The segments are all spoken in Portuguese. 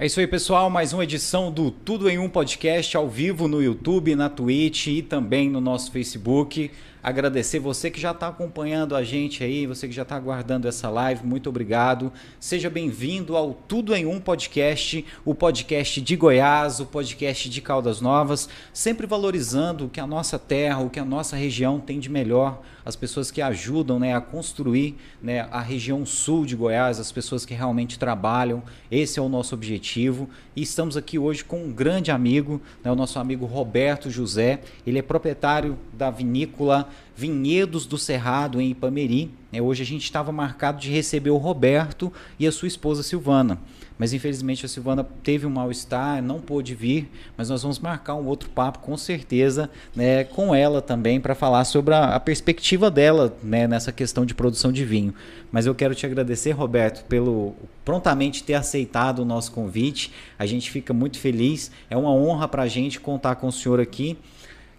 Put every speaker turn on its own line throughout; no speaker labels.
É isso aí, pessoal. Mais uma edição do Tudo em Um Podcast ao vivo no YouTube, na Twitch e também no nosso Facebook. Agradecer você que já está acompanhando a gente aí, você que já está aguardando essa live, muito obrigado. Seja bem-vindo ao Tudo em Um Podcast, o podcast de Goiás, o podcast de Caldas Novas, sempre valorizando o que a nossa terra, o que a nossa região tem de melhor as pessoas que ajudam né, a construir né, a região sul de Goiás, as pessoas que realmente trabalham. Esse é o nosso objetivo. E estamos aqui hoje com um grande amigo, né, o nosso amigo Roberto José. Ele é proprietário da vinícola Vinhedos do Cerrado, em Ipameri. É, hoje a gente estava marcado de receber o Roberto e a sua esposa Silvana. Mas infelizmente a Silvana teve um mal-estar, não pôde vir, mas nós vamos marcar um outro papo com certeza né, com ela também para falar sobre a, a, perspectiva dela né, nessa questão de produção de vinho. Mas eu quero te agradecer, Roberto, pelo prontamente ter aceitado o nosso convite. A gente fica muito feliz. É uma honra para a gente contar com o senhor aqui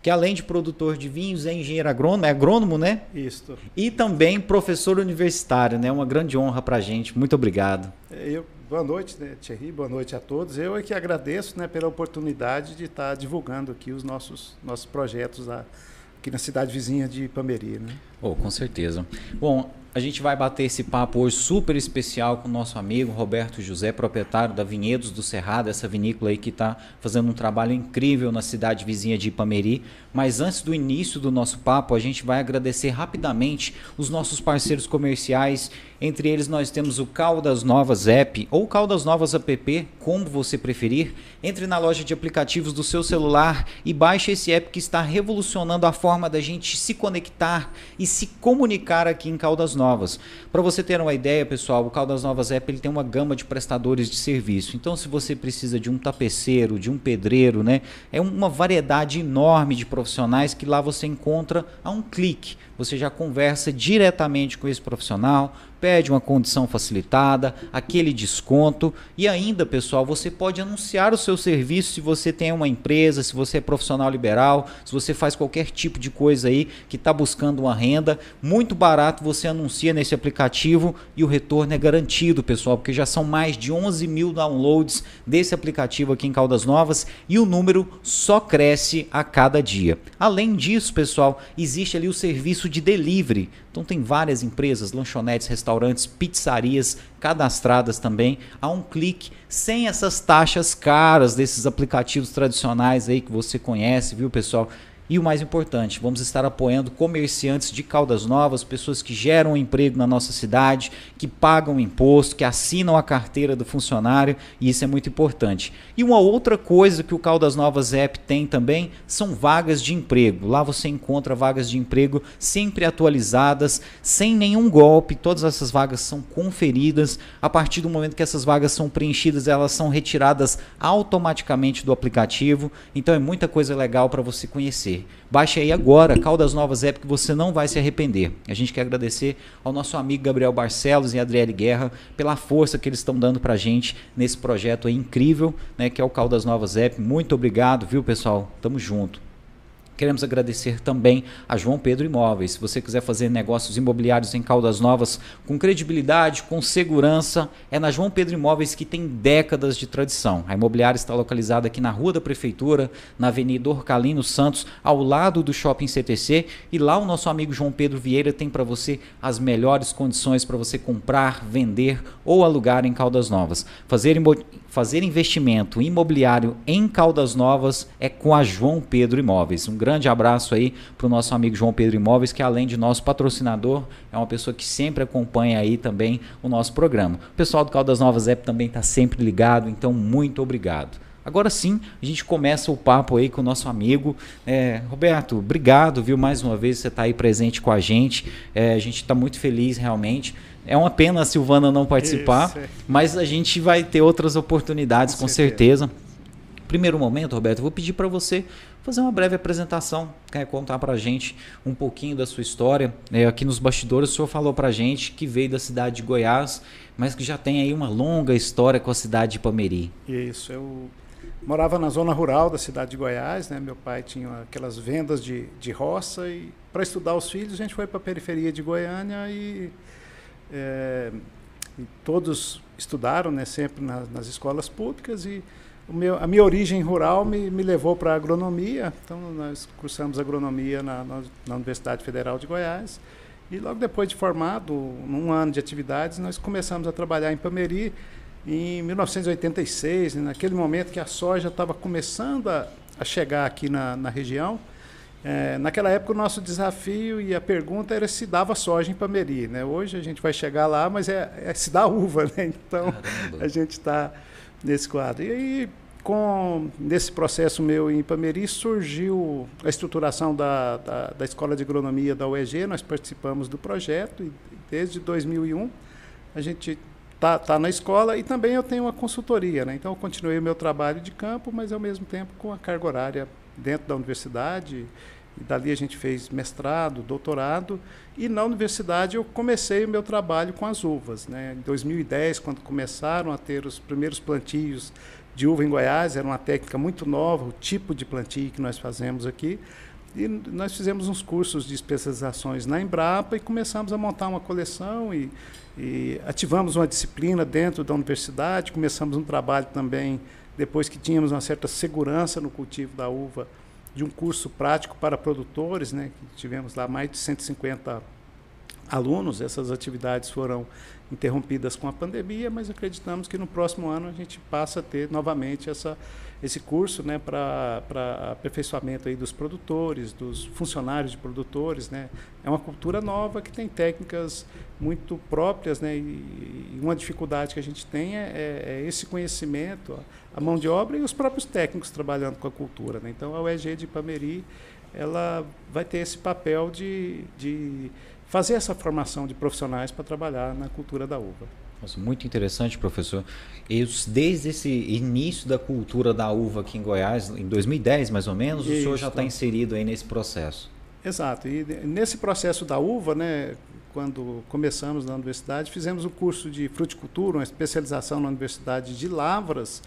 que além de produtor de vinhos, é engenheiro agrônomo, é agrônomo, né?
Isso.
E também professor universitário, né? Uma grande honra para a gente. Muito obrigado.
É, eu, boa noite, né, Thierry, boa noite a todos. Eu é que agradeço né, pela oportunidade de estar divulgando aqui os nossos, nossos projetos aqui na cidade vizinha de Pameri, né?
Oh, com certeza. Bom, a gente vai bater esse papo hoje super especial com o nosso amigo Roberto José, proprietário da Vinhedos do Cerrado, essa vinícola aí que está fazendo um trabalho incrível na cidade vizinha de Ipameri. Mas antes do início do nosso papo, a gente vai agradecer rapidamente os nossos parceiros comerciais. Entre eles nós temos o Caldas Novas App ou Caldas Novas App, como você preferir. Entre na loja de aplicativos do seu celular e baixe esse app que está revolucionando a forma da gente se conectar e se comunicar aqui em Caldas Novas. Para você ter uma ideia, pessoal, o Caldas Novas App ele tem uma gama de prestadores de serviço. Então, se você precisa de um tapeceiro, de um pedreiro, né, é uma variedade enorme de profissionais que lá você encontra a um clique. Você já conversa diretamente com esse profissional, pede uma condição facilitada, aquele desconto e ainda, pessoal, você pode anunciar o seu serviço se você tem uma empresa, se você é profissional liberal, se você faz qualquer tipo de coisa aí que está buscando uma renda, muito barato você anuncia nesse aplicativo e o retorno é garantido, pessoal, porque já são mais de 11 mil downloads desse aplicativo aqui em Caldas Novas e o número só cresce a cada dia. Além disso, pessoal, existe ali o serviço de delivery. Então tem várias empresas, lanchonetes, restaurantes, pizzarias cadastradas também a um clique, sem essas taxas caras desses aplicativos tradicionais aí que você conhece, viu, pessoal? E o mais importante, vamos estar apoiando comerciantes de Caldas Novas, pessoas que geram emprego na nossa cidade, que pagam imposto, que assinam a carteira do funcionário, e isso é muito importante. E uma outra coisa que o Caldas Novas App tem também são vagas de emprego. Lá você encontra vagas de emprego sempre atualizadas, sem nenhum golpe. Todas essas vagas são conferidas. A partir do momento que essas vagas são preenchidas, elas são retiradas automaticamente do aplicativo. Então é muita coisa legal para você conhecer. Baixe aí agora, Caldas Novas App, que você não vai se arrepender. A gente quer agradecer ao nosso amigo Gabriel Barcelos e Adriele Guerra pela força que eles estão dando pra gente nesse projeto incrível, né, que é o Caldas Novas App. Muito obrigado, viu, pessoal? Tamo junto. Queremos agradecer também a João Pedro Imóveis. Se você quiser fazer negócios imobiliários em Caldas Novas com credibilidade, com segurança, é na João Pedro Imóveis que tem décadas de tradição. A imobiliária está localizada aqui na Rua da Prefeitura, na Avenida Orcalino Santos, ao lado do Shopping CTC. E lá o nosso amigo João Pedro Vieira tem para você as melhores condições para você comprar, vender ou alugar em Caldas Novas. Fazer fazer investimento imobiliário em Caldas Novas é com a João Pedro Imóveis. Um grande abraço aí para o nosso amigo João Pedro Imóveis, que além de nosso patrocinador, é uma pessoa que sempre acompanha aí também o nosso programa. O pessoal do Caldas Novas App também está sempre ligado, então muito obrigado. Agora sim, a gente começa o papo aí com o nosso amigo. É, Roberto, obrigado, viu? Mais uma vez você está aí presente com a gente. É, a gente está muito feliz realmente. É uma pena a Silvana não participar, Isso, é. mas a gente vai ter outras oportunidades, com, com certeza. certeza. Primeiro momento, Roberto, eu vou pedir para você fazer uma breve apresentação, quer contar para a gente um pouquinho da sua história. É, aqui nos bastidores o senhor falou para a gente que veio da cidade de Goiás, mas que já tem aí uma longa história com a cidade de Pameri.
Isso, eu morava na zona rural da cidade de Goiás, né? Meu pai tinha aquelas vendas de, de roça e para estudar os filhos a gente foi para a periferia de Goiânia e, é, todos estudaram, né, sempre na, nas escolas públicas e meu, a minha origem rural me, me levou para a agronomia. Então, nós cursamos agronomia na, na, na, Universidade Federal de Goiás. E logo depois de formado, num ano de atividades, nós começamos a trabalhar em Pameri em 1986, naquele momento que a soja estava começando a, a, chegar aqui na, na região. É, naquela época, o nosso desafio e a pergunta era se dava soja em Pameri. Né? Hoje a gente vai chegar lá, mas é, é se dá uva. Né? Então, Caramba. a gente está nesse quadro. E aí, com, nesse processo meu em Pameri, surgiu a estruturação da, da, da Escola de Agronomia da UEG. Nós participamos do projeto e desde 2001 a gente está tá na escola e também eu tenho uma consultoria. Né? Então, eu continuei o meu trabalho de campo, mas ao mesmo tempo com a carga horária dentro da universidade. E dali a gente fez mestrado, doutorado. E na universidade eu comecei o meu trabalho com as uvas. Né? Em 2010, quando começaram a ter os primeiros plantios de uva em Goiás, era uma técnica muito nova, o tipo de plantio que nós fazemos aqui. E nós fizemos uns cursos de especializações na Embrapa e começamos a montar uma coleção e, e ativamos uma disciplina dentro da universidade, começamos um trabalho também, depois que tínhamos uma certa segurança no cultivo da uva, de um curso prático para produtores, né, que tivemos lá mais de 150 alunos, essas atividades foram interrompidas com a pandemia, mas acreditamos que no próximo ano a gente passa a ter novamente essa, esse curso né, para aperfeiçoamento aí dos produtores, dos funcionários de produtores. Né. É uma cultura nova que tem técnicas muito próprias né, e, uma dificuldade que a gente tem é, é, é esse conhecimento, a mão de obra e os próprios técnicos trabalhando com a cultura. Né. Então a UEG de Pameri ela vai ter esse papel de, de fazer essa formação de profissionais para trabalhar na cultura da uva.
Muito interessante, professor. Desde esse início da cultura da uva aqui em Goiás, em 2010 mais ou menos, Isso. o senhor já está inserido aí nesse processo.
Exato. E nesse processo da uva, né, quando começamos na universidade, fizemos o um curso de fruticultura, uma especialização na Universidade de Lavras,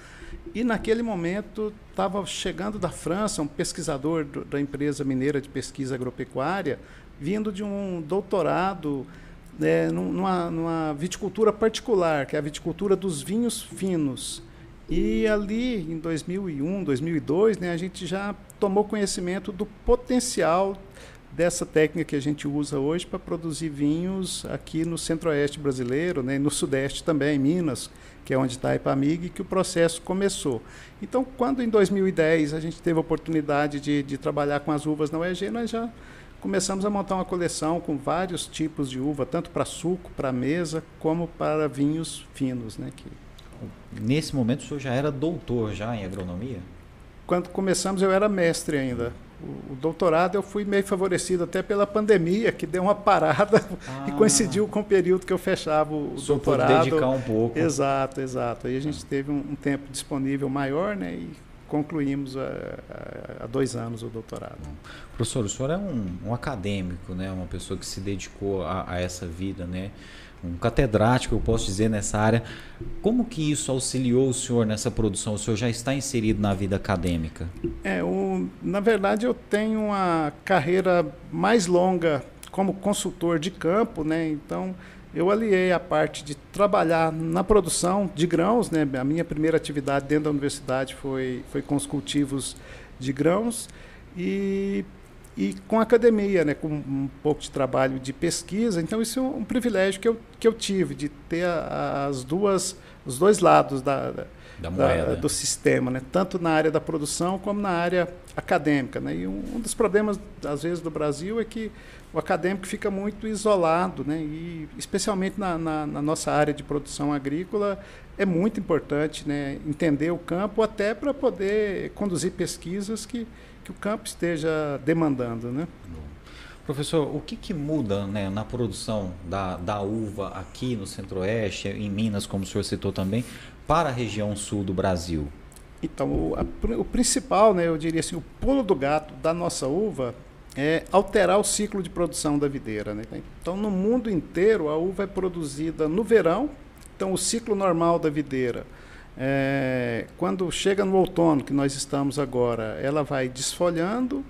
e naquele momento estava chegando da França um pesquisador da empresa mineira de pesquisa agropecuária, vindo de um doutorado né, numa, numa viticultura particular, que é a viticultura dos vinhos finos. E ali, em 2001, 2002, né, a gente já tomou conhecimento do potencial dessa técnica que a gente usa hoje para produzir vinhos aqui no centro-oeste brasileiro, né, no sudeste também, em Minas, que é onde está a Ipamig, que o processo começou. Então, quando em 2010 a gente teve a oportunidade de, de trabalhar com as uvas na UEG, nós já começamos a montar uma coleção com vários tipos de uva, tanto para suco, para mesa, como para vinhos finos. Né, que...
Nesse momento o senhor já era doutor já em agronomia?
Quando começamos eu era mestre ainda. O, o doutorado eu fui meio favorecido até pela pandemia, que deu uma parada ah. e coincidiu com o período que eu fechava o, o doutorado.
dedicar um pouco.
Exato, exato. Aí a gente teve um, um tempo disponível maior, né? E concluímos há dois anos o doutorado.
Professor, o senhor é um, um acadêmico, né? uma pessoa que se dedicou a, a, essa vida, né? um catedrático, eu posso dizer, nessa área. Como que isso auxiliou o senhor nessa produção? O senhor já está inserido na vida acadêmica?
É, o, na verdade, eu tenho uma carreira mais longa como consultor de campo, né? então eu aliei a parte de trabalhar na produção de grãos, né? A minha primeira atividade dentro da universidade foi, foi com os cultivos de grãos e, e com a academia, né? Com um pouco de trabalho de pesquisa. Então isso é um privilégio que eu, que eu tive de ter a, as duas os dois lados da, da, da do sistema, né? Tanto na área da produção como na área acadêmica, né? E um, um dos problemas às vezes do Brasil é que o acadêmico fica muito isolado, né? e especialmente na, na, na, nossa área de produção agrícola, é muito importante né? entender o campo até para poder conduzir pesquisas que, que o campo esteja demandando. Né?
Professor, o que, que muda né, na produção da, da uva aqui no Centro-Oeste, em Minas, como o senhor citou também, para a região sul do Brasil?
Então, o, a, o principal, né, eu diria assim, o pulo do gato da nossa uva é alterar o ciclo de produção da videira. Né? Então, no mundo inteiro, a uva é produzida no verão. Então, o ciclo normal da videira, é, quando chega no outono, que nós estamos agora, ela vai desfolhando.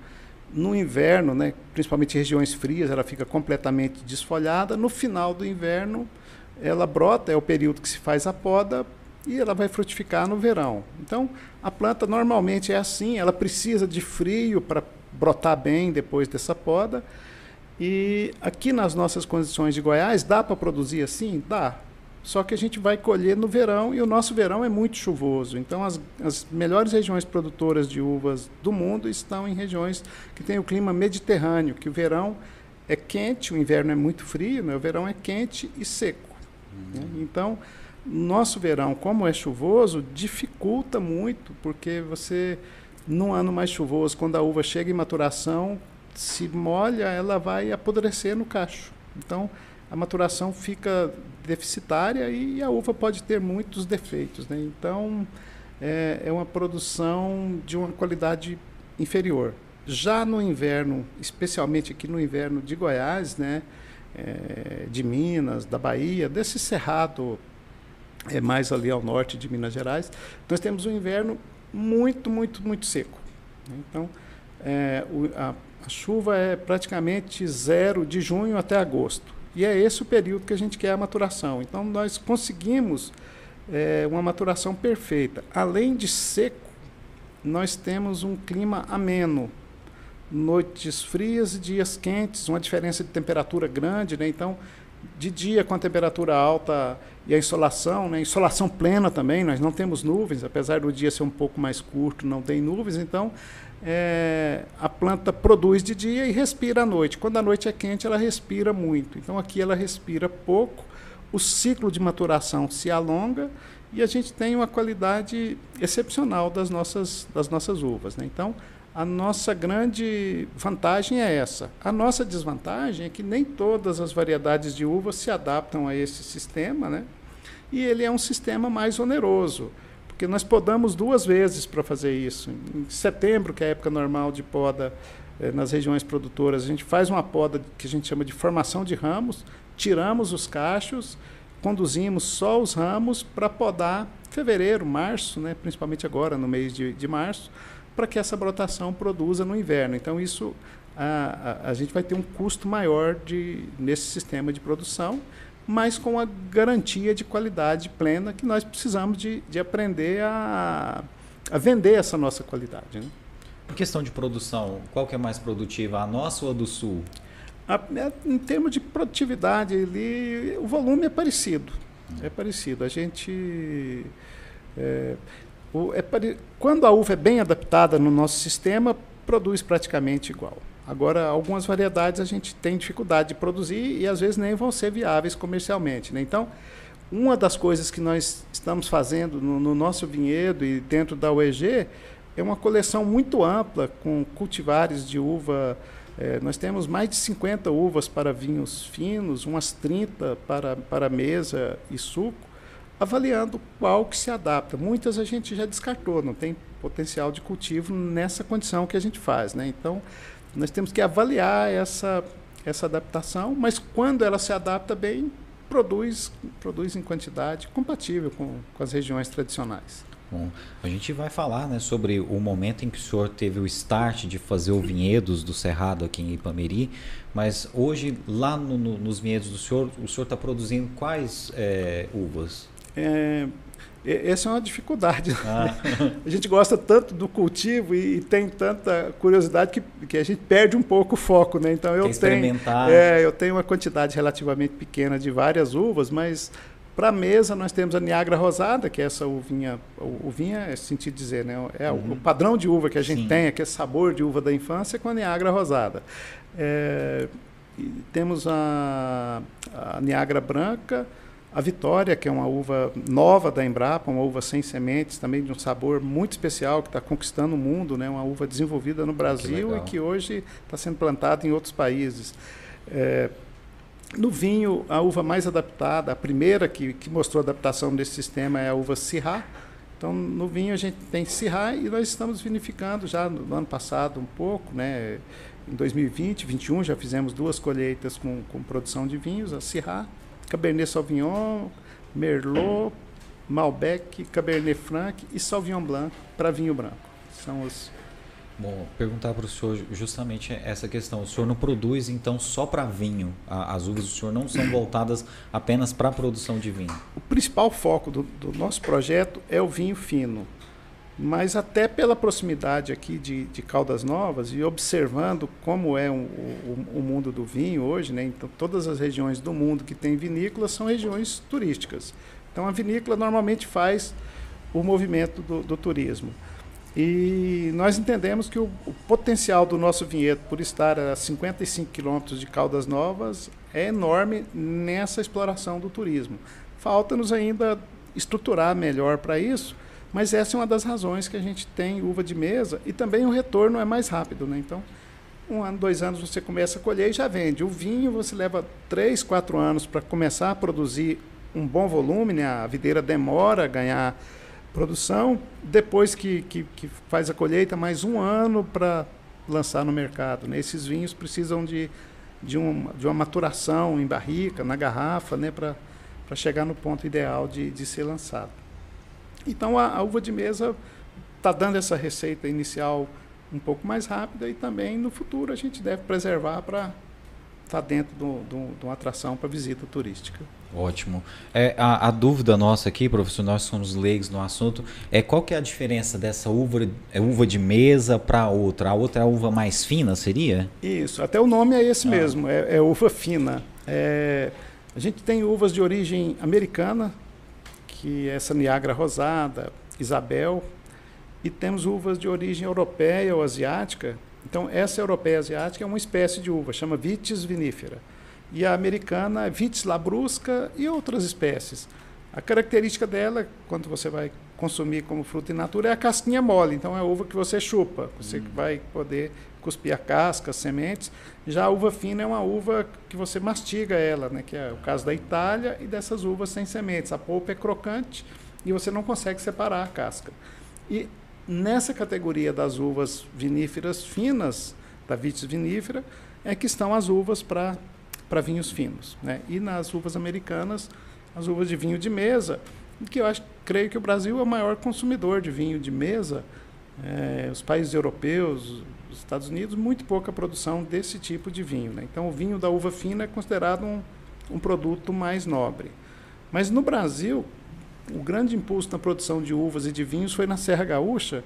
No inverno, né, principalmente em regiões frias, ela fica completamente desfolhada. No final do inverno, ela brota, é o período que se faz a poda e ela vai frutificar no verão. Então, a planta normalmente é assim, ela precisa de frio para brotar bem depois dessa poda. E aqui nas nossas condições de Goiás, dá para produzir assim? Dá. Só que a gente vai colher no verão e o nosso verão é muito chuvoso. Então, as, as melhores regiões produtoras de uvas do mundo estão em regiões que têm o clima mediterrâneo, que o verão é quente, o inverno é muito frio, né? o verão é quente e seco. Uhum. Né? Então, nosso verão, como é chuvoso, dificulta muito, porque você, num ano mais chuvoso, quando a uva chega em maturação, se molha, ela vai apodrecer no cacho. Então, a maturação fica deficitária e a uva pode ter muitos defeitos. Né? Então, é, é uma produção de uma qualidade inferior. Já no inverno, especialmente aqui no inverno de Goiás, né, é, de Minas, da Bahia, desse cerrado é mais ali ao norte de Minas Gerais, nós temos um inverno muito, muito, muito seco. Então, é, o, a, a chuva é praticamente zero de junho até agosto. E é esse o período que a gente quer a maturação. Então, nós conseguimos é, uma maturação perfeita. Além de seco, nós temos um clima ameno. Noites frias e dias quentes, uma diferença de temperatura grande. Né? Então, de dia com a temperatura alta e a insolação, né? insolação plena também, nós não temos nuvens, apesar do dia ser um pouco mais curto, não tem nuvens, então é, a planta produz de dia e respira à noite. Quando a noite é quente, ela respira muito. Então aqui ela respira pouco, o ciclo de maturação se alonga e a gente tem uma qualidade excepcional das nossas, das nossas uvas. Né? Então, a nossa grande vantagem é essa. A nossa desvantagem é que nem todas as variedades de uvas se adaptam a esse sistema, né? e ele é um sistema mais oneroso, porque nós podamos duas vezes para fazer isso. Em setembro, que é a época normal de poda eh, nas regiões produtoras, a gente faz uma poda que a gente chama de formação de ramos, tiramos os cachos, conduzimos só os ramos para podar fevereiro, março, né? principalmente agora, no mês de, de março, para que essa brotação produza no inverno. Então, isso a, a, a, gente vai ter um custo maior de, nesse sistema de produção, mas com a garantia de qualidade plena que nós precisamos de, de aprender a, a vender essa nossa qualidade. Né?
Em questão de produção, qual que é mais produtiva, a nossa ou a do sul?
A, é, em termos de produtividade, ele, o volume é parecido. É parecido. A gente. É, o, é, quando a uva é bem adaptada no nosso sistema, produz praticamente igual. Agora, algumas variedades a gente tem dificuldade de produzir e às vezes nem vão ser viáveis comercialmente. Né? Então, uma das coisas que nós estamos fazendo no, no, nosso vinhedo e dentro da UEG é uma coleção muito ampla com cultivares de uva. É, nós temos mais de 50 uvas para vinhos finos, umas 30 para, para mesa e suco avaliando qual que se adapta. Muitas a gente já descartou, não tem potencial de cultivo nessa condição que a gente faz. Né? Então, nós temos que avaliar essa, essa adaptação, mas quando ela se adapta bem, produz, produz em quantidade compatível com, com as regiões tradicionais.
Bom, a gente vai falar né, sobre o momento em que o senhor teve o start de fazer o vinhedos do Cerrado aqui em Ipameri, mas hoje, lá no, no, nos vinhedos do senhor, o senhor está produzindo quais é, uvas?
É, essa é uma dificuldade. Ah. a gente gosta tanto do cultivo e, e, tem tanta curiosidade que, que a gente perde um pouco o foco, né? Então eu tenho, é, eu tenho uma quantidade relativamente pequena de várias uvas, mas para a mesa nós temos a Niagara Rosada, que é essa uvinha, uvinha é sentido dizer, né? É uhum. o padrão de uva que a gente Sim. tem, aquele sabor de uva da infância com a Niagara Rosada. É, temos a, a Niagara Branca, a Vitória, que é uma uva nova da Embrapa, uma uva sem sementes, também de um sabor muito especial, que está conquistando o mundo, né? uma uva desenvolvida no Brasil que e que hoje está sendo plantada em outros países. É, no vinho, a uva mais adaptada, a primeira que, que mostrou adaptação desse sistema é a uva Syrah. Então, no vinho a gente tem Syrah e nós estamos vinificando já no, no ano passado um pouco, né? Em 2020, 2021 já fizemos duas colheitas com, com produção de vinhos, a Syrah Cabernet Sauvignon, Merlot, Malbec, Cabernet Franc e Sauvignon Blanc para vinho branco. São os,
Bom, perguntar para o senhor justamente essa questão. O senhor não produz então só para vinho? As uvas do senhor não são voltadas apenas para a produção de vinho?
O principal foco do, do, nosso projeto é o vinho fino. Mas até pela proximidade aqui de, de Caldas Novas e observando como é o, o, o mundo do vinho hoje, né? então todas as regiões do mundo que tem vinícolas são regiões turísticas. Então a vinícola normalmente faz o movimento do, do turismo. E nós entendemos que o, o, potencial do nosso vinhedo, por estar a 55 quilômetros de Caldas Novas, é enorme nessa exploração do turismo. Falta-nos ainda estruturar melhor para isso, mas essa é uma das razões que a gente tem uva de mesa e também o retorno é mais rápido. Né? Então, um ano, dois anos você começa a colher e já vende. O vinho você leva três, quatro anos para começar a produzir um bom volume, né? a videira demora a ganhar produção, depois que, que, que faz a colheita, mais um ano para lançar no mercado. Né? Esses vinhos precisam de, de, um, de uma maturação em barrica, na garrafa, né? para chegar no ponto ideal de, de ser lançado. Então a, a uva de mesa está dando essa receita inicial um pouco mais rápida e também no futuro a gente deve preservar para estar tá dentro de uma atração para visita turística.
Ótimo. É, a, a, dúvida nossa aqui, professor, nós somos leigos no assunto, é qual que é a diferença dessa uva, é uva de mesa para outra? A outra é a uva mais fina, seria?
Isso, até o nome é esse ah. mesmo, é, é, uva fina. É, a gente tem uvas de origem americana, que é essa Niagara Rosada, Isabel, e temos uvas de origem europeia ou asiática. Então, essa europeia asiática é uma espécie de uva, chama Vitis vinifera e a americana é Vitis labrusca e outras espécies. A característica dela, quando você vai consumir como fruta in natura, é a casquinha mole. Então é a uva que você chupa, você hum. vai poder cuspir a casca, as sementes. Já a uva fina é uma uva que você mastiga ela, né? que é o caso da Itália e dessas uvas sem sementes. A polpa é crocante e você não consegue separar a casca. E nessa categoria das uvas viníferas finas, da vitis vinífera, é que estão as uvas para vinhos finos. Né? E nas uvas americanas, as uvas de vinho de mesa, que eu acho, creio que o Brasil é o maior consumidor de vinho de mesa. É, os países europeus, os Estados Unidos, muito pouca produção desse tipo de vinho. Né? Então, o vinho da uva fina é considerado um, um produto mais nobre. Mas no Brasil, o grande impulso na produção de uvas e de vinhos foi na Serra Gaúcha,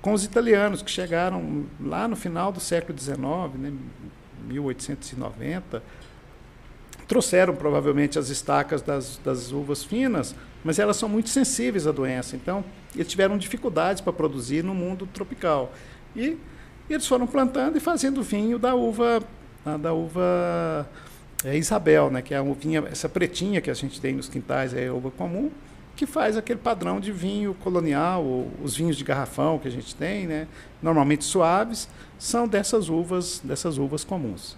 com os italianos que chegaram lá no final do século XIX, né, 1890, trouxeram provavelmente as estacas das, das uvas finas, mas elas são muito sensíveis à doença. Então, eles tiveram dificuldades para produzir no mundo tropical. E, e eles foram plantando e fazendo vinho da uva da uva é, Isabel, né, que é a uvinha, essa pretinha que a gente tem nos quintais, é a uva comum, que faz aquele padrão de vinho colonial, os vinhos de garrafão que a gente tem, né, normalmente suaves, são dessas uvas, dessas uvas comuns.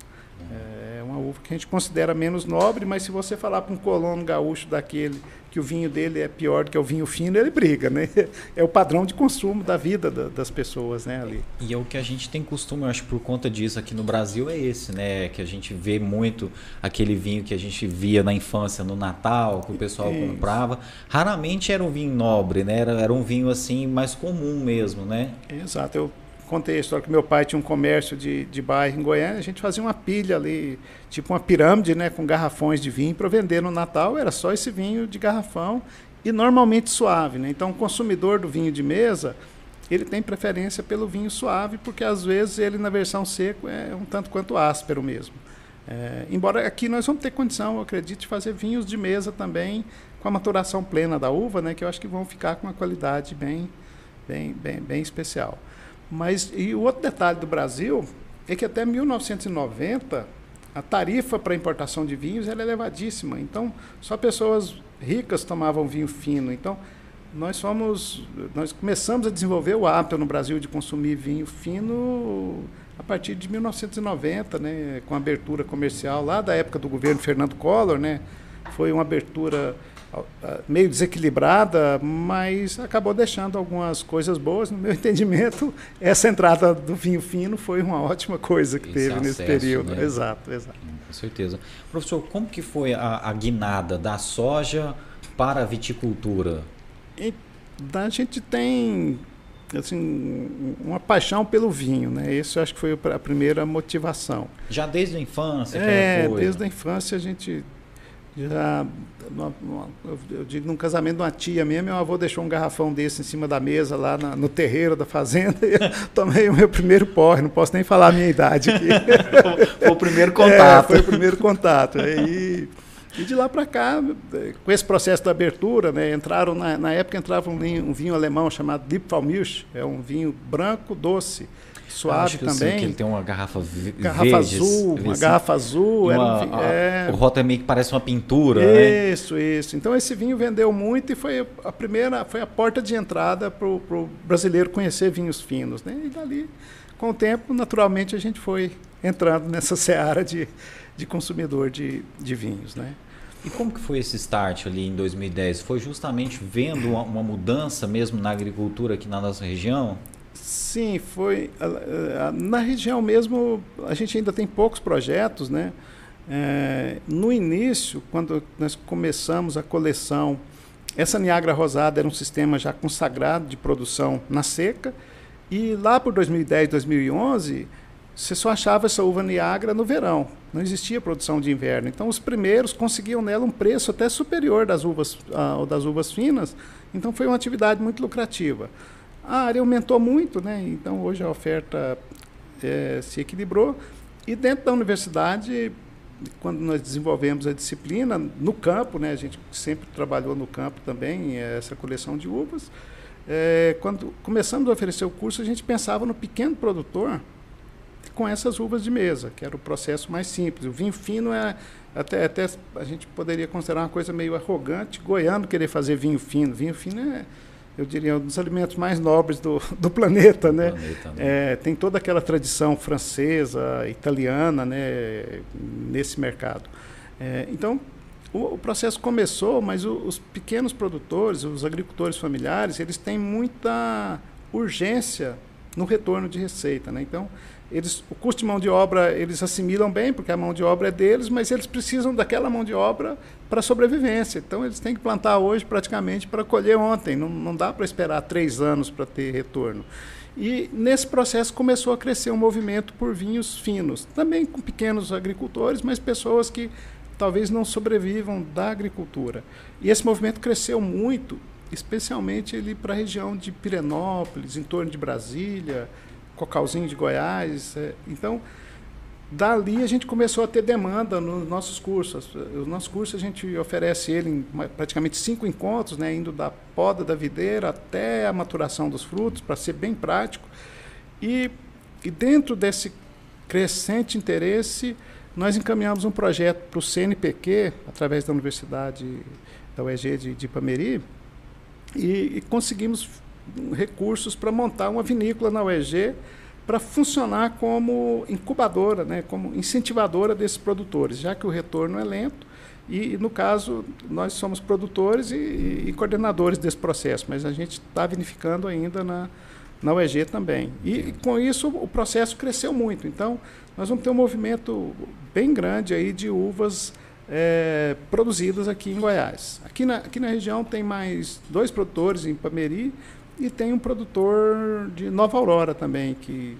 É uma uva que a gente considera menos nobre, mas se você falar para um colono gaúcho daquele que o vinho dele é pior do que o vinho fino, ele briga, né? É o padrão de consumo da vida da, das pessoas, né, ali.
E é o que a gente tem costume, eu acho, por conta disso aqui no Brasil é esse, né? Que a gente vê muito aquele vinho que a gente via na infância, no Natal, que o pessoal Isso. comprava. Raramente era um vinho nobre, né? Era, era um vinho assim mais comum mesmo, né?
Exato. Eu contei a história que meu pai tinha um comércio de, de bairro em Goiânia, a gente fazia uma pilha ali, tipo uma pirâmide, né, com garrafões de vinho para vender no Natal, era só esse vinho de garrafão e normalmente suave, né? Então o consumidor do vinho de mesa, ele tem preferência pelo vinho suave, porque às vezes ele na versão seco é um tanto quanto áspero mesmo. É, embora aqui nós vamos ter condição, eu acredito, de fazer vinhos de mesa também com a maturação plena da uva, né, que eu acho que vão ficar com uma qualidade bem, bem, bem, bem especial. Mas e o outro detalhe do Brasil é que até 1990 a tarifa para importação de vinhos era elevadíssima. Então, só pessoas ricas tomavam vinho fino. Então, nós fomos, nós começamos a desenvolver o hábito no Brasil de consumir vinho fino a partir de 1990, né, com a abertura comercial lá da época do governo Fernando Collor, né? Foi uma abertura meio desequilibrada, mas acabou deixando algumas coisas boas. No meu entendimento, essa entrada do vinho fino foi uma ótima coisa que Esse teve acesso, nesse período.
Né?
Exato, exato.
Com certeza. Professor, como que foi a, a guinada da soja para a viticultura?
E, a gente tem assim, uma paixão pelo vinho, né? Isso eu acho que foi a primeira motivação.
Já desde a infância?
É, desde a infância a gente já eu digo num casamento de uma tia minha, meu avô deixou um garrafão desse em cima da mesa lá na, no terreiro da fazenda e eu tomei o meu primeiro porre, não posso nem falar a minha idade aqui.
foi o primeiro contato.
É, foi o primeiro contato. E, e de lá para cá, com esse processo da abertura, né, entraram na, na época entrava um vinho, um vinho alemão chamado Diepfalmilch, é um vinho branco doce suave também.
que ele tem uma garrafa
garrafa verde, azul, uma garrafa azul.
Uma, um, é... O rótulo é meio que parece uma pintura.
Isso, né? isso. Então esse vinho vendeu muito e foi a primeira, foi a porta de entrada para o brasileiro conhecer vinhos finos, né? E dali, com o tempo, naturalmente a gente foi entrando nessa seara de, de consumidor de, de vinhos, né?
E como que foi esse start ali em 2010? Foi justamente vendo uma, uma mudança mesmo na agricultura aqui na nossa região?
Sim, foi. Na região mesmo, a gente ainda tem poucos projetos, né? É, no início, quando nós começamos a coleção, essa Niagara Rosada era um sistema já consagrado de produção na seca, e lá por 2010, 2011, você só achava essa uva Niagara no verão, não existia produção de inverno. Então, os primeiros conseguiam nela um preço até superior das uvas, uh, das uvas finas, então foi uma atividade muito lucrativa. A área aumentou muito, né? então hoje a oferta é, se equilibrou. E dentro da universidade, quando nós desenvolvemos a disciplina, no campo, né? a gente sempre trabalhou no campo também, essa coleção de uvas, é, quando começamos a oferecer o curso, a gente pensava no pequeno produtor com essas uvas de mesa, que era o processo mais simples. O vinho fino é até, até a gente poderia considerar uma coisa meio arrogante, goiano querer fazer vinho fino. Vinho fino é eu diria, um dos alimentos mais nobres do, do planeta, né? Planeta, né? É, tem toda aquela tradição francesa, italiana, né, nesse mercado. É, então, o, o, processo começou, mas o, os pequenos produtores, os agricultores familiares, eles têm muita urgência no retorno de receita, né? Então, eles, o custo de mão de obra eles assimilam bem, porque a mão de obra é deles, mas eles precisam daquela mão de obra para sobrevivência. Então, eles têm que plantar hoje praticamente para colher ontem. Não, não dá para esperar três anos para ter retorno. E nesse processo começou a crescer um movimento por vinhos finos, também com pequenos agricultores, mas pessoas que talvez não sobrevivam da agricultura. E esse movimento cresceu muito, especialmente ele para a região de Pirenópolis, em torno de Brasília, Cocalzinho de Goiás. É, então, dali a gente começou a ter demanda nos nossos cursos. Os nossos cursos a gente oferece ele em praticamente cinco encontros, né, indo da poda da videira até a maturação dos frutos, para ser bem prático. E, e dentro desse crescente interesse, nós encaminhamos um projeto para o CNPq, através da Universidade da UEG de, de Ipameri, e, e conseguimos recursos para montar uma vinícola na UEG para funcionar como incubadora, né, como incentivadora desses produtores, já que o retorno é lento e, no caso, nós somos produtores e, e coordenadores desse processo, mas a gente está vinificando ainda na, na UEG também. E, com isso o processo cresceu muito. Então, nós vamos ter um movimento bem grande aí de uvas é, produzidas aqui em Goiás. Aqui na, aqui na região tem mais dois produtores em Pameri, e tem um produtor de Nova Aurora também, que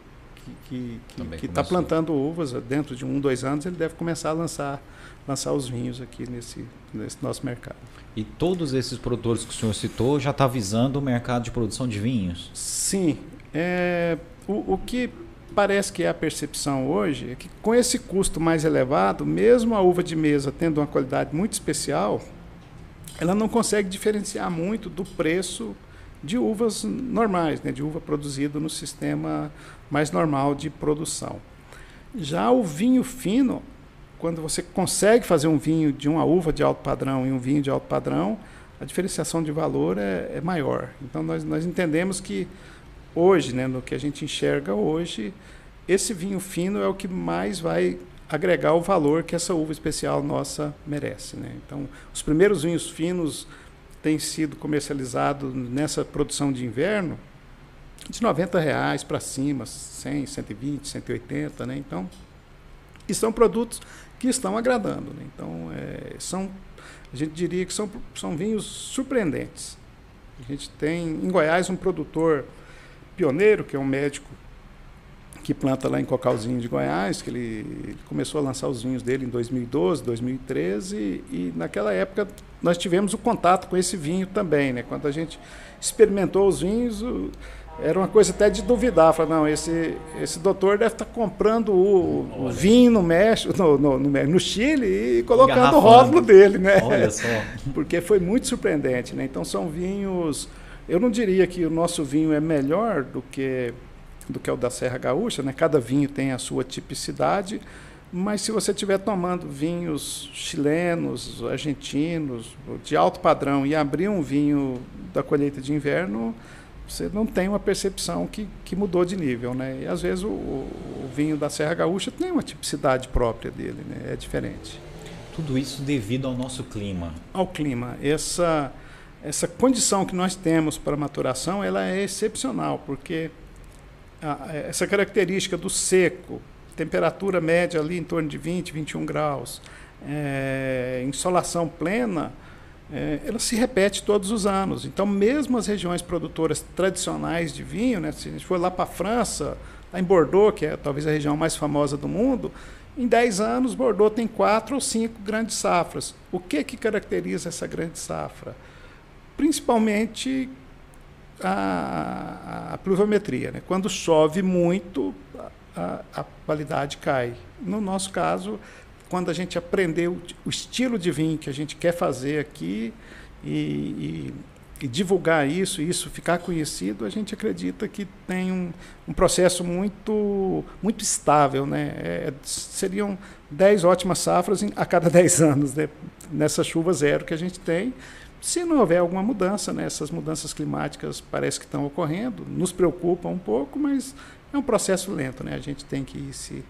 que está plantando uvas dentro de um, dois anos, ele deve começar a lançar, lançar os vinhos aqui nesse, nesse nosso mercado.
E todos esses produtores que o senhor citou já está visando o mercado de produção de vinhos?
Sim. É, o, o que parece que é a percepção hoje é que com esse custo mais elevado, mesmo a uva de mesa tendo uma qualidade muito especial, ela não consegue diferenciar muito do preço de uvas normais, né, de uva produzida no sistema mais normal de produção. Já o vinho fino, quando você consegue fazer um vinho de uma uva de alto padrão e um vinho de alto padrão, a diferenciação de valor é, é maior. Então nós, nós entendemos que hoje, né, no que a gente enxerga hoje, esse vinho fino é o que mais vai agregar o valor que essa uva especial nossa merece. Né? Então, os primeiros vinhos finos tem sido comercializado nessa produção de inverno de 90 reais para cima, 100, 120, 180, né? Então, e são produtos que estão agradando, né? Então, é, são, a gente diria que são, são vinhos surpreendentes. A gente tem em Goiás um produtor pioneiro, que é um médico que planta lá em Cocalzinho de Goiás, que ele, começou a lançar os vinhos dele em 2012, 2013, e naquela época nós tivemos o contato com esse vinho também, né? Quando a gente experimentou os vinhos, o, era uma coisa até de duvidar, falar, não, esse, esse doutor deve estar tá comprando o, o vinho no México, no, no, no, no Chile e colocando o rótulo dele, né?
Olha só.
Porque foi muito surpreendente, né? Então são vinhos, eu não diria que o nosso vinho é melhor do que do que é o da Serra Gaúcha, né? Cada vinho tem a sua tipicidade, mas se você estiver tomando vinhos chilenos, argentinos, de alto padrão e abrir um vinho da colheita de inverno, você não tem uma percepção que, que mudou de nível, né? E às vezes o, o vinho da Serra Gaúcha tem uma tipicidade própria dele, né? É diferente.
Tudo isso devido ao nosso clima.
Ao clima. Essa essa condição que nós temos para maturação, ela é excepcional, porque essa característica do seco, temperatura média ali em torno de 20, 21 graus, é, insolação plena, é, ela se repete todos os anos. Então, mesmo as regiões produtoras tradicionais de vinho, né, se a gente for lá para a França, lá em Bordeaux, que é talvez a região mais famosa do mundo, em 10 anos, Bordeaux tem quatro ou cinco grandes safras. O que, que caracteriza essa grande safra? Principalmente a, a pluviometria. Né? Quando chove muito, a, a, qualidade cai. No nosso caso, quando a gente aprendeu o estilo de vinho que a gente quer fazer aqui e, e, e divulgar isso, isso ficar conhecido, a gente acredita que tem um, um processo muito, muito estável. Né? É, seriam 10 ótimas safras a cada 10 anos, né? nessa chuva zero que a gente tem se não houver alguma mudança, né, essas mudanças climáticas parece que estão ocorrendo, nos preocupa um pouco, mas é um processo lento, né? A gente tem que ir se,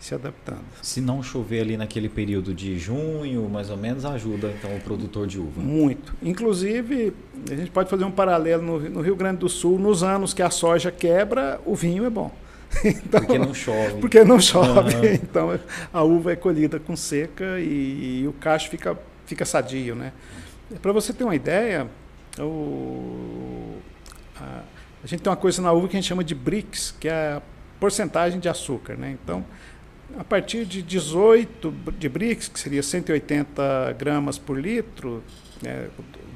se adaptando.
Se não chover ali naquele período de junho, mais ou menos, ajuda então o produtor de uva.
Muito. Inclusive, a gente pode fazer um paralelo no, no Rio Grande do Sul, nos anos que a soja quebra, o vinho é bom.
Então, porque não chove.
Porque não chove. Uhum. Então a uva é colhida com seca e, e o cacho fica, fica sadio, né? Para você ter uma ideia, o, a, a, gente tem uma coisa na uva que a gente chama de BRICS, que é a porcentagem de açúcar. Né? Então, a partir de 18 de BRICS, que seria 180 gramas por litro né,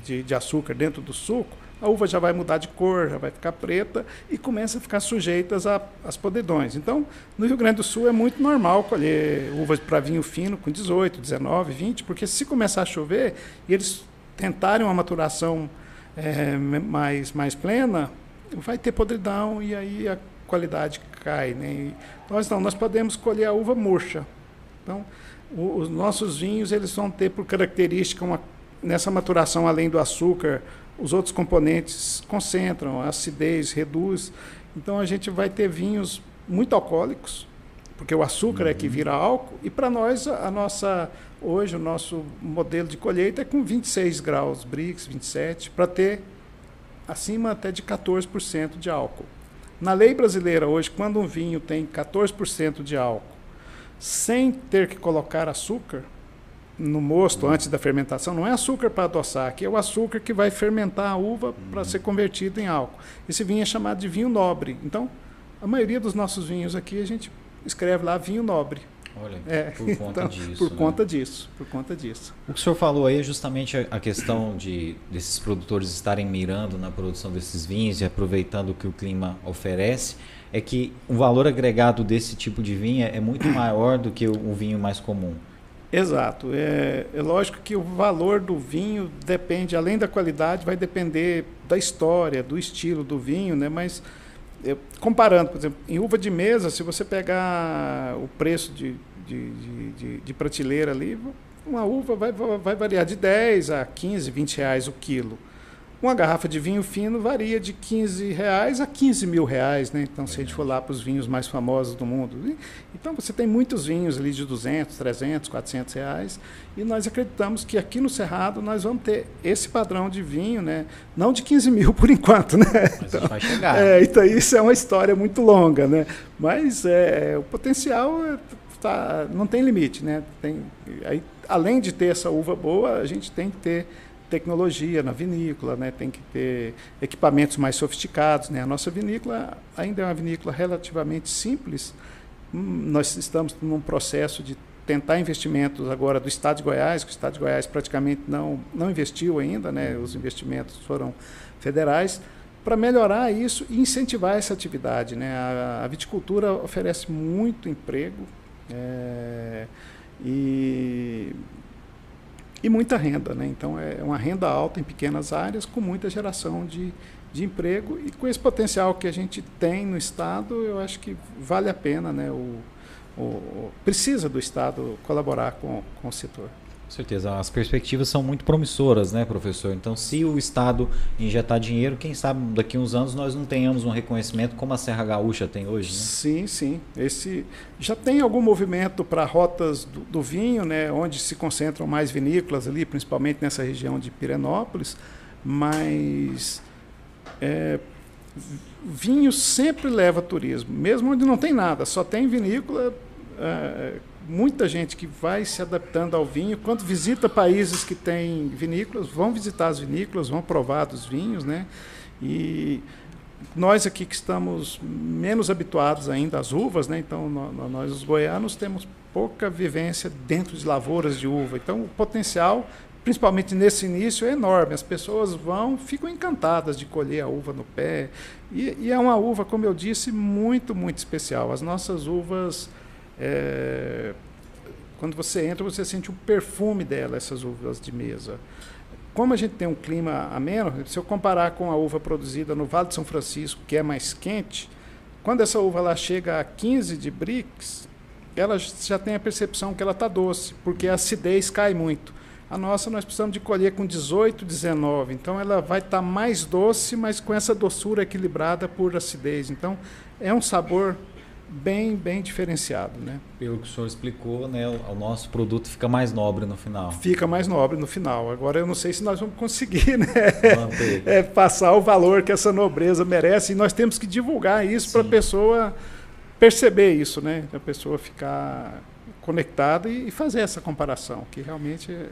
de, de açúcar dentro do suco, a uva já vai mudar de cor, já vai ficar preta e começa a ficar sujeita às podridões. Então, no Rio Grande do Sul é muito normal colher uvas para vinho fino com 18, 19, 20, porque se começar a chover eles tentarem uma maturação é, mais, mais plena, vai ter podridão e aí a qualidade cai. Né? Nós não, nós podemos colher a uva murcha. Então, o, os nossos vinhos eles vão ter por característica uma, nessa maturação, além do açúcar, os outros componentes concentram, a acidez reduz. Então a gente vai ter vinhos muito alcoólicos, porque o açúcar uhum. é que uhum. vira álcool, e para nós a, nossa Hoje o nosso modelo de colheita é com 26 graus BRICS, 27, para ter acima até de 14% de álcool. Na lei brasileira hoje, quando um vinho tem 14% de álcool, sem ter que colocar açúcar no mosto antes da fermentação, não é açúcar para adoçar, aqui é o açúcar que vai fermentar a uva para ser convertido em álcool. Esse vinho é chamado de vinho nobre. Então, a maioria dos nossos vinhos aqui a gente escreve lá vinho nobre.
Olha, é, por conta então, disso.
Por
né?
conta disso, por conta disso.
O que o senhor falou aí é justamente a questão de desses produtores estarem mirando na produção desses vinhos e aproveitando o que o clima oferece, é que o valor agregado desse tipo de vinho é muito maior do que o, vinho mais comum.
Exato. É, é lógico que o valor do vinho depende, além da qualidade, vai depender da história, do estilo do vinho, né? Mas eu, comparando, por exemplo, em uva de mesa, se você pegar o preço de, de, de, de prateleira ali, uma uva vai, vai variar de 10 a 15, 20 reais o quilo. Uma garrafa de vinho fino varia de 15 reais a 15 mil reais, né? Então, se a gente for lá para os vinhos mais famosos do mundo. Então, você tem muitos vinhos ali de 200, 300, 400 reais. E nós acreditamos que aqui no Cerrado nós vamos ter esse padrão de vinho, né? Não de 15 mil por enquanto, né?
Mas então, vai chegar.
É, então, isso é uma história muito longa, né? Mas é, o potencial é, tá, não tem limite, né? Tem, aí, além de ter essa uva boa, a gente tem que ter tecnologia na vinícola, né? tem que ter equipamentos mais sofisticados. Né? A nossa vinícola ainda é uma vinícola relativamente simples. Hum, nós estamos num processo de tentar investimentos agora do Estado de Goiás, que o Estado de Goiás praticamente não, não investiu ainda, né? os investimentos foram federais, para melhorar isso e incentivar essa atividade. Né? A, a viticultura oferece muito emprego é, e e muita renda. Né? Então, é uma renda alta em pequenas áreas, com muita geração de, de emprego. E com esse potencial que a gente tem no Estado, eu acho que vale a pena, né? o, o, precisa do Estado colaborar com, com o setor.
Certeza, as perspectivas são muito promissoras, né, professor? Então, se o Estado injetar dinheiro, quem sabe daqui a uns anos nós não tenhamos um reconhecimento como a Serra Gaúcha tem hoje, né?
Sim, sim. Esse já tem algum movimento para rotas do, do, vinho, né, onde se concentram mais vinícolas ali, principalmente nessa região de Pirenópolis, mas é, vinho sempre leva turismo, mesmo onde não tem nada, só tem vinícola. É, muita gente que vai se adaptando ao vinho, quando visita países que têm vinícolas, vão visitar as vinícolas, vão provar dos vinhos, né? E nós aqui que estamos menos habituados ainda às uvas, né? Então nós os goianos temos pouca vivência dentro de lavouras de uva. Então o potencial, principalmente nesse início, é enorme. As pessoas vão, ficam encantadas de colher a uva no pé. E, e é uma uva, como eu disse, muito, muito especial. As nossas uvas é, quando você entra, você sente o perfume dela, essas uvas de mesa. Como a gente tem um clima ameno, se eu comparar com a uva produzida no Vale de São Francisco, que é mais quente, quando essa uva lá chega a 15 de Brix, ela já tem a percepção que ela está doce, porque a acidez cai muito. A nossa nós precisamos de colher com 18, 19. Então ela vai estar tá mais doce, mas com essa doçura equilibrada por acidez. Então é um sabor bem, bem diferenciado, né?
Pelo que o senhor explicou, né, o nosso produto fica mais nobre no final.
Fica mais nobre no final. Agora eu não sei se nós vamos conseguir, né, é, passar o valor que essa nobreza merece e nós temos que divulgar isso para a pessoa perceber isso, né? A pessoa ficar conectada e fazer essa comparação, que realmente é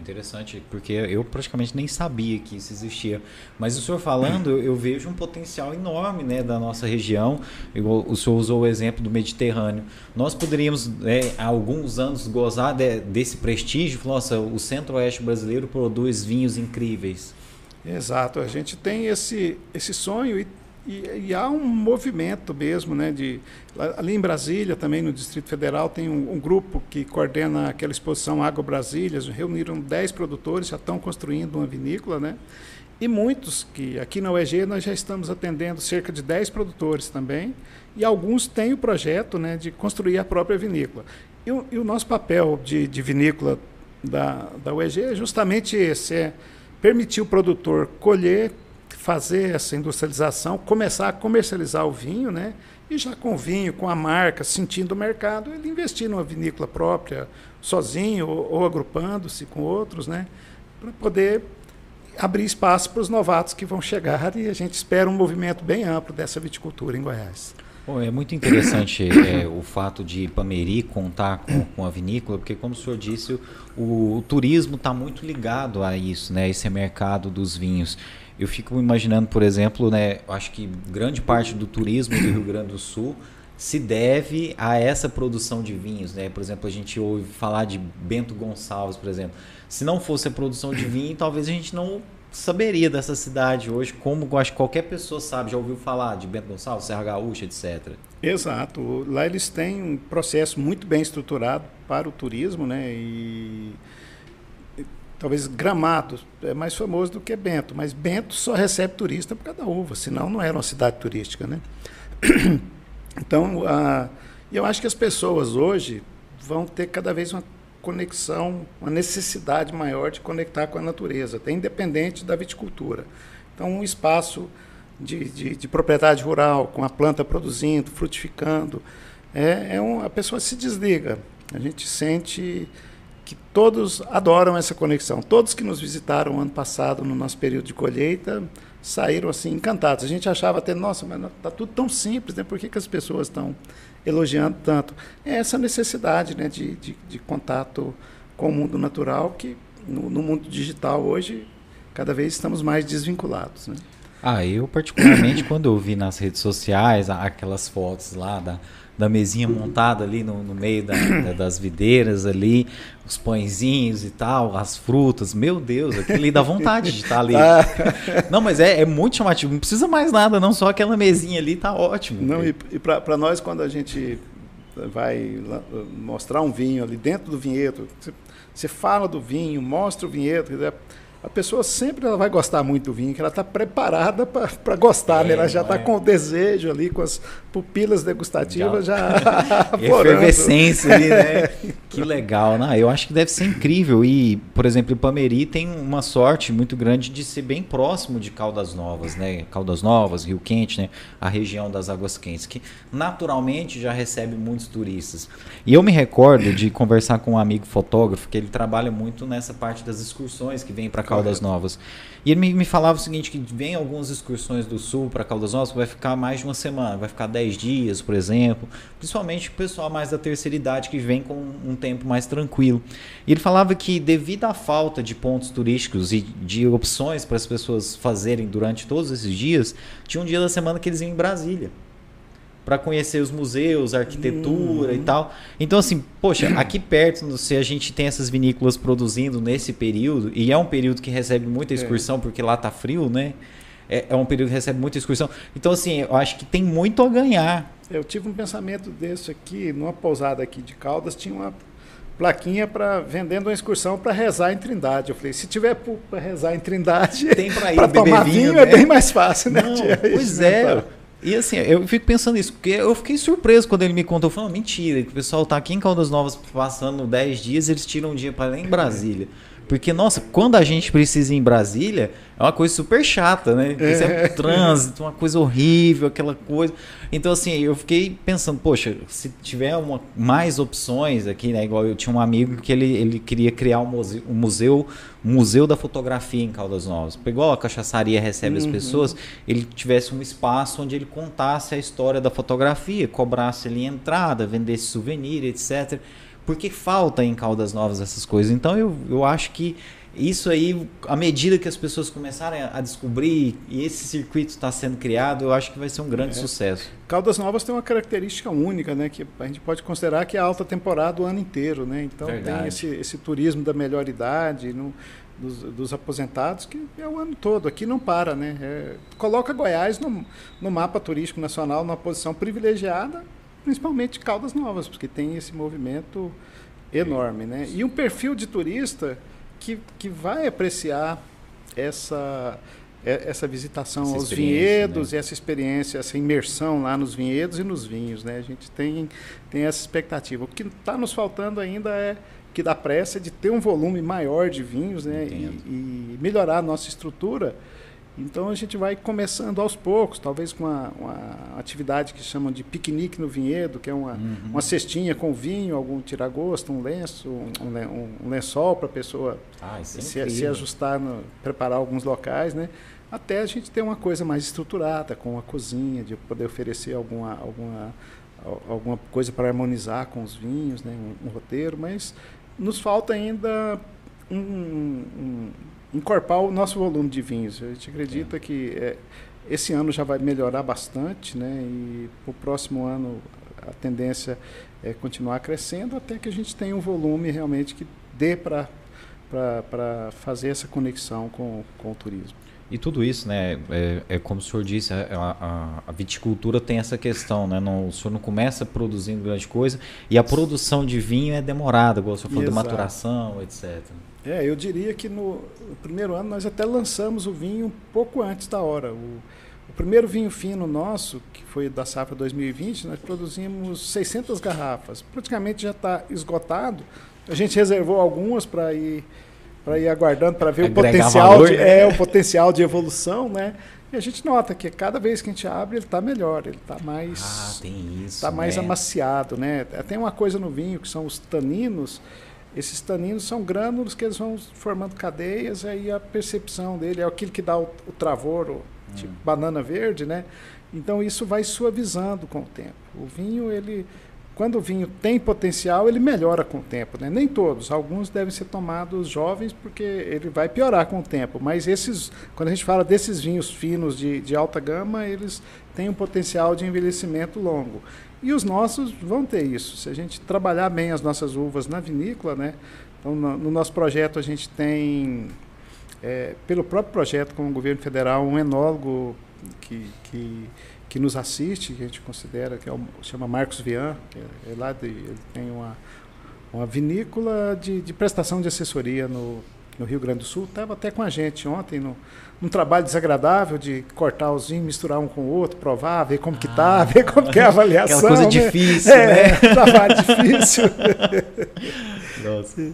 interessante, porque eu praticamente nem sabia que isso existia. Mas o senhor falando, eu, vejo um potencial enorme né, da nossa região. o senhor usou o exemplo do Mediterrâneo. Nós poderíamos, né, há alguns anos, gozar de, desse prestígio. Nossa, o centro-oeste brasileiro produz vinhos incríveis.
Exato, a gente tem esse, esse sonho e e, e, há um movimento mesmo, né, de ali em Brasília também no Distrito Federal tem um, um grupo que coordena aquela exposição Água Brasília, reuniram 10 produtores, já estão construindo uma vinícola, né? E muitos que aqui na UEG nós já estamos atendendo cerca de 10 produtores também, e alguns têm o projeto, né, de construir a própria vinícola. E o, e o nosso papel de, de vinícola da, da UEG é justamente esse, é permitir o produtor colher fazer essa industrialização, começar a comercializar o vinho, né? E já com o vinho, com a marca, sentindo o mercado, ele investir numa vinícola própria, sozinho ou, ou agrupando-se com outros, né? Para poder abrir espaço para os novatos que vão chegar e a gente espera um movimento bem amplo dessa viticultura em Goiás.
Bom, é muito interessante é, o fato de Pameri contar com, com, a vinícola, porque como o senhor disse, o, o turismo está muito ligado a isso, né? Esse mercado dos vinhos. Eu fico imaginando, por exemplo, né, acho que grande parte do turismo do Rio Grande do Sul se deve a essa produção de vinhos, né? Por exemplo, a gente ouve falar de Bento Gonçalves, por exemplo. Se não fosse a produção de vinho, talvez a gente não saberia dessa cidade hoje, como acho que qualquer pessoa sabe, já ouviu falar de Bento Gonçalves, Serra Gaúcha, etc.
Exato. Lá eles têm um processo muito bem estruturado para o turismo, né? E talvez Gramado é mais famoso do que Bento, mas Bento só recebe turista por causa da uva, senão não era uma cidade turística, né? Então, a, eu acho que as pessoas hoje vão ter cada vez uma conexão, uma necessidade maior de conectar com a natureza, até independente da viticultura. Então, um espaço de, de, de propriedade rural, com a planta produzindo, frutificando, é, é um, a pessoa se desliga. A gente sente que todos adoram essa conexão. Todos que nos visitaram ano passado, no nosso período de colheita, saíram assim encantados. A gente achava até, nossa, mas está tudo tão simples, né? por que, que as pessoas estão elogiando tanto? É essa necessidade né, de, de, de contato com o mundo natural que no, no mundo digital hoje cada vez estamos mais desvinculados. Né?
Ah, eu particularmente quando eu vi nas redes sociais aquelas fotos lá da, da mesinha montada ali no, no meio da, da, das videiras ali, os pãezinhos e tal, as frutas, meu Deus, aquilo ali dá vontade de estar ali. Ah. Não, mas é, é muito chamativo, não precisa mais nada, não, só aquela mesinha ali tá ótimo.
Não, e, e para nós quando a gente vai mostrar um vinho ali dentro do vinhedo, você, você fala do vinho, mostra o vinhedo, a pessoa sempre ela vai gostar muito do vinho, que ela está preparada para gostar, é, né? ela já está é. com o desejo ali, com as pupilas degustativas já, já
Efervescência ali, né? que legal, né? Eu acho que deve ser incrível. E, por exemplo, o Pameri tem uma sorte muito grande de ser bem próximo de Caldas Novas, né? Caldas Novas, Rio Quente, né? A região das águas quentes, que naturalmente já recebe muitos turistas. E eu me recordo de conversar com um amigo fotógrafo, que ele trabalha muito nessa parte das excursões que vem para Caldas Novas. E ele me, me, falava o seguinte, que vem algumas excursões do sul para Caldas Novas, vai ficar mais de uma semana, vai ficar 10 dias, por exemplo. Principalmente o pessoal mais da terceira idade que vem com um tempo mais tranquilo. E ele falava que devido à falta de pontos turísticos e de opções para as pessoas fazerem durante todos esses dias, tinha um dia da semana que eles iam em Brasília para conhecer os museus, a arquitetura uhum. e tal. Então, assim, poxa, aqui perto, se a gente tem essas vinícolas produzindo nesse período, e é um período que recebe muita é. excursão, é. porque lá tá frio, né? É, é, um período que recebe muita excursão. Então, assim, eu acho que tem muito a ganhar.
Eu tive um pensamento desse aqui, numa pousada aqui de Caldas, tinha uma plaquinha para vendendo uma excursão para rezar em Trindade. Eu falei, se tiver para rezar em Trindade,
tem para ir pra tomar vinho,
vinho é né? é bem mais fácil, né?
Não, pois é. E assim, eu fico pensando nisso, porque eu fiquei surpreso quando ele me contou. Falando, mentira, que o pessoal tá aqui em Caldas Novas passando 10 dias, eles tiram um dia para ir em Brasília. Porque, nossa, quando a gente precisa ir em Brasília, é uma coisa super chata, né? Porque é. é trânsito, uma coisa horrível, aquela coisa. Então, assim, eu fiquei pensando, poxa, se tiver uma, mais opções aqui, né? Igual eu tinha um amigo que ele, ele queria criar um museu, um museu, museu da fotografia em Caldas Novas. Igual a cachaçaria recebe uhum. as pessoas, ele tivesse um espaço onde ele contasse a história da fotografia, cobrasse ali entrada, vendesse souvenir, etc porque falta em Caldas Novas essas coisas. Então eu, eu acho que isso aí, à medida que as pessoas começarem a descobrir e esse circuito está sendo criado, eu acho que vai ser um grande é. sucesso.
Caldas Novas tem uma característica única, né? Que a gente pode considerar que é alta temporada o ano inteiro, né? Então Verdade. tem esse, esse turismo da melhor idade, no, dos, dos, aposentados, que é o ano todo. Aqui não para, né? É, coloca Goiás no, no mapa turístico nacional numa posição privilegiada principalmente Caldas Novas, porque tem esse movimento enorme. Né? E um perfil de turista que, que vai apreciar essa, essa visitação essa aos vinhedos, né? essa experiência, essa imersão lá nos vinhedos e nos vinhos. Né? A gente tem, tem essa expectativa. O que está nos faltando ainda é que dá pressa de ter um volume maior de vinhos né? e, e melhorar a nossa estrutura então a gente vai começando aos poucos, talvez com uma, uma atividade que chamam de piquenique no vinhedo, que é uma, uhum. uma cestinha com vinho, algum tiragosto, um lenço, um, um, um lençol para a pessoa ah, é se, se, ajustar, no, preparar alguns locais, né? Até a gente ter uma coisa mais estruturada, com a cozinha, de poder oferecer alguma, alguma, alguma coisa para harmonizar com os vinhos, né? um, um roteiro, mas nos falta ainda um, encorpar o nosso volume de vinhos. A gente acredita é. que é, esse ano já vai melhorar bastante, né? E para o próximo ano a tendência é continuar crescendo até que a gente tenha um volume realmente que dê para para fazer essa conexão com, com o turismo.
E tudo isso, né? É, é como o senhor disse, a, a, a, viticultura tem essa questão, né? Não, o senhor não começa produzindo grande coisa e a produção de vinho é demorada, igual o senhor falou, de maturação, etc.
É, eu diria que no, primeiro ano nós até lançamos o vinho um pouco antes da hora. O, o primeiro vinho fino nosso, que foi da safra 2020, nós produzimos 600 garrafas. Praticamente já está esgotado. A gente reservou algumas para ir para ir aguardando para ver o potencial valor, de, né? é o potencial de evolução, né? E a gente nota que cada vez que a gente abre ele está melhor, ele está mais
ah, tem isso,
tá mais né? amaciado, né? Tem uma coisa no vinho que são os taninos esses taninos são grânulos que eles vão formando cadeias, aí a percepção dele é aquilo que dá o, o travor, o, tipo hum. banana verde, né? Então isso vai suavizando com o tempo. O vinho, ele quando o vinho tem potencial, ele melhora com o tempo. Né? Nem todos, alguns devem ser tomados jovens, porque ele vai piorar com o tempo. Mas esses, quando a gente fala desses vinhos finos de, de alta gama, eles têm um potencial de envelhecimento longo. E os nossos vão ter isso. Se a gente trabalhar bem as nossas uvas na vinícola, né? Então, no, no nosso projeto a gente tem, é, pelo próprio projeto com o governo federal, um enólogo que, que que nos assiste, que a gente considera, que é o, chama Marcos Vian, que é, é lá de, ele tem uma, uma vinícola de, de prestação de assessoria no, no Rio Grande do Sul. Estava até com a gente ontem no, num trabalho desagradável de cortar os vinhos, misturar um com o outro, provar, ver como ah, que tá, ver como que é a avaliação. Aquela
coisa né? difícil, é,
né? trabalho difícil.
Nossa.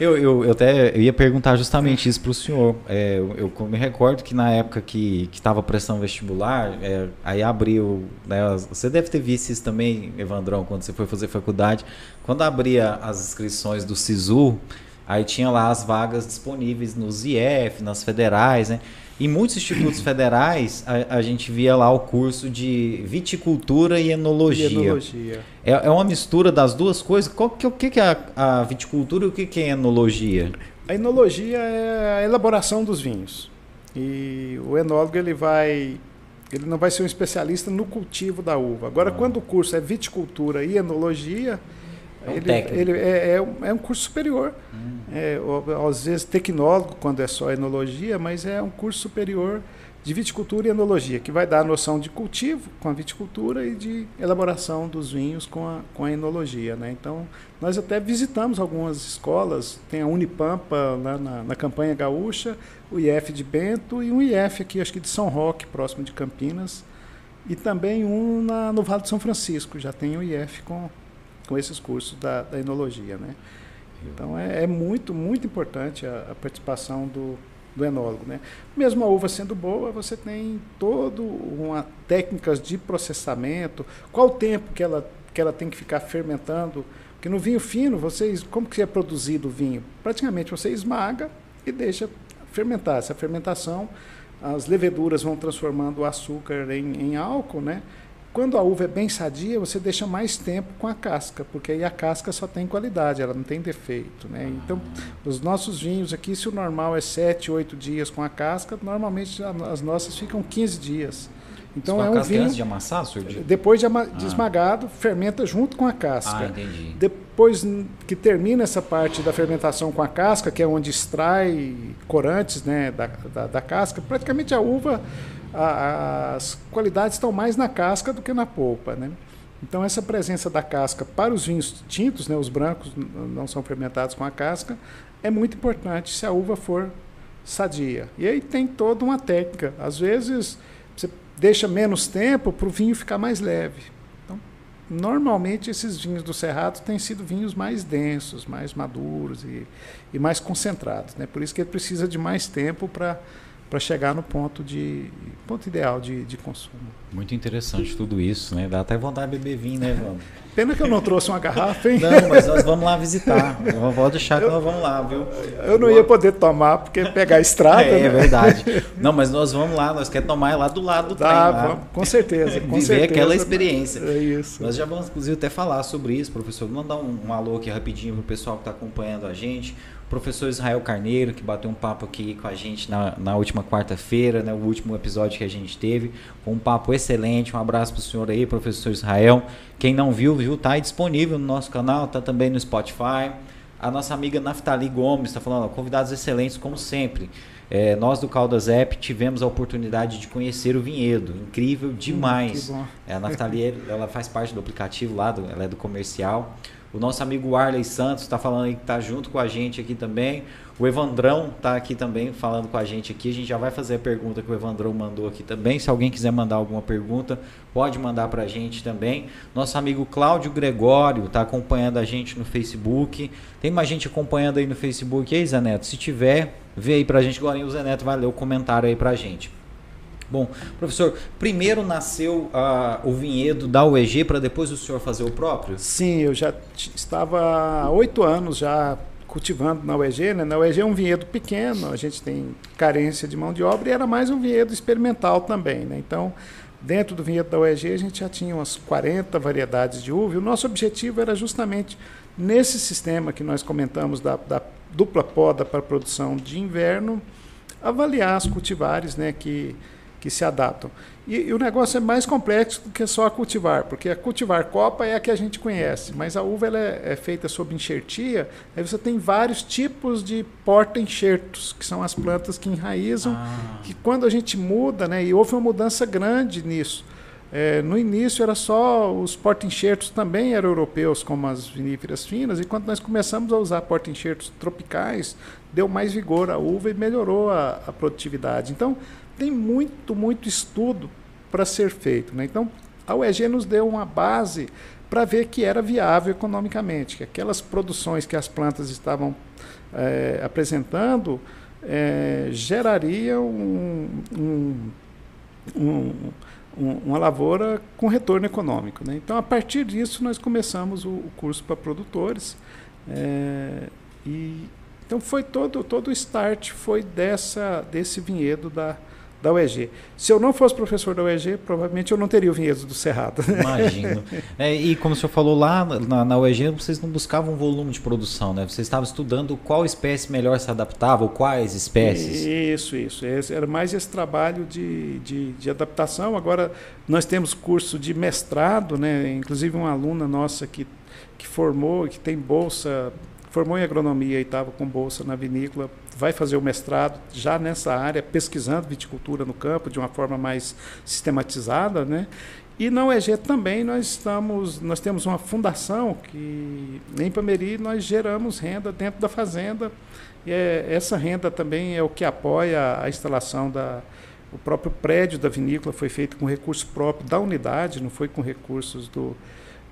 Eu, eu, eu até eu ia perguntar justamente isso para o senhor. É, eu, eu, me recordo que na época que estava prestando vestibular, é, aí abriu. Né, você deve ter visto isso também, Evandrão, quando você foi fazer faculdade. Quando abria as inscrições do SISU, aí tinha lá as vagas disponíveis nos IF, nas federais, né? Em muitos institutos federais, a, a, gente via lá o curso de viticultura e enologia. E enologia. É, é, uma mistura das duas coisas. Qual, que, o que, que é a, a viticultura e o que, que é enologia?
A enologia é a elaboração dos vinhos. E o enólogo ele vai ele não vai ser um especialista no cultivo da uva. Agora, ah. quando o curso é viticultura e enologia, é um ele, ele é, é, é, um curso superior. Hum. É, às vezes tecnólogo, quando é só enologia, mas é um curso superior de viticultura e enologia, que vai dar a noção de cultivo com a viticultura e de elaboração dos vinhos com a, com a enologia. Né? Então, nós até visitamos algumas escolas, tem a Unipampa lá na, na campanha gaúcha, o IF de Bento e um IF aqui, acho que de São Roque, próximo de Campinas, e também um na, no Vale de São Francisco, já tem o IF com com esses cursos da, da enologia, né? Então é, é, muito, muito importante a, a, participação do, do enólogo, né? Mesmo a uva sendo boa, você tem todo uma técnicas de processamento, qual o tempo que ela, que ela tem que ficar fermentando, porque no vinho fino, vocês, como que é produzido o vinho? Praticamente você esmaga e deixa fermentar. Essa fermentação, as leveduras vão transformando o açúcar em, em álcool, né? Quando a uva é bem sadia, você deixa mais tempo com a casca, porque aí a casca só tem qualidade, ela não tem defeito. Né? Então, os nossos vinhos aqui, se o normal é 7, 8 dias com a casca, normalmente as nossas ficam 15 dias.
Então é um vinho. Antes de amassar, senhor?
Depois de, ah. de, esmagado, fermenta junto com a casca.
Ah, entendi.
Depois que termina essa parte da fermentação com a casca, que é onde extrai corantes né, da, da, da casca, praticamente a uva a, as qualidades estão mais na casca do que na polpa, né? Então essa presença da casca para os vinhos tintos, né, os brancos não são fermentados com a casca, é muito importante se a uva for sadia. E aí tem toda uma técnica. Às vezes você deixa menos tempo para o vinho ficar mais leve. Então, normalmente esses vinhos do Cerrado têm sido vinhos mais densos, mais maduros e, e mais concentrados. Né? Por isso que ele precisa de mais tempo para para chegar no ponto de ponto ideal de, de consumo.
Muito interessante tudo isso, né? Dá até vontade de beber vinho, né, Vamos?
Pena que eu não trouxe uma garrafa, hein?
Não, mas nós vamos lá visitar. Vou deixar que eu, nós vamos lá, viu?
Eu não ia poder tomar, porque pegar a estrada.
É, né? é verdade. Não, mas nós vamos lá, nós queremos tomar lá do lado do trem. Lá.
Com certeza, com
Viver
certeza.
aquela experiência.
É isso.
Nós já vamos, inclusive, até falar sobre isso, professor. Vou mandar um, um alô aqui rapidinho para o pessoal que está acompanhando a gente professor Israel Carneiro, que bateu um papo aqui com a gente na, na última quarta-feira, né, o último episódio que a gente teve. um papo excelente. Um abraço para o senhor aí, professor Israel. Quem não viu, viu, tá aí disponível no nosso canal, tá também no Spotify. A nossa amiga Naftali Gomes está falando, ó, convidados excelentes, como sempre. É, nós do Caldas App tivemos a oportunidade de conhecer o vinhedo. Incrível demais. Hum, é, a Naftali ela faz parte do aplicativo lá, do, ela é do comercial. O nosso amigo Arley Santos está falando aí que está junto com a gente aqui também. O Evandrão está aqui também falando com a gente aqui. A gente já vai fazer a pergunta que o Evandrão mandou aqui também. Se alguém quiser mandar alguma pergunta, pode mandar para a gente também. Nosso amigo Cláudio Gregório está acompanhando a gente no Facebook. Tem mais gente acompanhando aí no Facebook aí, Zé Neto? Se tiver, vê aí para a gente. Agora o Zé Neto vai ler o comentário aí para a gente. Bom, professor, primeiro nasceu uh, o vinhedo da UEG para depois o senhor fazer o próprio?
Sim, eu já estava há oito anos já cultivando na UEG. Né? Na UEG é um vinhedo pequeno, a gente tem carência de mão de obra e era mais um vinhedo experimental também. Né? Então, Dentro do vinhedo da UEG, a gente já tinha umas 40 variedades de uva, e o nosso objetivo era justamente nesse sistema que nós comentamos da, da dupla poda para produção de inverno, avaliar as cultivares né, que, que se adaptam. E, e, o negócio é mais complexo do que só a cultivar, porque a cultivar copa é a que a gente conhece, mas a uva ela é, é feita sob enxertia, aí você tem vários tipos de porta-enxertos, que são as plantas que enraizam, ah. que quando a gente muda, né, e houve uma mudança grande nisso. É, no início era só os porta-enxertos também eram europeus, como as viníferas finas, e quando nós começamos a usar porta-enxertos tropicais, deu mais vigor à uva e melhorou a, a produtividade. Então, tem muito, muito estudo para ser feito. Né? Então, a UEG nos deu uma base para ver que era viável economicamente, que aquelas produções que as plantas estavam é, apresentando é, gerariam um, um, um, uma lavoura com retorno econômico. Né? Então, a partir disso, nós começamos o, o curso para produtores. É, e, então, foi todo, todo o start foi dessa, desse vinhedo da, da UEG. Se eu não fosse professor da UEG, provavelmente eu não teria o vinhedo do Cerrado.
Imagino. É, e como o senhor falou lá na, na, UEG, vocês não buscavam volume de produção, né? Vocês estavam estudando qual espécie melhor se adaptava, ou quais espécies.
Isso, isso. Esse, era mais esse trabalho de, de, de, adaptação. Agora, nós temos curso de mestrado, né? Inclusive uma aluna nossa que, que formou, que tem bolsa formou em agronomia e estava com bolsa na vinícola, vai fazer o mestrado já nessa área, pesquisando viticultura no campo de uma forma mais sistematizada, né? E na UEG também nós estamos, nós temos uma fundação que em Pameri nós geramos renda dentro da fazenda. E é, essa renda também é o que apoia a instalação da o próprio prédio da vinícola foi feito com recurso próprio da unidade, não foi com recursos do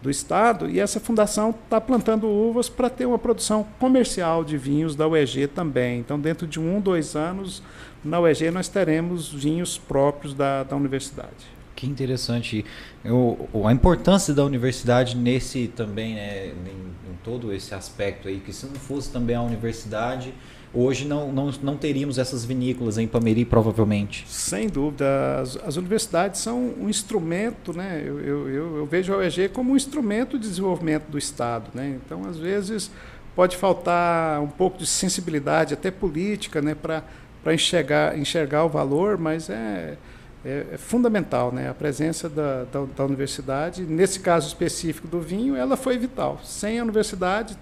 do Estado, e essa fundação está plantando uvas para ter uma produção comercial de vinhos da UEG também. Então, dentro de um, dois anos, na UEG nós teremos vinhos próprios da, da universidade.
Que interessante. Eu, a importância da universidade nesse também, né, em, em todo esse aspecto aí, que se não fosse também a universidade, hoje não, não, não teríamos essas vinícolas em Pameri, provavelmente.
Sem dúvida. As, as universidades são um instrumento, né? Eu, eu, eu, vejo a UEG como um instrumento de desenvolvimento do Estado. Né? Então, às vezes, pode faltar um pouco de sensibilidade, até política, né? para enxergar, enxergar o valor, mas é, é, é, fundamental. Né? A presença da, da, da universidade, nesse caso específico do vinho, ela foi vital. Sem a universidade,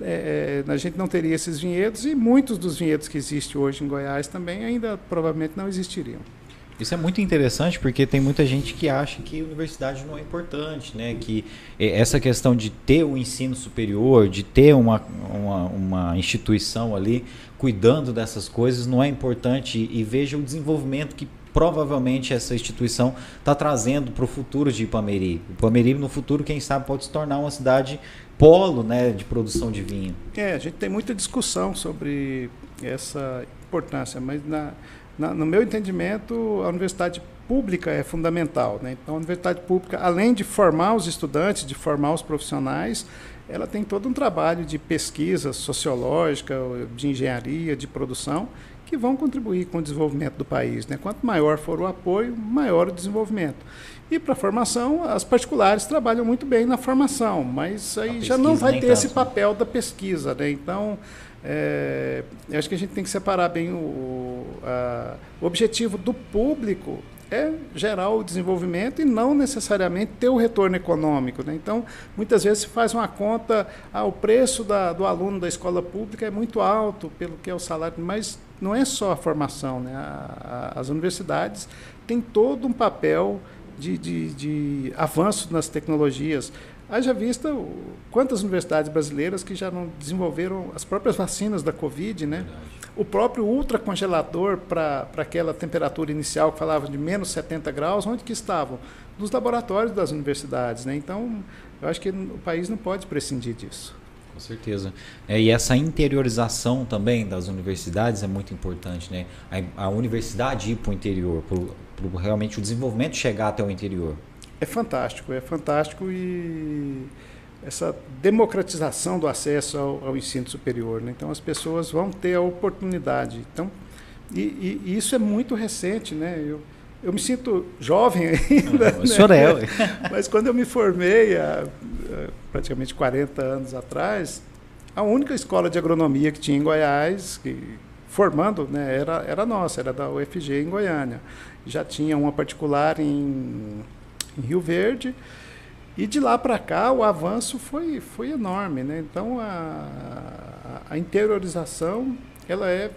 é, é, a gente não teria esses vinhedos e muitos dos vinhedos que existem hoje em Goiás também ainda provavelmente não existiriam.
Isso é muito interessante porque tem muita gente que acha que universidade não é importante, né? Que essa questão de ter o ensino superior, de ter uma, uma, uma instituição ali cuidando dessas coisas não é importante e veja o desenvolvimento que provavelmente essa instituição está trazendo para o futuro de Ipameri. Ipameri no futuro, quem sabe, pode se tornar uma cidade polo né, de produção de vinho.
É, a gente tem muita discussão sobre essa importância, mas na, na, no meu entendimento, a universidade pública é fundamental. Né? Então, a universidade pública, além de formar os estudantes, de formar os profissionais, ela tem todo um trabalho de pesquisa sociológica, de engenharia, de produção, que vão contribuir com o desenvolvimento do país. Né? Quanto maior for o apoio, maior o desenvolvimento. E para a formação, as particulares trabalham muito bem na formação, mas aí já não vai ter esse né? papel da pesquisa. Né? Então, é, acho que a gente tem que separar bem o, a, o objetivo do público é gerar o desenvolvimento e não necessariamente ter o retorno econômico. Né? Então, muitas vezes se faz uma conta, ah, o preço da, do aluno da escola pública é muito alto pelo que é o salário, mas não é só a formação. Né? A, a, as universidades têm todo um papel de, de, de avanço nas tecnologias. Haja vista quantas universidades brasileiras que já não desenvolveram as próprias vacinas da Covid, né? O próprio ultracongelador para aquela temperatura inicial que falava de menos 70 graus, onde que estavam? Nos laboratórios das universidades, né? Então, eu acho que o país não pode prescindir disso.
Com certeza. É, e essa interiorização também das universidades é muito importante, né? A, a universidade ir para o interior, para realmente o desenvolvimento chegar até o interior.
É fantástico, é fantástico e essa democratização do acesso ao, ao ensino superior. Né? Então as pessoas vão ter a oportunidade. Então, e, e, e, isso é muito recente, né? Eu, eu me sinto jovem ainda.
O né? senhor é.
Mas quando eu me formei, há, praticamente 40 anos atrás, a única escola de agronomia que tinha em Goiás, que, formando, né, era, era nossa, era da UFG em Goiânia. Já tinha uma particular em, em Rio Verde. E de lá para cá o avanço foi, foi enorme. Né? Então a, a interiorização ela é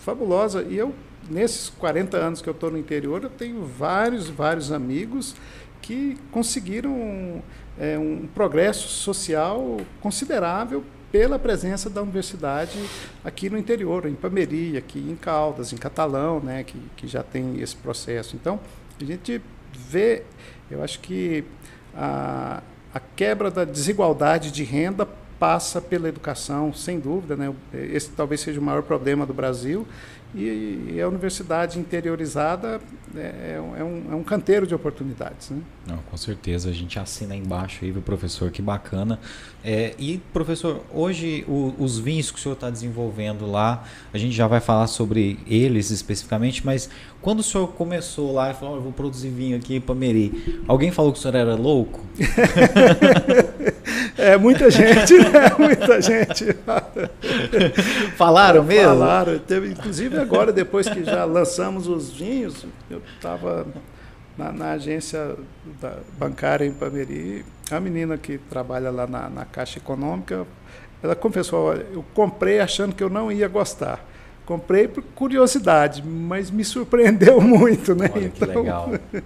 fabulosa. E eu nesses 40 anos que eu estou no interior, eu tenho vários, vários amigos que conseguiram é, um progresso social considerável pela presença da universidade aqui no interior, em Pameri, aqui em Caldas, em Catalão, né, que, que já tem esse processo. Então, a gente vê, eu acho que a, a quebra da desigualdade de renda passa pela educação, sem dúvida. Né? Esse talvez seja o maior problema do Brasil e, e a universidade interiorizada é, é, é, um, é um canteiro de oportunidades. Né?
Não, com certeza, a gente assina embaixo aí, professor, que bacana. É, e, professor, hoje o, os vinhos que o senhor está desenvolvendo lá, a gente já vai falar sobre eles especificamente, mas quando o senhor começou lá e falou, oh, eu vou produzir vinho aqui em Pameri, alguém falou que o senhor era louco?
é, muita gente, né? Muita gente.
Falaram mesmo?
Falaram. Teve, inclusive agora, depois que já lançamos os vinhos, eu estava na, na, agência bancária em Pameri, a menina que trabalha lá na, na Caixa Econômica, ela confessou, eu comprei achando que eu não ia gostar. Comprei por curiosidade, mas me surpreendeu muito, né?
Olha, então, que legal.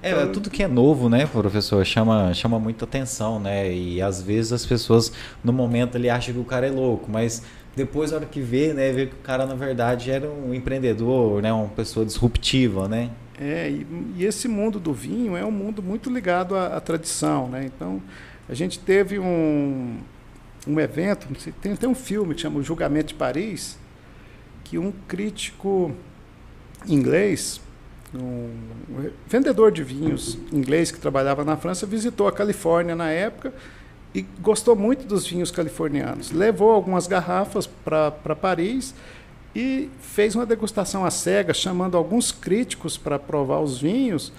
É, então, tudo que é novo, né, professor, chama, chama muita atenção, né? E às vezes as pessoas, no momento, ali acham que o cara é louco, mas depois, na hora que vê, né, vê que o cara, na verdade, era um empreendedor, né, uma pessoa disruptiva, né?
É, e, e esse mundo do vinho é um mundo muito ligado à, à tradição, né? Então, a gente teve um, um evento, tem até um filme que chama O Julgamento de Paris, que um crítico inglês, um vendedor de vinhos inglês que trabalhava na França, visitou a Califórnia na época e gostou muito dos vinhos californianos. Levou algumas garrafas para Paris e fez uma degustação à cega, chamando alguns críticos para provar os vinhos.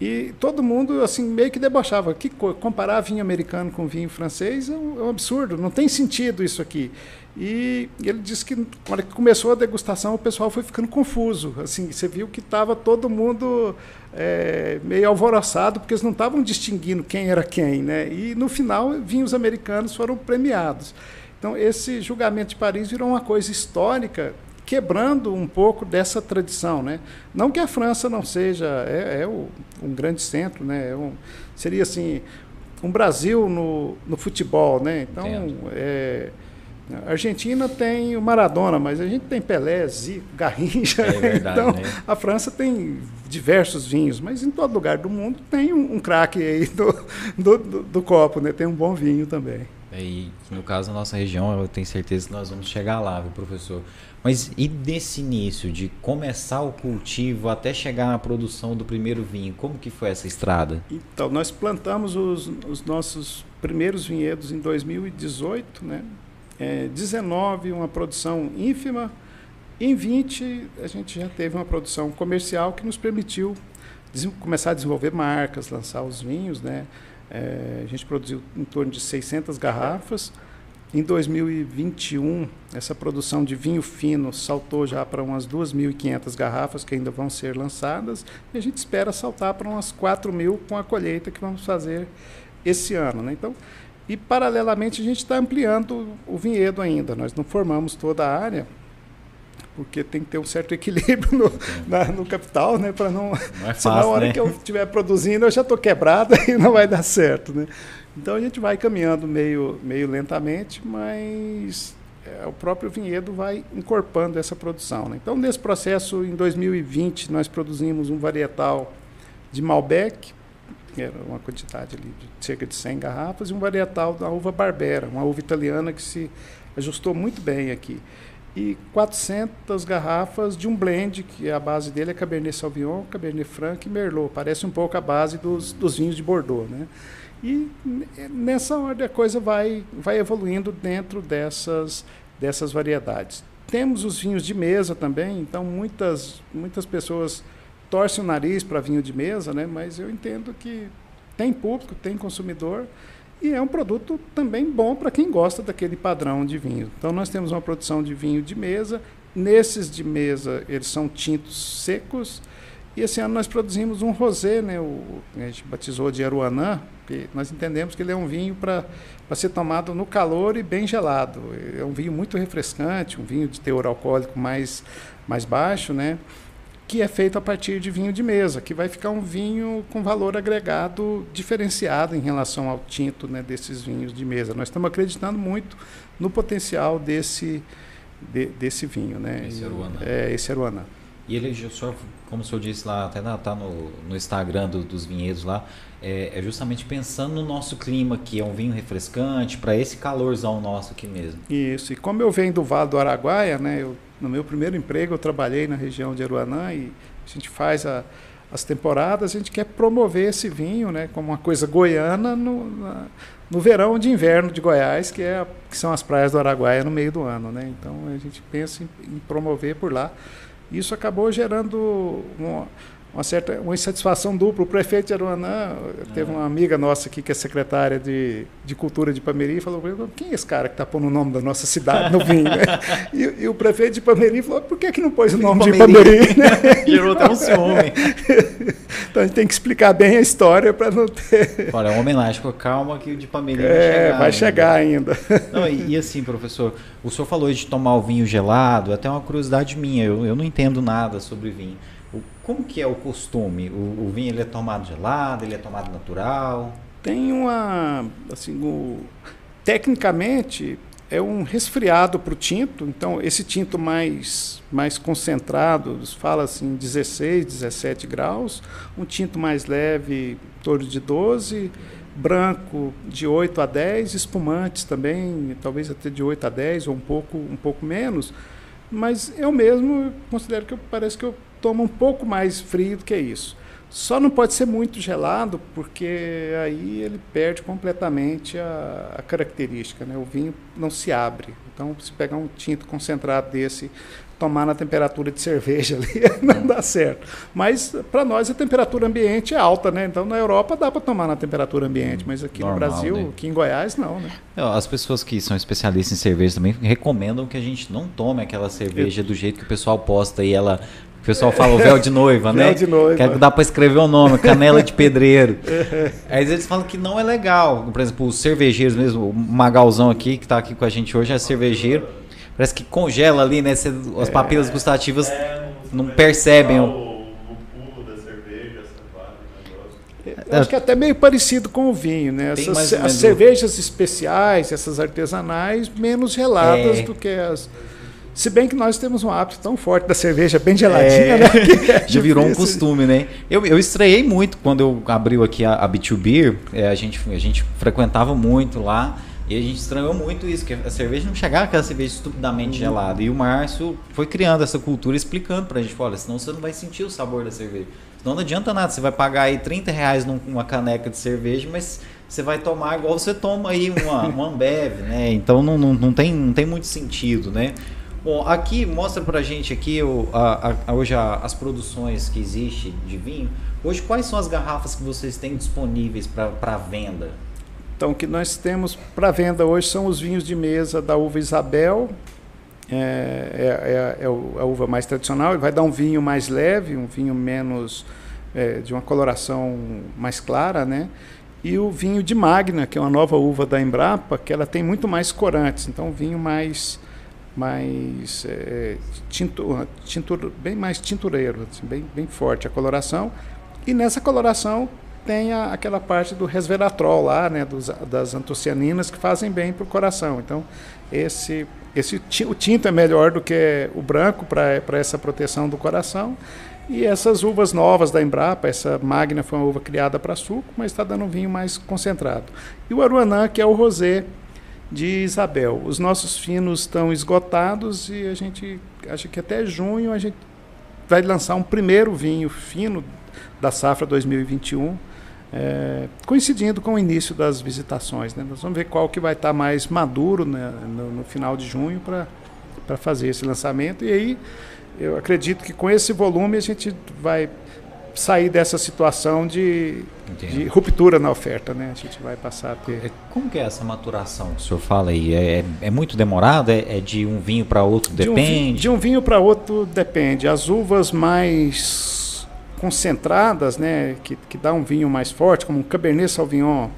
E todo mundo assim meio que debochava. Que comparar vinho americano com vinho francês é um, é um absurdo, não tem sentido isso aqui. E ele disse que quando começou a degustação o pessoal foi ficando confuso. Assim, você viu que estava todo mundo é, meio alvoroçado porque eles não estavam distinguindo quem era quem, né? E no final vinhos americanos foram premiados. Então esse julgamento de Paris virou uma coisa histórica quebrando um pouco dessa tradição, né? Não que a França não seja é, é o, um grande centro, né? É um, seria assim um Brasil no, no futebol, né? Então é, a Argentina tem o Maradona, mas a gente tem Pelé, Zico, Garrincha. É verdade, então, né? a França tem diversos vinhos, mas em todo lugar do mundo tem um, um craque aí do, do, do, do, copo, né? Tem um bom vinho também.
É, e no caso da nossa região, eu tenho certeza que nós vamos chegar lá, viu, professor? Mas e desse início, de começar o cultivo até chegar na produção do primeiro vinho, como que foi essa estrada?
Então, nós plantamos os, os nossos primeiros vinhedos em 2018, né? É, 19, uma produção ínfima. Em 20, a gente já teve uma produção comercial que nos permitiu começar a desenvolver marcas, lançar os vinhos, né? É, a gente produziu em torno de 600 garrafas. Em 2021, essa produção de vinho fino saltou já para umas 2.500 garrafas que ainda vão ser lançadas e a gente espera saltar para umas 4.000 com a colheita que vamos fazer esse ano. Né? Então, e paralelamente a gente está ampliando o vinhedo ainda. Nós não formamos toda a área, porque tem que ter um certo equilíbrio no, na, no capital, né? Para não. não é senão, a hora né? que eu estiver produzindo, eu já estou quebrado e não vai dar certo, né? Então a gente vai caminhando meio, meio lentamente, mas é, o próprio vinhedo vai incorporando essa produção. Né? Então, nesse processo, em 2020, nós produzimos um varietal de Malbec, que era uma quantidade ali de cerca de 100 garrafas, e um varietal da uva Barbera, uma uva italiana que se ajustou muito bem aqui e 400 garrafas de um blend, que a base dele é Cabernet Sauvignon, Cabernet Franc e Merlot. Parece um pouco a base dos, dos vinhos de Bordeaux. Né? E nessa ordem a coisa vai, vai evoluindo dentro dessas, dessas variedades. Temos os vinhos de mesa também, então muitas, muitas pessoas torce o nariz para vinho de mesa, né? Mas eu entendo que tem público, tem consumidor e é um produto também bom para quem gosta daquele padrão de vinho. Então nós temos uma produção de vinho de mesa. Nesses de mesa, eles são tintos secos. E esse ano nós produzimos um rosé, né? O, a gente batizou de Aruanã, que nós entendemos que ele é um vinho para ser tomado no calor e bem gelado. É um vinho muito refrescante, um vinho de teor alcoólico mais, mais baixo, né? que é feito a partir de vinho de mesa, que vai ficar um vinho com valor agregado diferenciado em relação ao tinto né, desses vinhos de mesa. Nós estamos acreditando muito no potencial desse, de, desse vinho. Né?
Esse Aruana.
É, esse Aruana.
E ele, o senhor, como o senhor disse lá, até está no, no Instagram do, dos vinhedos lá, é, é, justamente pensando no nosso clima, que é um vinho refrescante, para esse calorzão nosso aqui mesmo.
Isso, e como eu venho do Vale do Araguaia, né, eu no meu primeiro emprego, eu trabalhei na região de Aruanã e a gente faz a, as temporadas, a gente quer promover esse vinho né, como uma coisa goiana no, na, no verão de inverno de Goiás, que, é, que são as praias do Araguaia no meio do ano. Né? Então a gente pensa em, em promover por lá. Isso acabou gerando uma, uma certa uma insatisfação dupla. O prefeito de Aruanã, teve uma amiga nossa aqui, que é secretária de, de Cultura de Pameri, falou quem é esse cara que está pondo o nome da nossa cidade no vinho? E, e, o prefeito de Pameri falou, por que, que não pôs o nome de Pameri?
Né? Gerou até um ciúme.
então a gente tem que explicar bem a história para não ter...
Olha, é uma homenagem, calma que o de Pameri
é,
vai
chegar ainda.
Vai chegar ainda. Não, e, e, assim, professor, o senhor falou de tomar o vinho gelado, até uma curiosidade minha, eu, eu não entendo nada sobre vinho. Como que é o costume? O, o, vinho ele é tomado gelado, ele é tomado natural?
Tem uma, assim, o, tecnicamente é um resfriado para o tinto. Então esse tinto mais mais concentrado, fala assim 16, 17 graus, um tinto mais leve, torno de 12, branco de 8 a 10, espumantes também, talvez até de 8 a 10 ou um pouco um pouco menos. Mas eu mesmo considero que eu, parece que eu toma um pouco mais frio do que isso. Só não pode ser muito gelado, porque aí ele perde completamente a, a, característica. Né? O vinho não se abre. Então, se pegar um tinto concentrado desse, tomar na temperatura de cerveja ali, não dá certo. Mas, para nós, a temperatura ambiente é alta. Né? Então, na Europa dá para tomar na temperatura ambiente, mas aqui Normal, no Brasil, né? aqui em Goiás, não. Né?
As pessoas que são especialistas em cerveja também recomendam que a gente não tome aquela cerveja do jeito que o pessoal posta e ela o pessoal fala o véu de noiva, né?
Véu de noiva.
Que dá para escrever o nome, canela de pedreiro. Aí eles falam que não é legal. Por exemplo, os cervejeiros mesmo, o Magalzão aqui, que está aqui com a gente hoje, é cervejeiro. Parece que congela ali, né? As papilas gustativas é, não, não percebem. O,
Eu acho que é até meio parecido com o vinho, né? Essas, as cervejas especiais, essas artesanais, menos geladas é. do que as se bem que nós temos um hábito tão forte da cerveja bem geladinha, é, né?
Já virou um costume, né? Eu, eu estreiei muito quando eu abriu aqui a, a B2 Beer, é, a, gente, a gente frequentava muito lá. E a gente estranhou muito isso, que a cerveja não chegava aquela cerveja estupidamente uhum. gelada. E o Márcio foi criando essa cultura, explicando pra gente, olha, senão você não vai sentir o sabor da cerveja. Senão não adianta nada, você vai pagar aí 30 reais numa caneca de cerveja, mas você vai tomar igual você toma aí uma, uma Ambev, né? Então não, não, não, tem, não tem muito sentido, né? Bom, aqui mostra pra gente aqui o, a, a, hoje a, as produções que existe de vinho. Hoje quais são as garrafas que vocês têm disponíveis para venda?
Então o que nós temos para venda hoje são os vinhos de mesa da uva Isabel. É, é, é, é a uva mais tradicional, ele vai dar um vinho mais leve, um vinho menos é, de uma coloração mais clara, né? E o vinho de Magna, que é uma nova uva da Embrapa, que ela tem muito mais corantes, então um vinho mais mais é, tinto, tintur, bem mais tintureiro, assim, bem, bem forte a coloração. E nessa coloração tem a, aquela parte do resveratrol lá, né, dos, das antocianinas que fazem bem para o coração. Então, esse, esse o tinto é melhor do que o branco para essa proteção do coração. E essas uvas novas da Embrapa, essa Magna foi uma uva criada para suco, mas está dando um vinho mais concentrado. E o Aruanã, que é o rosé, de Isabel. Os nossos finos estão esgotados e a gente acha que até junho a gente vai lançar um primeiro vinho fino da safra 2021, é, coincidindo com o início das visitações. Né? Nós vamos ver qual que vai estar mais maduro né, no, no, final de junho para fazer esse lançamento. E aí eu acredito que com esse volume a gente vai sair dessa situação de, de, ruptura na oferta, né? A gente vai passar a ter.
É, como que é essa maturação que o senhor fala aí? É, é, é muito demorada? É, é, de um vinho para outro? Depende?
De um, de um vinho para outro depende. As uvas mais concentradas, né, que, que dá um vinho mais forte, como um Cabernet Sauvignon,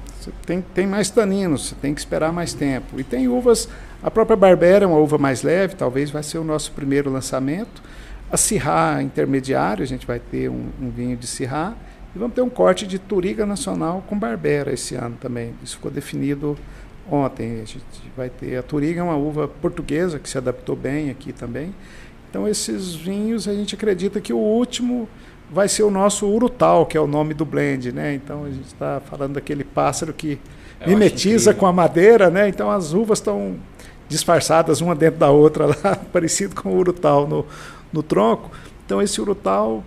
tem, tem mais taninos, você tem que esperar mais tempo. E tem uvas, a própria Barbera é uma uva mais leve, talvez vai ser o nosso primeiro lançamento. A Syrah intermediário, a gente vai ter um, um vinho de Syrah. E vamos ter um corte de Turiga Nacional com Barbera esse ano também. Isso ficou definido ontem. A gente vai ter a Turiga é uma uva portuguesa que se adaptou bem aqui também. Então esses vinhos a gente acredita que o último vai ser o nosso Urutau, que é o nome do blend, né? Então a gente está falando daquele pássaro que Eu mimetiza com a madeira, né? Então as uvas estão disfarçadas uma dentro da outra lá, parecido com o Urutau no, no tronco. Então esse Urutau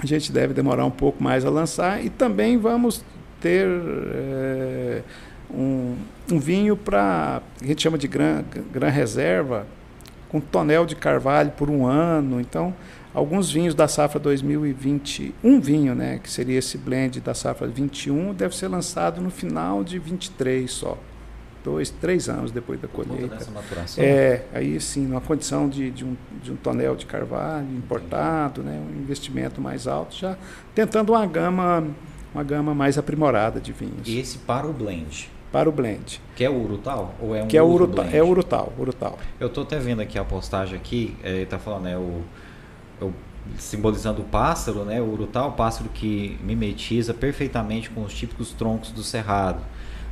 a gente deve demorar um pouco mais a lançar e também vamos ter é, um, um, vinho para a gente chama de gran, gran reserva com tonel de carvalho por um ano. Então alguns vinhos da safra 2020, um vinho, né, que seria esse blend da safra 21, deve ser lançado no final de 23 só. Dois, três anos depois da colheita. É, aí sim, numa condição de, de, um, de um tonel de carvalho importado, né, um investimento mais alto, já tentando uma gama, uma gama mais aprimorada de vinhos.
E esse para o blend?
para o blend.
Que é o Urutau? Ou é um
que é o Urutau, é Urutau, Urutau.
Eu estou até vendo aqui a postagem aqui, é, ele está falando, é o eu, simbolizando o pássaro, né? O urutá, o pássaro que mimetiza perfeitamente com os típicos troncos do cerrado.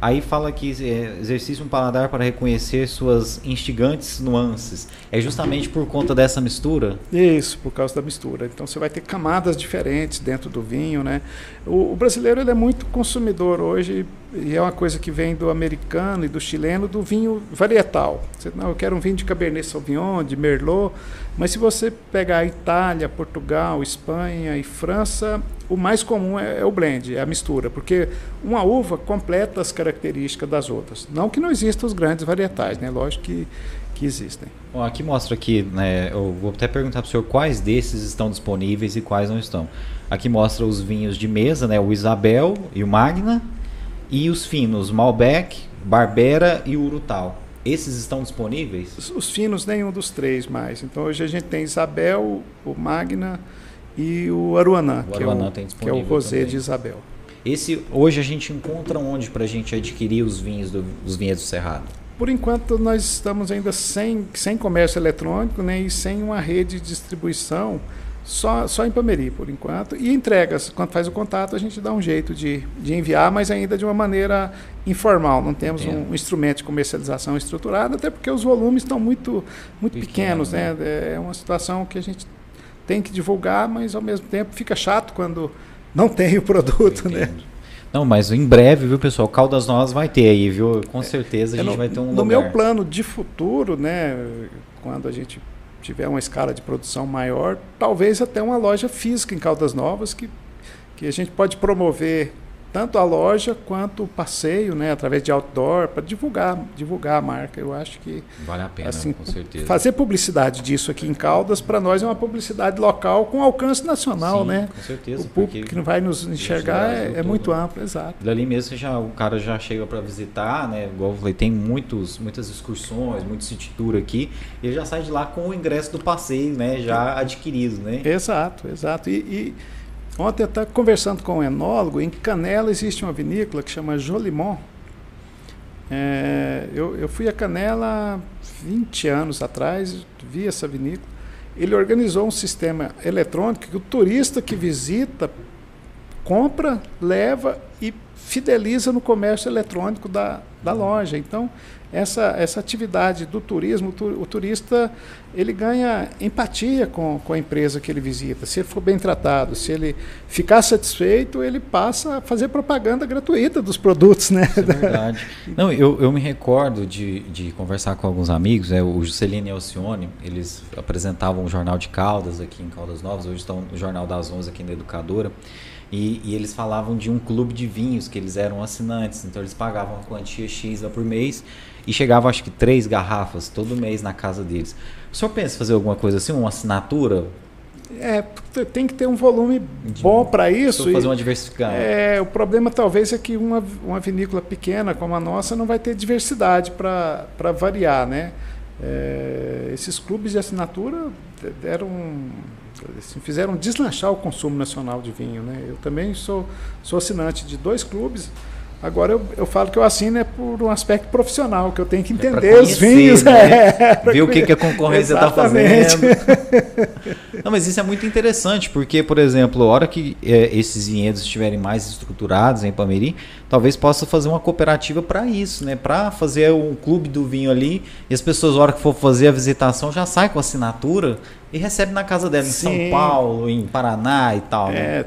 Aí fala que é, exercício um paladar para reconhecer suas instigantes nuances. É justamente por conta dessa mistura?
Isso, por causa da mistura. Então você vai ter camadas diferentes dentro do vinho, né? O, o brasileiro ele é muito consumidor hoje e é uma coisa que vem do americano e do chileno do vinho varietal. Você, não, eu quero um vinho de Cabernet Sauvignon, de Merlot, mas se você pegar Itália, Portugal, Espanha e França, o mais comum é, é, o blend, é a mistura, porque uma uva completa as características das outras. Não que não existam os grandes varietais, né? Lógico que, que existem.
Bom, aqui mostra aqui, né? Eu vou até perguntar para o senhor quais desses estão disponíveis e quais não estão. Aqui mostra os vinhos de mesa, né? O Isabel e o Magna e os finos, Malbec, Barbera e Urutau. Esses estão disponíveis?
Os, os, finos, nenhum dos três mais. Então hoje a gente tem Isabel, o Magna e o Aruanã, o que, Aruanã é o, que é o Rosé também. de Isabel.
Esse hoje a gente encontra onde para a gente adquirir os vinhos do, dos vinhedos do Cerrado?
Por enquanto nós estamos ainda sem, sem comércio eletrônico né, e sem uma rede de distribuição só, só em Pameri, por enquanto. E entregas, quando faz o contato, a gente dá um jeito de, de enviar, mas ainda de uma maneira informal. Não temos um, um, instrumento de comercialização estruturado, até porque os volumes estão muito, muito Pequeno, pequenos. Né? né? É uma situação que a gente tem que divulgar, mas ao mesmo tempo fica chato quando não tem o produto. Né?
Não, mas em breve, viu, pessoal? Caldas Novas vai ter aí, viu? Com certeza a é, gente
no,
vai ter um
No
lugar.
meu plano de futuro, né, quando a gente tiver uma escala de produção maior, talvez até uma loja física em Caldas Novas que, que a gente pode promover tanto a loja quanto o passeio, né, através de outdoor, para divulgar, divulgar a marca. Eu acho que
vale a pena, assim, com certeza.
Fazer publicidade disso aqui em Caldas para nós é uma publicidade local com alcance nacional,
Sim,
né?
Com certeza.
O público que vai nos enxergar é, é muito amplo, exato.
Dali mesmo já o cara já chega para visitar, né? Igual eu falei, tem muitos, muitas excursões, muito city tour aqui, e ele já sai de lá com o ingresso do passeio, né? Já adquirido, né?
Exato, exato. e, e Ontem eu estava conversando com um enólogo, em Canela existe uma vinícola que chama Jolimon. É, eu, eu fui a Canela 20 anos atrás, vi essa vinícola. Ele organizou um sistema eletrônico que o turista que visita compra, leva e fideliza no comércio eletrônico da, da loja. Então, essa, essa atividade do turismo, o turista ele ganha empatia com, com a empresa que ele visita. Se ele for bem tratado, se ele ficar satisfeito, ele passa a fazer propaganda gratuita dos produtos. Né?
Isso é verdade. Não, eu, eu me recordo de, de conversar com alguns amigos, né? o Juscelino e Alcione, eles apresentavam o Jornal de Caldas aqui em Caldas Novas, hoje estão no Jornal das Onze aqui na Educadora. E, e, eles falavam de um clube de vinhos que eles eram assinantes, então eles pagavam uma quantia X lá por mês e chegava acho que três garrafas todo mês na casa deles. O senhor pensa em fazer alguma coisa assim, uma assinatura?
É, tem que ter um volume bom para isso.
fazer uma diversificação.
É, o problema talvez é que uma, uma vinícola pequena como a nossa não vai ter diversidade para variar, né? É, esses clubes de assinatura deram, assim, fizeram deslanchar o consumo nacional de vinho, né? Eu também sou, sou assinante de dois clubes Agora eu, eu falo que eu assino é por um aspecto profissional, que eu tenho que é entender é os vinhos. Né?
É, Ver o que, que a concorrência está fazendo. Não, mas isso é muito interessante, porque, por exemplo, a hora que é, esses vinhedos estiverem mais estruturados em Pameri, talvez possa fazer uma cooperativa para isso, né? Para fazer um clube do vinho ali, e as pessoas, a hora que for fazer a visitação, já sai com assinatura e recebe na casa dela, em Sim. São Paulo, em Paraná e tal. Né?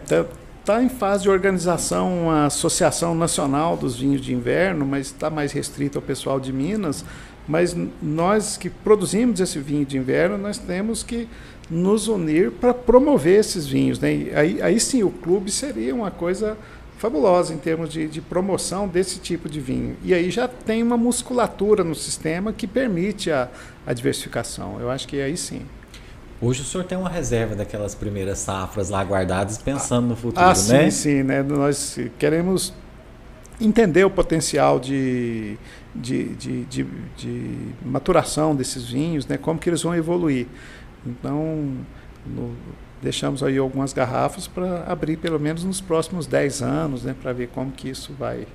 Está em fase de organização a Associação Nacional dos Vinhos de Inverno, mas está mais restrito ao pessoal de Minas. Mas nós que produzimos esse vinho de inverno, nós temos que nos unir para promover esses vinhos. Né? Aí, aí sim, o clube seria uma coisa fabulosa em termos de, de, promoção desse tipo de vinho. E aí já tem uma musculatura no sistema que permite a, a diversificação. Eu acho que aí sim.
Hoje o senhor tem uma reserva daquelas primeiras safras lá guardadas pensando no futuro,
ah,
né?
Sim, sim, né? Nós queremos entender o potencial de, de, de, de, de maturação desses vinhos, né? Como que eles vão evoluir. Então, no, deixamos aí algumas garrafas para abrir pelo menos nos próximos 10 anos, né? Para ver como que isso vai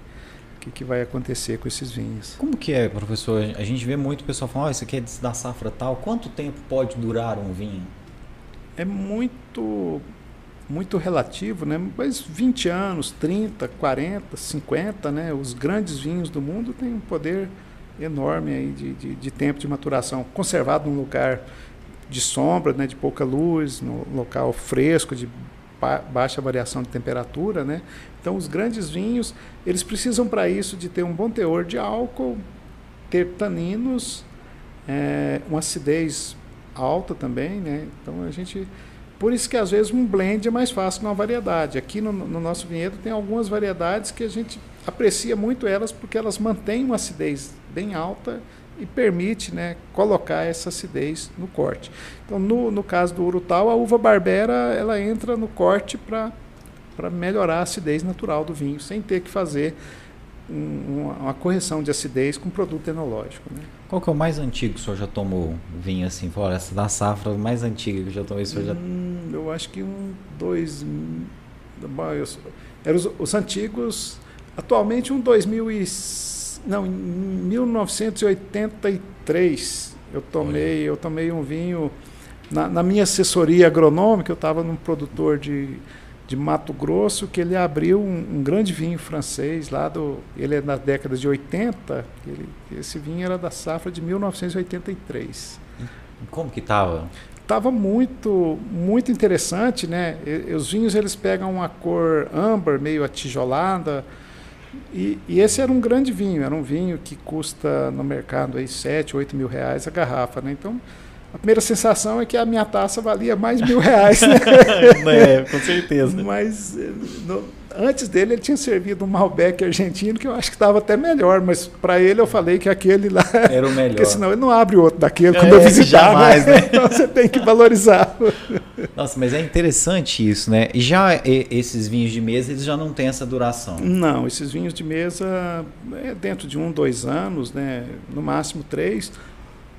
que, que vai acontecer com esses vinhos.
Como que é, professor? A gente vê muito pessoal falando, oh, isso aqui é da safra tal. Quanto tempo pode durar um vinho?
É muito muito relativo, né? Mas 20 anos, 30, 40, 50, né? Os grandes vinhos do mundo têm um poder enorme aí de, de, de tempo de maturação, conservado num lugar de sombra, né? De pouca luz, no local fresco, de baixa variação de temperatura, né? Então os grandes vinhos, eles precisam para isso de ter um bom teor de álcool, ter taninos, é, uma acidez alta também, né? Então a gente por isso que às vezes um blend é mais fácil uma variedade. Aqui no, no, nosso vinhedo tem algumas variedades que a gente aprecia muito elas porque elas mantêm uma acidez bem alta e permite né, colocar essa acidez no corte. Então, no, no caso do Urutau, a uva barbera ela entra no corte para melhorar a acidez natural do vinho, sem ter que fazer um, uma, uma, correção de acidez com produto enológico. Né?
Qual que é o mais antigo que o senhor já tomou vinho assim? Fora essa da safra mais antiga que eu já tomei, o senhor já...
Hum, eu acho que um, dois... Eram os, os antigos, atualmente um 2006 não, em 1983 eu tomei, eu tomei um vinho na, na minha assessoria agronômica, eu estava num produtor de, de Mato Grosso que ele abriu um, um, grande vinho francês lá do, ele é na década de 80, ele, esse vinho era da safra de 1983.
Como que estava?
Estava muito muito interessante, né? E, os vinhos eles pegam uma cor âmbar, meio atijolada, e, e, esse era um grande vinho, era um vinho que custa no mercado aí 7, 8 mil reais a garrafa, né? Então, a primeira sensação é que a minha taça valia mais mil reais, né?
é, com certeza.
Mas eh, no, antes dele ele tinha servido um Malbec argentino que eu acho que estava até melhor, mas para ele eu falei que aquele lá
era o melhor.
Porque senão ele não abre outro daquele é, quando eu visitar, jamais, né? né? então você tem que valorizar.
Nossa, mas é interessante isso, né? E já esses vinhos de mesa eles já não têm essa duração?
Não, esses vinhos de mesa é dentro de um, dois anos, né? No máximo três.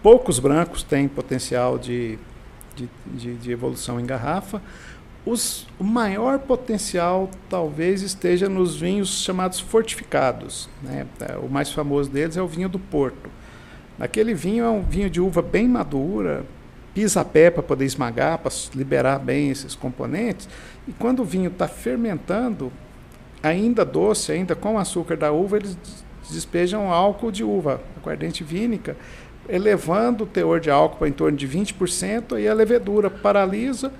Poucos brancos têm potencial de, de, de, de evolução em garrafa. Os, o maior potencial talvez esteja nos vinhos chamados fortificados. Né? É, o mais famoso deles é o vinho do Porto. Aquele vinho é um vinho de uva bem madura, pisa a pé para poder esmagar, para liberar bem esses componentes. E quando o vinho está fermentando, ainda doce, ainda com açúcar da uva, eles despejam álcool de uva, aguardente vínica, elevando o teor de álcool para em torno de 20%, aí a levedura paralisa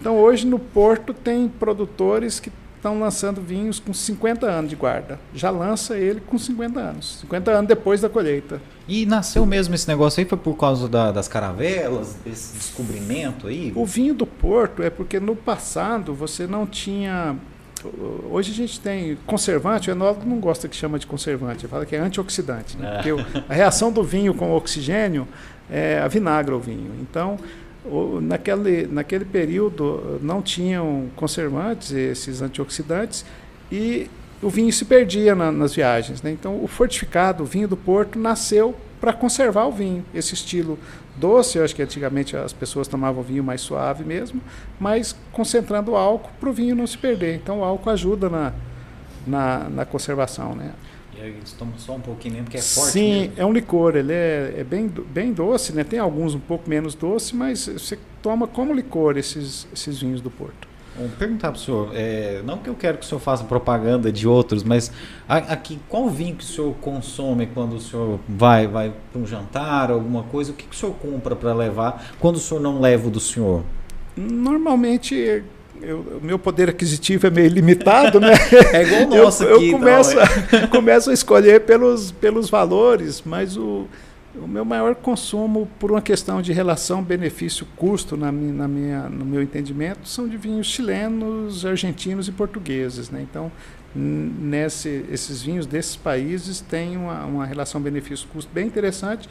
então hoje no Porto tem produtores que estão lançando vinhos com 50 anos de guarda. Já lança ele com 50 anos, 50 anos depois da colheita.
E nasceu mesmo esse negócio aí? Foi por causa da, das caravelas, desse descobrimento aí?
O vinho do Porto é porque no passado você não tinha. Hoje a gente tem conservante, o enólogo não gosta que chama de conservante, fala que é antioxidante. Né? É. Porque a reação do vinho com o oxigênio é a vinagre o vinho. Então, naquele, naquele período não tinham conservantes, esses antioxidantes, e o vinho se perdia na, nas viagens. Né? Então, o fortificado, o vinho do Porto, nasceu para conservar o vinho, esse estilo doce. Eu acho que antigamente as pessoas tomavam vinho mais suave mesmo, mas concentrando o álcool para o vinho não se perder. Então, o álcool ajuda na, na, na conservação. Né?
E aí eles tomam só um pouquinho mesmo, porque é forte.
Sim,
mesmo.
é um licor. Ele é, é bem, bem doce, né? Tem alguns um pouco menos doce, mas você toma como licor esses, esses vinhos do Porto.
Vou perguntar para o senhor, é, não que eu quero que o senhor faça propaganda de outros, mas aqui qual vinho que o senhor consome quando o senhor vai, vai para um jantar, alguma coisa? O que, que o senhor compra para levar quando o senhor não leva o do senhor?
Normalmente o meu poder aquisitivo é meio limitado, né?
É igual o nosso
eu,
aqui.
Eu começo, então, é. começo a escolher pelos, pelos valores, mas o, o meu maior consumo, por uma questão de relação benefício-custo, na minha, na minha, no meu entendimento, são de vinhos chilenos, argentinos e portugueses. Né? Então, nesse, esses vinhos desses países têm uma, uma relação benefício-custo bem interessante,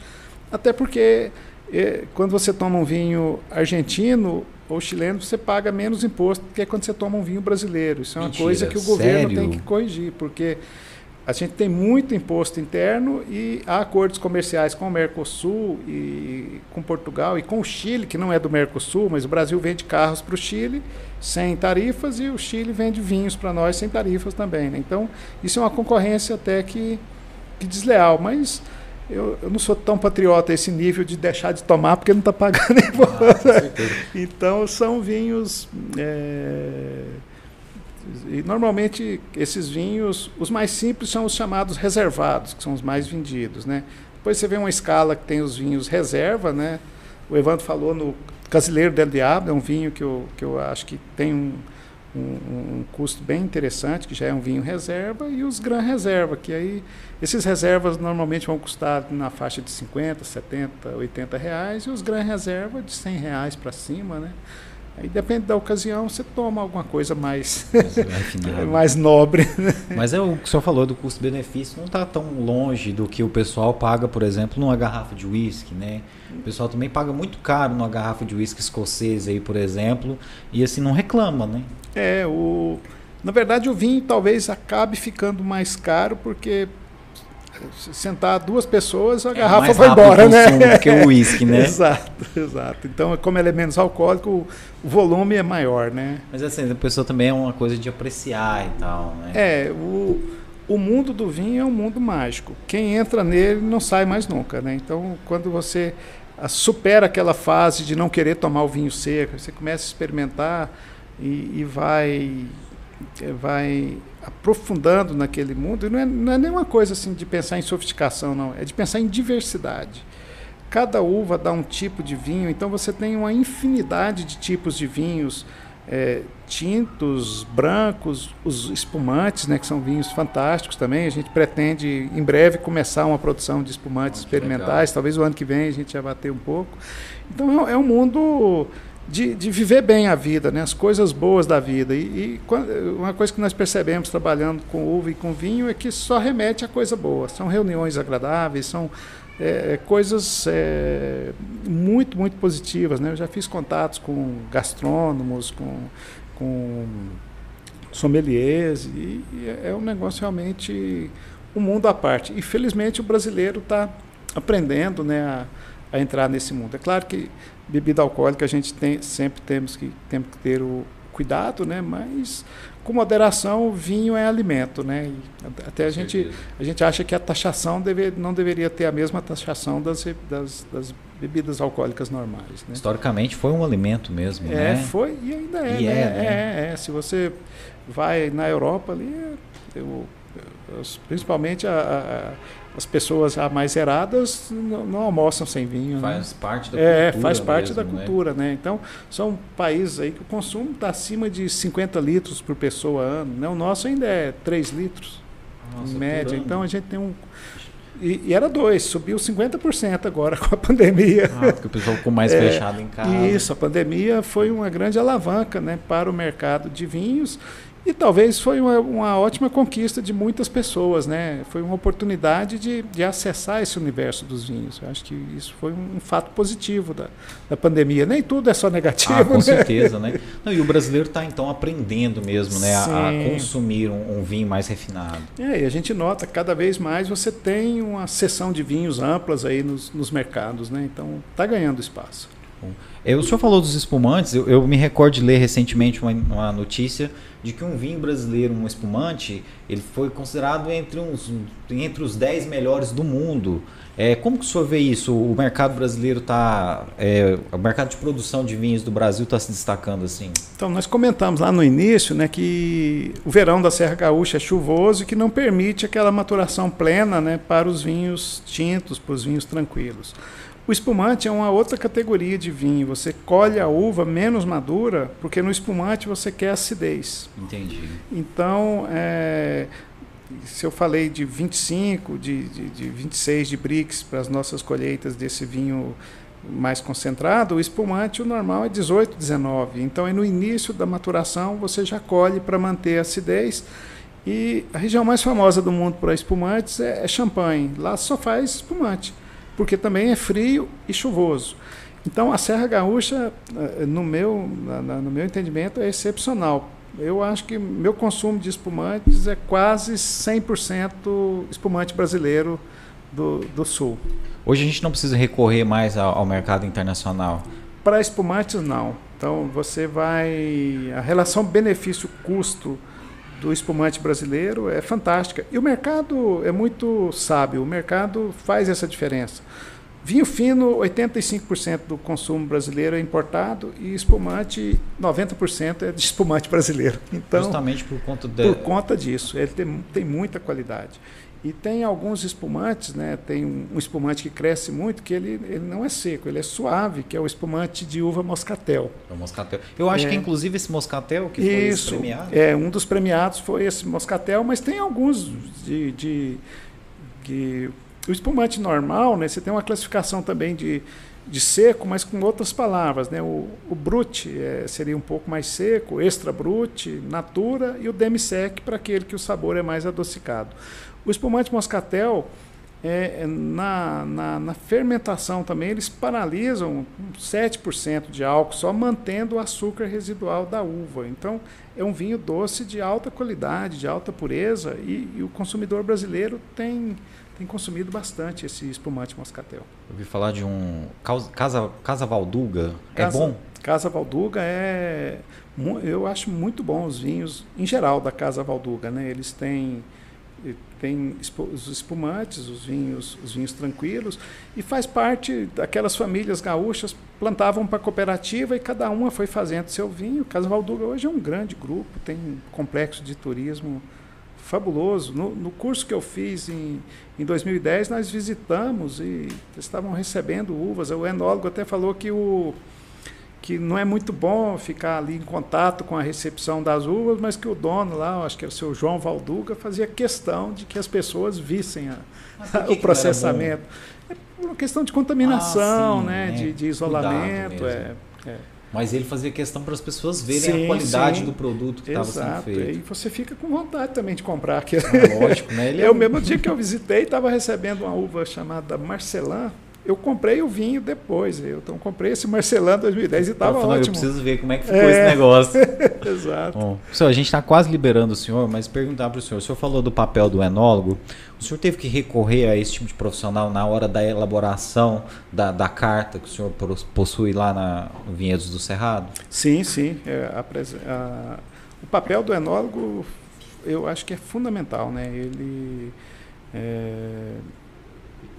até porque eh, quando você toma um vinho argentino ou chileno, você paga menos imposto do que quando você toma um vinho brasileiro. Isso é uma
Mentira,
coisa que o governo
sério?
tem que corrigir, porque a gente tem muito imposto interno e há acordos comerciais com o Mercosul e com Portugal e com o Chile, que não é do Mercosul, mas o Brasil vende carros para o Chile sem tarifas e o Chile vende vinhos para nós sem tarifas também. Né? Então, isso é uma concorrência até que, que desleal, mas eu, eu, não sou tão patriota a esse nível de deixar de tomar porque não está pagando imposto. Ah, então, são vinhos... É, e normalmente esses vinhos, os mais simples são os chamados reservados, que são os mais vendidos, né? Depois você vê uma escala que tem os vinhos reserva, né? O Evandro falou no Casileiro del Diablo, é um vinho que eu, que eu acho que tem um, um, um, custo bem interessante, que já é um vinho reserva, e os Gran Reserva, que aí esses reservas normalmente vão custar na faixa de 50, 70, 80 reais, e os Gran Reserva de 100 reais para cima, né? Aí depende da ocasião, você toma alguma coisa mais, mais nobre. Né?
Mas é o que o senhor falou do custo-benefício, não está tão longe do que o pessoal paga, por exemplo, numa garrafa de uísque, né? O pessoal também paga muito caro numa garrafa de uísque escocês aí, por exemplo, e assim não reclama, né?
É, o na verdade o vinho talvez acabe ficando mais caro porque sentar duas pessoas, a é garrafa vai embora, né?
Do que o uísque, né?
exato, exato. Então, como ele é menos alcoólico, o volume é maior, né?
Mas assim, a pessoa também é uma coisa de apreciar e tal, né?
É, o, o mundo do vinho é um mundo mágico. Quem entra nele não sai mais nunca, né? Então, quando você ah, supera aquela fase de não querer tomar o vinho seco, você começa a experimentar e, e vai vai aprofundando naquele mundo, e não é, não é nenhuma coisa assim de pensar em sofisticação, não, é de pensar em diversidade. Cada uva dá um tipo de vinho, então você tem uma infinidade de tipos de vinhos, é, tintos, brancos, os espumantes, né, que são vinhos fantásticos também. A gente pretende em breve começar uma produção de espumantes experimentais, legal. talvez o ano que vem a gente já bater um pouco. Então é, é um mundo de, de viver bem a vida, né? as coisas boas da vida. E, e, uma coisa que nós percebemos trabalhando com uva e com vinho é que só remete a coisa boa. São reuniões agradáveis, são é, é, coisas é, muito, muito positivas. Né? Eu já fiz contatos com gastrônomos, com, com sommeliers, e, e é um negócio realmente um mundo à parte. E felizmente o brasileiro está aprendendo né, a, a entrar nesse mundo. É claro que bebida alcoólica a gente tem, sempre temos que, temos que ter o cuidado, né? mas com moderação o vinho é alimento. Né? E até a gente, a gente acha que a taxação deve, não deveria ter a mesma taxação das, das, das bebidas alcoólicas normais. Né?
Historicamente foi um alimento mesmo,
é,
né?
foi e ainda é.
E
né?
é, né?
é, é, Se você vai na Europa ali, eu, principalmente a, a as pessoas mais zeradas não, não almoçam sem vinho.
Né? Faz
né?
parte da
é,
cultura.
faz parte
mesmo,
da cultura, né? né? Então, são países aí que o consumo está acima de 50 litros por pessoa ano. Né? O nosso ainda é 3 litros, Nossa, em média. Então, a gente tem um. E, e, era dois, subiu 50% agora com a pandemia.
Ah, porque o pessoal ficou mais é, fechado em casa.
Isso, a pandemia foi uma grande alavanca né, para o mercado de vinhos E talvez foi uma, uma, ótima conquista de muitas pessoas, né? Foi uma oportunidade de, de acessar esse universo dos vinhos. Eu acho que isso foi um, fato positivo da, da pandemia. Nem tudo é só negativo. Ah,
com né? certeza, né? Não, e o brasileiro está então aprendendo mesmo, né, a, a, consumir um, um, vinho mais refinado.
É, e a gente nota que cada vez mais você tem uma seção de vinhos amplas aí nos, nos mercados, né? Então está ganhando espaço.
Bom, o senhor falou dos espumantes, eu, eu me recordo de ler recentemente uma, uma, notícia de que um vinho brasileiro, um espumante, ele foi considerado entre, uns, entre os 10 melhores do mundo. É, como que o senhor vê isso? O mercado brasileiro está. É, o mercado de produção de vinhos do Brasil está se destacando assim?
Então, nós comentamos lá no início né, que o verão da Serra Gaúcha é chuvoso e que não permite aquela maturação plena né, para os vinhos tintos, para os vinhos tranquilos. O espumante é uma outra categoria de vinho. Você colhe a uva menos madura, porque no espumante você quer acidez.
Entendi.
Então, é, se eu falei de 25, de, de, de 26 de BRICS para as nossas colheitas desse vinho mais concentrado, o espumante, o normal é 18, 19. Então, é no início da maturação, você já colhe para manter a acidez. E a região mais famosa do mundo para espumantes é, é Champagne. Lá só faz espumante porque também é frio e chuvoso. Então, a Serra Gaúcha, eh, no meu, no meu entendimento, é excepcional. Eu acho que meu consumo de espumantes é quase 100% espumante brasileiro do, do Sul.
Hoje a gente não precisa recorrer mais ao, ao mercado internacional?
Para espumantes, não. Então, você vai. A relação benefício-custo do espumante brasileiro é fantástica. E o mercado é muito sábio, o mercado faz essa diferença. Vinho fino, 85% do consumo brasileiro é importado e espumante, 90% é de espumante brasileiro. Então,
Justamente por conta, de...
por conta disso, ele tem, tem muita qualidade. E tem alguns espumantes, né? Tem um, espumante que cresce muito, que ele, ele não é seco, ele é suave, que é o espumante de uva moscatel.
É o moscatel. Eu acho é. que inclusive esse moscatel que foi Isso, premiado.
É, um dos premiados foi esse moscatel, mas tem alguns de, de, de o espumante normal, né? Você tem uma classificação também de, de seco, mas com outras palavras, né? O, o brut é, seria um pouco mais seco, extra brut, natura e o demi-sec para aquele que o sabor é mais adocicado. O espumante moscatel, é, é, na, na, na, fermentação também, eles paralisam 7% de álcool, só mantendo o açúcar residual da uva. Então, é um vinho doce de alta qualidade, de alta pureza, e, e o consumidor brasileiro tem, tem consumido bastante esse espumante moscatel.
Eu ouvi falar de um Casa, Casa Valduga. É casa, bom?
Casa Valduga é. Eu acho muito bom os vinhos, em geral, da Casa Valduga. Né? Eles têm tem os espumantes, os vinhos, os vinhos tranquilos, e faz parte daquelas famílias gaúchas plantavam para cooperativa e cada uma foi fazendo seu vinho. Casa Valduga hoje é um grande grupo, tem um complexo de turismo fabuloso. No, no curso que eu fiz em, em 2010, nós visitamos e estavam recebendo uvas. O enólogo até falou que o que não é muito bom ficar ali em contato com a recepção das uvas, mas que o dono lá, acho que era o seu João Valduga, fazia questão de que as pessoas vissem a, o processamento. É uma questão de contaminação, ah, sim, né? É. De, de, isolamento. É, é.
Mas ele fazia questão para as pessoas verem sim, a qualidade sim. do produto que estava sendo feito.
E você fica com vontade também de comprar aquilo.
Ah, lógico, né? Ele
é eu, mesmo dia que eu visitei, estava recebendo uma uva chamada Marcelin, eu comprei o vinho depois. Eu então, comprei esse Marcelano 2010 e estava ótimo. Eu
preciso ver como é que ficou é. esse negócio.
Exato. Bom,
senhor, a gente está quase liberando o senhor, mas perguntar para o senhor. O senhor falou do papel do enólogo. O senhor teve que recorrer a esse tipo de profissional na hora da elaboração da, da carta que o senhor possui lá na, no Vinhedos do Cerrado?
Sim, sim. É, a, a, o papel do enólogo eu acho que é fundamental. Né? Ele... É,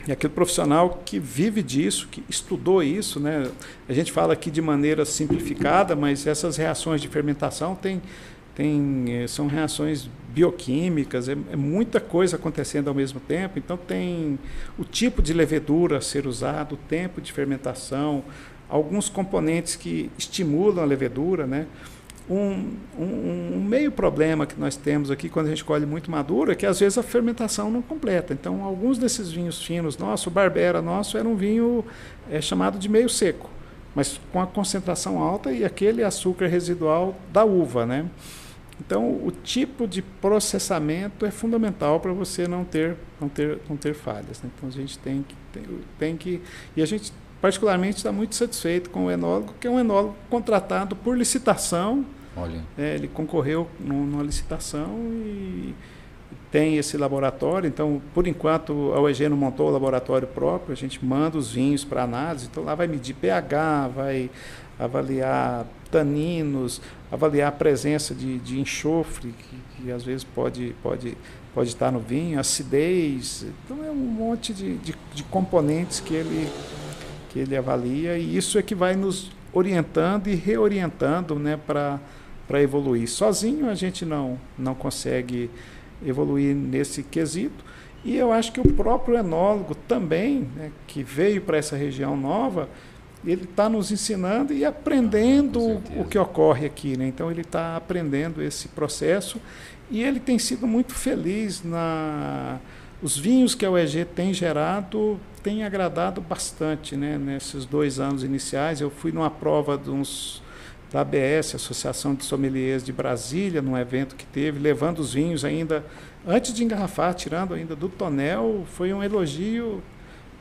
e aquele profissional que vive disso, que estudou isso, né? A gente fala aqui de maneira simplificada, mas essas reações de fermentação têm, tem, eh, são reações bioquímicas, é, é, muita coisa acontecendo ao mesmo tempo. Então tem o tipo de levedura a ser usado, o tempo de fermentação, alguns componentes que estimulam a levedura, né? Um, um, um, meio problema que nós temos aqui quando a gente colhe muito maduro é que às vezes a fermentação não completa. Então, alguns desses vinhos finos nossos, o Barbera nosso, era um vinho é, chamado de meio seco, mas com a concentração alta e aquele açúcar residual da uva, né? Então, o tipo de processamento é fundamental para você não ter, não ter, não ter falhas. Né? Então, a gente tem que, tem, tem que. E a gente, particularmente, está muito satisfeito com o enólogo, que é um enólogo contratado por licitação.
Olha.
É, ele concorreu numa licitação e tem esse laboratório. Então, por enquanto, a OEG não montou o laboratório próprio, a gente manda os vinhos para análise. Então, lá vai medir pH, vai avaliar taninos, avaliar a presença de, de enxofre, que, que, às vezes pode, pode, pode estar no vinho, acidez. Então, é um monte de, de, de componentes que ele, que ele avalia e isso é que vai nos orientando e reorientando né, para evoluir. Sozinho a gente não, não consegue evoluir nesse quesito. E eu acho que o próprio enólogo também, né, que veio para essa região nova, ele está nos ensinando e aprendendo ah, o que ocorre aqui. Né? Então, ele está aprendendo esse processo e ele tem sido muito feliz na. Os vinhos que a UEG tem gerado têm agradado bastante né? nesses dois anos iniciais. Eu fui numa prova de uns da ABS, Associação de Sommeliers de Brasília, num evento que teve, levando os vinhos ainda, antes de engarrafar, tirando ainda do tonel, foi um elogio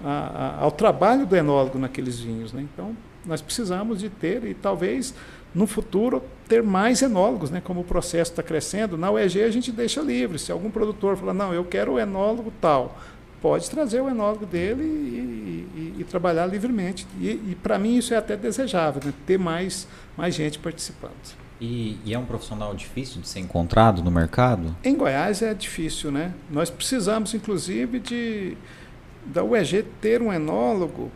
a, a, ao trabalho do enólogo naqueles vinhos. Né? Então, nós precisamos de ter, e talvez no futuro, ter mais enólogos, né? como o processo está crescendo. Na UEG a gente deixa livre, se algum produtor falar, não, eu quero o enólogo tal, pode trazer o enólogo dele e, e, e trabalhar livremente. E, e para mim isso é até desejável, né? ter mais, mais gente participando.
E, e, é um profissional difícil de ser encontrado no mercado?
Em Goiás é difícil, né? Nós precisamos, inclusive, de da UEG ter um enólogo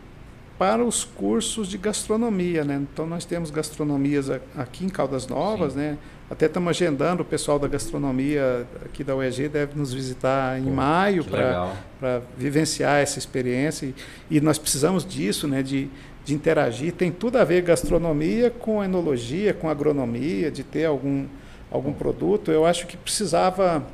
para os cursos de gastronomia, né? Então nós temos gastronomias aqui em Caldas Novas, Sim. né? Até estamos agendando o pessoal da gastronomia aqui da UEG deve nos visitar em Pô, maio para vivenciar essa experiência e, e, nós precisamos disso, né? De, de interagir. Tem tudo a ver gastronomia com enologia, com agronomia, de ter algum algum produto. Eu acho que precisava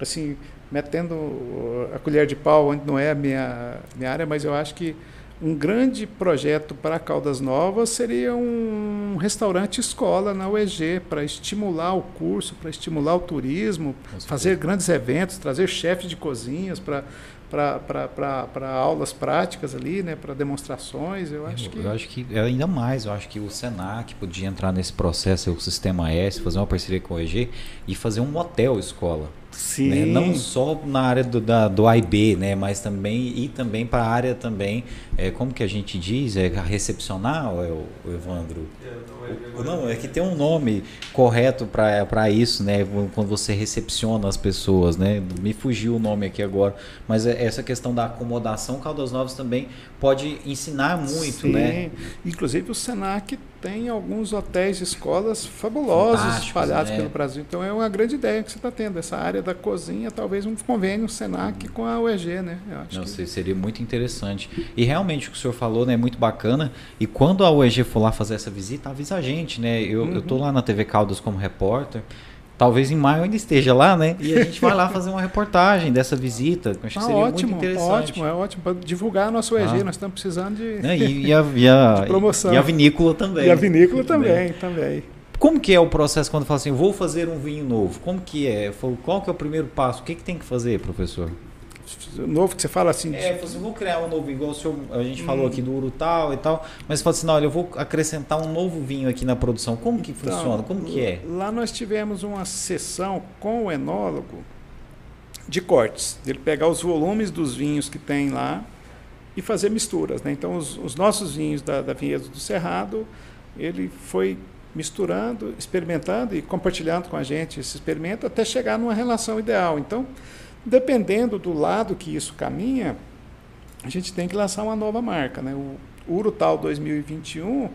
assim metendo a colher de pau onde não é a minha minha área, mas eu acho que um grande projeto para Caldas Novas seria um restaurante escola na UEG para estimular o curso, para estimular o turismo, fazer grandes eventos, trazer chefes de cozinhas para para aulas práticas ali, né, para demonstrações. Eu acho
eu,
que
eu acho que é ainda mais. Eu acho que o Senac podia entrar nesse processo, o Sistema S, fazer uma parceria com o EG e fazer um hotel escola.
Sim.
Né? Não só na área do, da, do AIB, né? mas também e também para a área também, é, como que a gente diz, é recepcionar, é o, o Evandro? Não, é que tem um nome correto para isso, né? Quando você recepciona as pessoas, né? Me fugiu o nome aqui agora, mas é essa questão da acomodação, Caldas Novas também pode ensinar muito,
Sim.
né?
Inclusive o Senac tem alguns hotéis e escolas fabulosos espalhados né? pelo Brasil. Então é uma grande ideia que você está tendo. Essa área da cozinha, talvez um convênio Senac com a UEG, né?
Eu acho Não, que... seria muito interessante. E realmente o que o senhor falou né, é muito bacana. E quando a UEG for lá fazer essa visita, avisa a gente, né? Eu uhum. estou lá na TV Caldas como repórter. Talvez em maio ainda esteja lá, né? E a gente vai lá fazer uma reportagem dessa visita.
acho que ah, seria ótimo, muito interessante. Ótimo, é ótimo. Para divulgar a nossa UEG, ah. nós estamos precisando de,
é, e, e, a, e, a,
de promoção.
E a vinícola também.
E a vinícola também, também.
Como que é o processo quando fala assim, vou fazer um vinho novo? Como que é? Qual que é o primeiro passo? O que, que tem que fazer, professor?
Novo que você fala assim.
É, você vou criar um novo, igual o senhor, a gente hum. falou aqui do Urutau e tal, mas você fala assim, não, olha, eu vou acrescentar um novo vinho aqui na produção. Como que então, funciona? Como que é?
Lá nós tivemos uma sessão com o enólogo de cortes, ele pegar os volumes dos vinhos que tem lá e fazer misturas. Né? Então, os, os nossos vinhos da, da Vinhedo do Cerrado, ele foi misturando, experimentando e compartilhando com a gente esse experimento até chegar numa relação ideal. Então, Dependendo do lado que isso caminha, a gente tem que lançar uma nova marca. Né? O Urutau 2021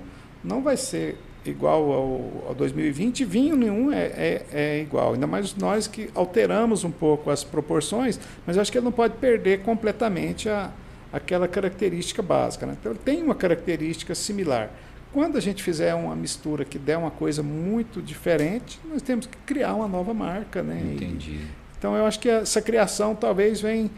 não vai ser igual ao, ao 2020, vinho nenhum é, é, é, igual. Ainda mais nós que alteramos um pouco as proporções, mas acho que ele não pode perder completamente a, aquela característica básica. Né? Então, ele tem uma característica similar. Quando a gente fizer uma mistura que der uma coisa muito diferente, nós temos que criar uma nova marca. Né?
Entendi.
Então eu acho que essa criação talvez vem,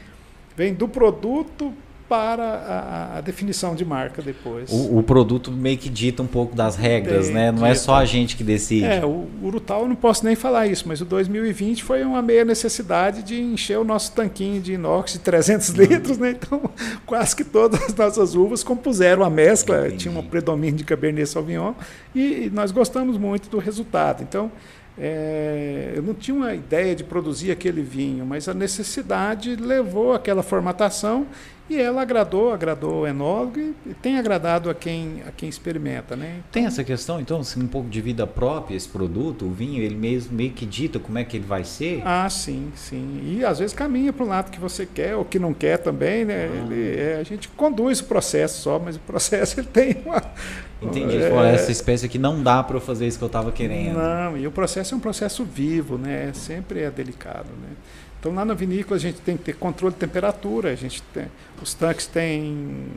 vem do produto para a, a, definição de marca depois.
O, o, produto meio que dita um pouco das regras, Tem, né? Não é só a gente que decide.
É, o Urutau eu não posso nem falar isso, mas o 2020 foi uma meia necessidade de encher o nosso tanquinho de inox de 300 uhum. litros, né? Então, quase que todas as nossas uvas compuseram a mescla, Entendi. tinha um predomínio de Cabernet Sauvignon e nós gostamos muito do resultado. Então, é, eu não tinha uma ideia de produzir aquele vinho, mas a necessidade levou aquela formatação e ela agradou, agradou o enólogo e tem agradado a quem, a quem experimenta. Né?
Então, tem essa questão, então, assim, um pouco de vida própria esse produto, o vinho, ele mesmo meio que dita como é que ele vai ser?
Ah, sim, sim. E às vezes caminha para o lado que você quer ou que não quer também. Né? Ah. Ele, é, a gente conduz o processo só, mas o processo ele tem uma.
Entendi. É, essa espécie aqui não dá para eu fazer isso que eu estava querendo.
Não, e o processo é um processo vivo, né? Sempre é delicado. Né? Então lá na vinícola a gente tem que ter controle de temperatura, a gente tem, os tanques têm,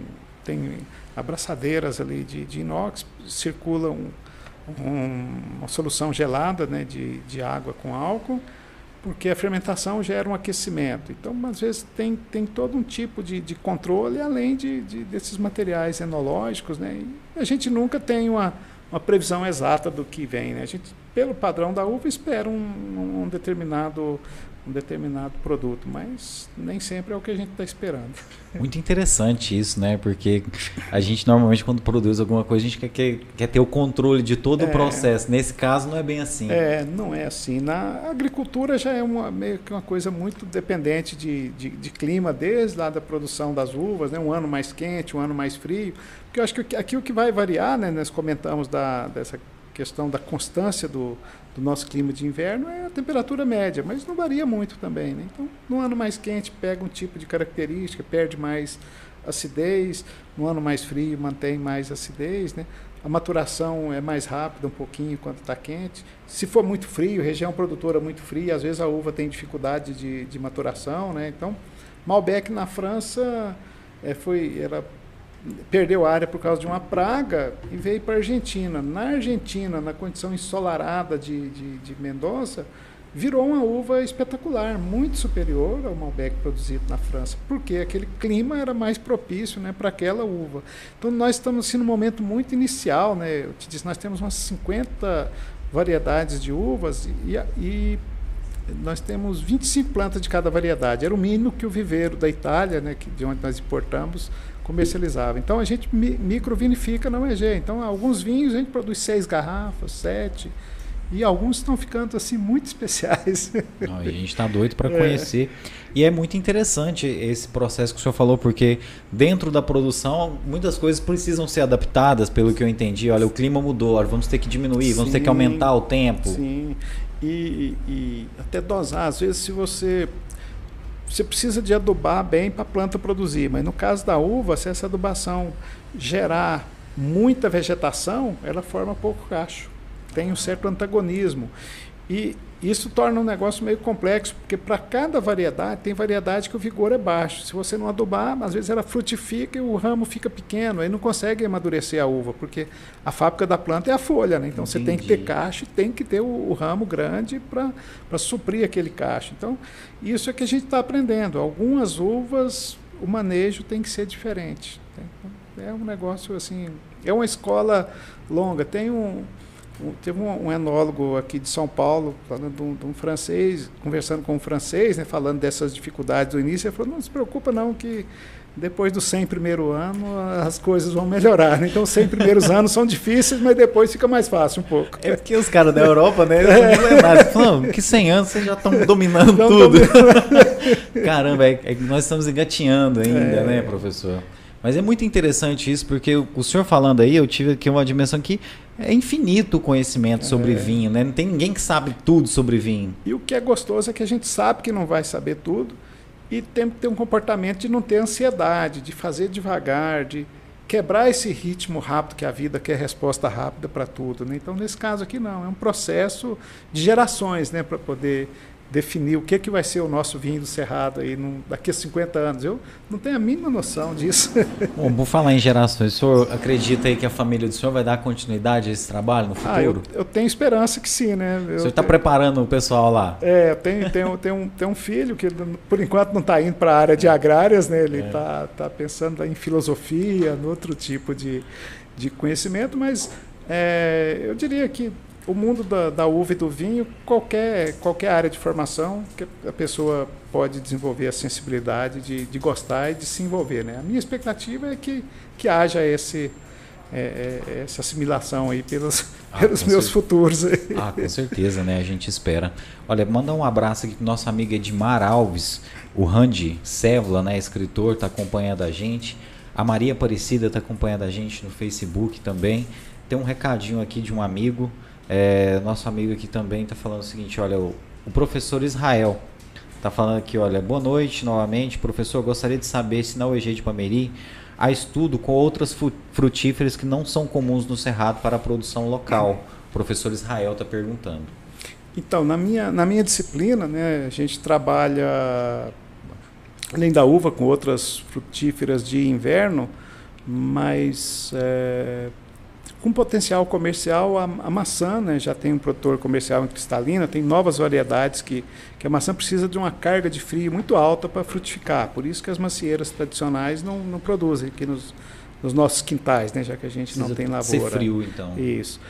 têm abraçadeiras ali de, de inox, circula um, um, uma solução gelada né, de, de água com álcool, porque a fermentação gera um aquecimento. Então, às vezes, tem, tem todo um tipo de, de controle, além de, de, desses materiais enológicos. Né? E a gente nunca tem uma, uma previsão exata do que vem. Né? A gente, pelo padrão da uva, espera um, um determinado um determinado produto, mas nem sempre é o que a gente está esperando.
Muito interessante isso, né? Porque a gente normalmente quando produz alguma coisa a gente quer, quer, quer ter o controle de todo é, o processo. Nesse caso não é bem assim.
É, não é assim. Na agricultura já é uma, meio que uma coisa muito dependente de, de, de clima, desde lá da produção das uvas, né? um ano mais quente, um ano mais frio. Porque eu acho que aqui o que vai variar, né? Nós comentamos da, dessa questão da constância do, do nosso clima de inverno é a temperatura média, mas não varia muito também. Né? Então, no ano mais quente, pega um tipo de característica, perde mais acidez, no ano mais frio, mantém mais acidez. Né? A maturação é mais rápida um pouquinho quando está quente. Se for muito frio, região produtora muito fria, às vezes a uva tem dificuldade de, de maturação. Né? Então, Malbec na França é, foi, era perdeu área por causa de uma praga e veio para a Argentina. Na Argentina, na condição ensolarada de, de, de Mendoza, virou uma uva espetacular, muito superior ao Malbec produzido na França, porque aquele clima era mais propício né, para aquela uva. Então nós estamos assim, no momento muito inicial, né? eu te disse, nós temos umas 50 variedades de uvas e, e nós temos 25 plantas de cada variedade. Era o mínimo que o viveiro da Itália, né, que, de onde nós importamos, comercializava. Então a gente microvinifica na UEG. Então alguns vinhos a gente produz seis garrafas, sete. E alguns estão ficando assim muito especiais.
Não, a gente está doido para é. conhecer. E é muito interessante esse processo que o senhor falou, porque dentro da produção muitas coisas precisam ser adaptadas, pelo que eu entendi. Olha, o clima mudou, vamos ter que diminuir, sim, vamos ter que aumentar o tempo.
Sim, e, e até dosar. Às vezes, se você você precisa de adubar bem para a planta produzir, mas no caso da uva, se essa adubação gerar muita vegetação, ela forma pouco cacho. Tem um certo antagonismo. E isso torna um negócio meio complexo, porque para cada variedade, tem variedade que o vigor é baixo. Se você não adubar, às vezes ela frutifica e o ramo fica pequeno, aí não consegue amadurecer a uva, porque a fábrica da planta é a folha, né? Então Entendi. você tem que ter cacho e tem que ter o, o ramo grande para suprir aquele cacho. Então, isso é que a gente está aprendendo. Algumas uvas, o manejo tem que ser diferente. Né? É um negócio assim, é uma escola longa. Tem um teve um, um, enólogo aqui de São Paulo, falando de um, de um francês, conversando com um francês, né, falando dessas dificuldades do início, ele falou, não se preocupa não que depois dos 100 primeiro ano as coisas vão melhorar. Né? Então, os 100 primeiros anos são difíceis, mas depois fica mais fácil um pouco.
É porque os caras da Europa, né? É. Falando que 100 anos vocês já estão dominando tudo. Dominando. Caramba, é, é, nós estamos engatinhando ainda, é. né, professor? Mas é muito interessante isso, porque o senhor falando aí, eu tive aqui uma dimensão que é infinito o conhecimento sobre é. vinho, né? Não tem ninguém que sabe tudo sobre vinho.
E o que é gostoso é que a gente sabe que não vai saber tudo e tem que ter um comportamento de não ter ansiedade, de fazer devagar, de quebrar esse ritmo rápido que a vida quer resposta rápida para tudo. Né? Então, nesse caso aqui, não. É um processo de gerações né? para poder definir o que, que vai ser o nosso vinho do Cerrado aí no, daqui a 50 anos. Eu não tenho a mínima noção disso.
Bom, por falar em gerações, o senhor acredita aí que a família do senhor vai dar continuidade a esse trabalho no futuro? Ah,
eu, eu tenho esperança que sim, né?
Eu o senhor está preparando o pessoal lá?
É, eu tenho, tenho, tenho, um, tenho um filho que por enquanto não está indo para a área de agrárias, né? Ele está é. tá pensando em filosofia, no outro tipo de, de conhecimento, mas é, eu diria que o mundo da, da, uva e do vinho, qualquer, qualquer área de formação que a pessoa pode desenvolver a sensibilidade de, de gostar e de se envolver. Né? A minha expectativa é que, que haja esse, é, é essa assimilação aí pelos, ah, pelos meus futuros.
Ah, com certeza, né? A gente espera. Olha, manda um abraço aqui para nosso amigo Edmar Alves, o Randy Sévola, né? Escritor, está acompanhando a gente. A Maria Aparecida está acompanhando a gente no Facebook também. Tem um recadinho aqui de um amigo. É, nosso amigo aqui também está falando o seguinte: olha, o, o professor Israel está falando aqui, olha, boa noite novamente, professor. Gostaria de saber se na UEG de Pameri há estudo com outras frutíferas que não são comuns no Cerrado para a produção local. O professor Israel está perguntando.
Então, na minha, na minha disciplina, né, a gente trabalha, além da uva, com outras frutíferas de inverno, mas é, com potencial comercial, a, a, maçã né, já tem um produtor comercial em cristalina, tem novas variedades que, que a maçã precisa de uma carga de frio muito alta para frutificar. Por isso que as macieiras tradicionais não, não produzem aqui nos, nos nossos quintais, né, já que a gente precisa não tem lavoura.
Ser frio, então.
Isso.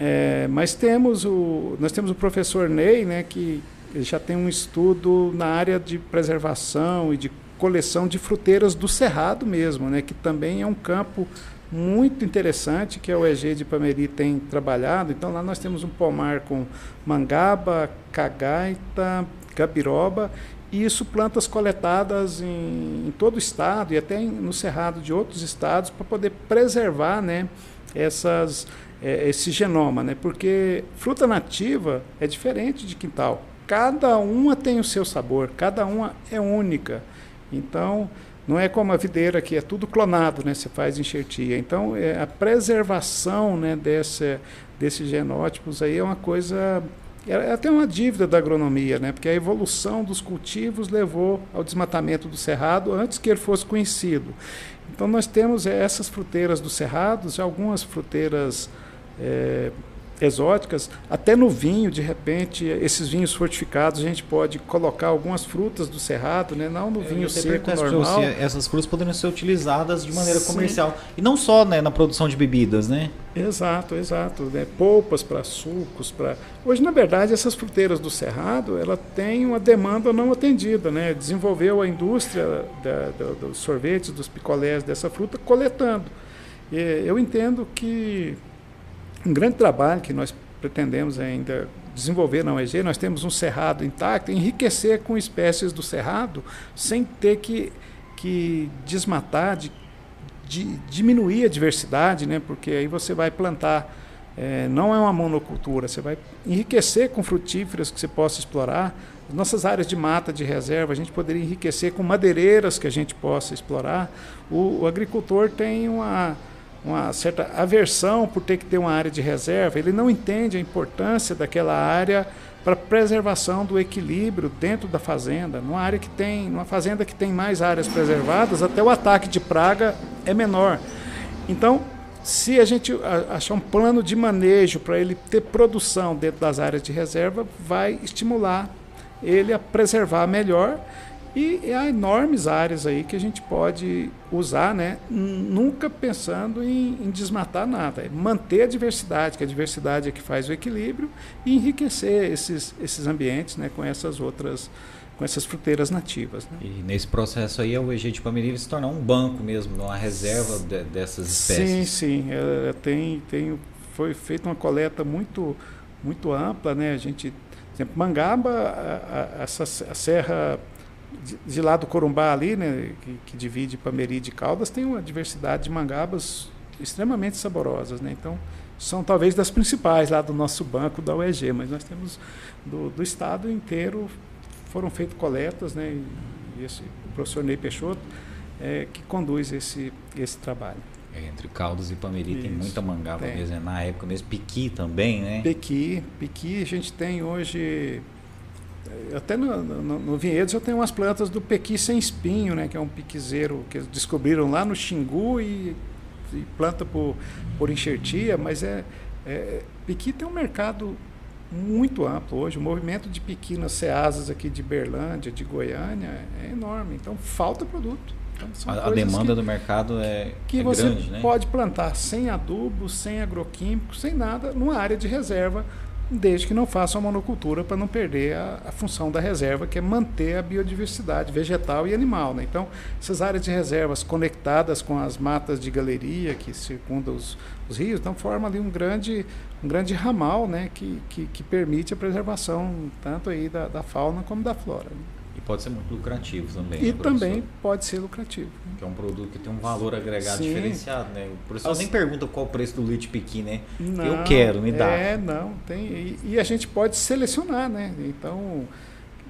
É, mas temos o, nós temos o professor Ney, né, que já tem um estudo na área de preservação e de coleção de fruteiras do cerrado mesmo, né, que também é um campo muito interessante que a UEG de Pameri tem trabalhado. Então lá nós temos um pomar com mangaba, cagaita, gabiroba e isso plantas coletadas em, em todo o estado e até em, no cerrado de outros estados para poder preservar, né, essas é, esse genoma, né? Porque fruta nativa é diferente de quintal. Cada uma tem o seu sabor, cada uma é única. Então, não é como a videira que é tudo clonado, né? Você faz enxertia. Então, é, a preservação, né, desse, desses genótipos aí é uma coisa é, é até uma dívida da agronomia, né? Porque a evolução dos cultivos levou ao desmatamento do cerrado antes que ele fosse conhecido. Então, nós temos essas fruteiras do cerrado, algumas fruteiras é, exóticas, até no vinho, de repente, esses vinhos fortificados, a gente pode colocar algumas frutas do cerrado, né? não no vinho seco normal. Se
essas frutas poderiam ser utilizadas de maneira Sim. comercial. E não só né, na produção de bebidas, né?
Exato, exato. Né? Polpas para sucos. Pra... Hoje, na verdade, essas fruteiras do cerrado, ela tem uma demanda não atendida. Né? Desenvolveu a indústria da, da, dos sorvetes, dos picolés dessa fruta, coletando. Eu entendo que um grande trabalho que nós pretendemos ainda desenvolver na UEG. Nós temos um cerrado intacto, enriquecer com espécies do cerrado sem ter que, que desmatar, de, de diminuir a diversidade, né? porque aí você vai plantar, é, não é uma monocultura, você vai enriquecer com frutíferas que você possa explorar. As nossas áreas de mata de reserva, a gente poderia enriquecer com madeireiras que a gente possa explorar. o, o agricultor tem uma uma certa aversão por ter que ter uma área de reserva, ele não entende a importância daquela área para preservação do equilíbrio dentro da fazenda. Numa área que tem, numa fazenda que tem mais áreas preservadas, até o ataque de praga é menor. Então, se a gente achar um plano de manejo para ele ter produção dentro das áreas de reserva, vai estimular ele a preservar melhor e há enormes áreas aí que a gente pode usar, né? nunca pensando em, em, desmatar nada. É manter a diversidade, que a diversidade é que faz o equilíbrio, e enriquecer esses, esses ambientes né? com essas outras com essas fruteiras nativas. Né?
E nesse processo aí, o EG de Pamiri vai se tornar um banco mesmo, uma reserva de, dessas espécies.
Sim, sim. É, tem, tem, foi feita uma coleta muito, muito ampla. Né? A gente, por exemplo, Mangaba, a, a, essa, a serra de, de lá do Corumbá ali, né, que, que divide Pameri de Caldas, tem uma diversidade de mangabas extremamente saborosas, né? Então, são talvez das principais lá do nosso banco da UEG, mas nós temos do, do estado inteiro foram feitas coletas, né? E esse o professor Ney Peixoto é, que conduz esse esse trabalho.
É, entre Caldas e Pameri Isso, tem muita mangaba tem. mesmo, né? na época mesmo, Piqui também, né?
Piqui, Piqui a gente tem hoje até no, no, no, Vinhedos eu tenho umas plantas do pequi sem espinho, né, que é um piquizeiro que eles descobriram lá no Xingu e, e planta por, por enxertia, mas é, é, piqui tem um mercado muito amplo hoje. O movimento de piqui nas ceasas aqui de Berlândia, de Goiânia, é enorme. Então falta produto.
Então, a, a, demanda que, do mercado é,
que
é
você
grande, né?
pode plantar sem adubo, sem agroquímico, sem nada, numa área de reserva desde que não façam monocultura para não perder a, a, função da reserva, que é manter a biodiversidade vegetal e animal. Né? Então, essas áreas de reservas conectadas com as matas de galeria que circundam os, os rios, então formam ali um grande, um grande ramal né? que, que, que permite a preservação tanto aí da, da fauna como da flora. Né?
Pode ser muito lucrativo também.
E né, também pode ser lucrativo.
Né? Que é um produto que tem um valor agregado Sim. diferenciado, né? O professor As... nem pergunta qual o preço do leite piqui, né? Não, Eu quero, me dá.
É, não, tem. E, e, a gente pode selecionar, né? Então,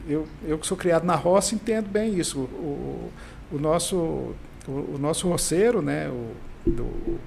eu, eu que sou criado na roça entendo bem isso. O, o, nosso, o, o nosso roceiro, né? O, do,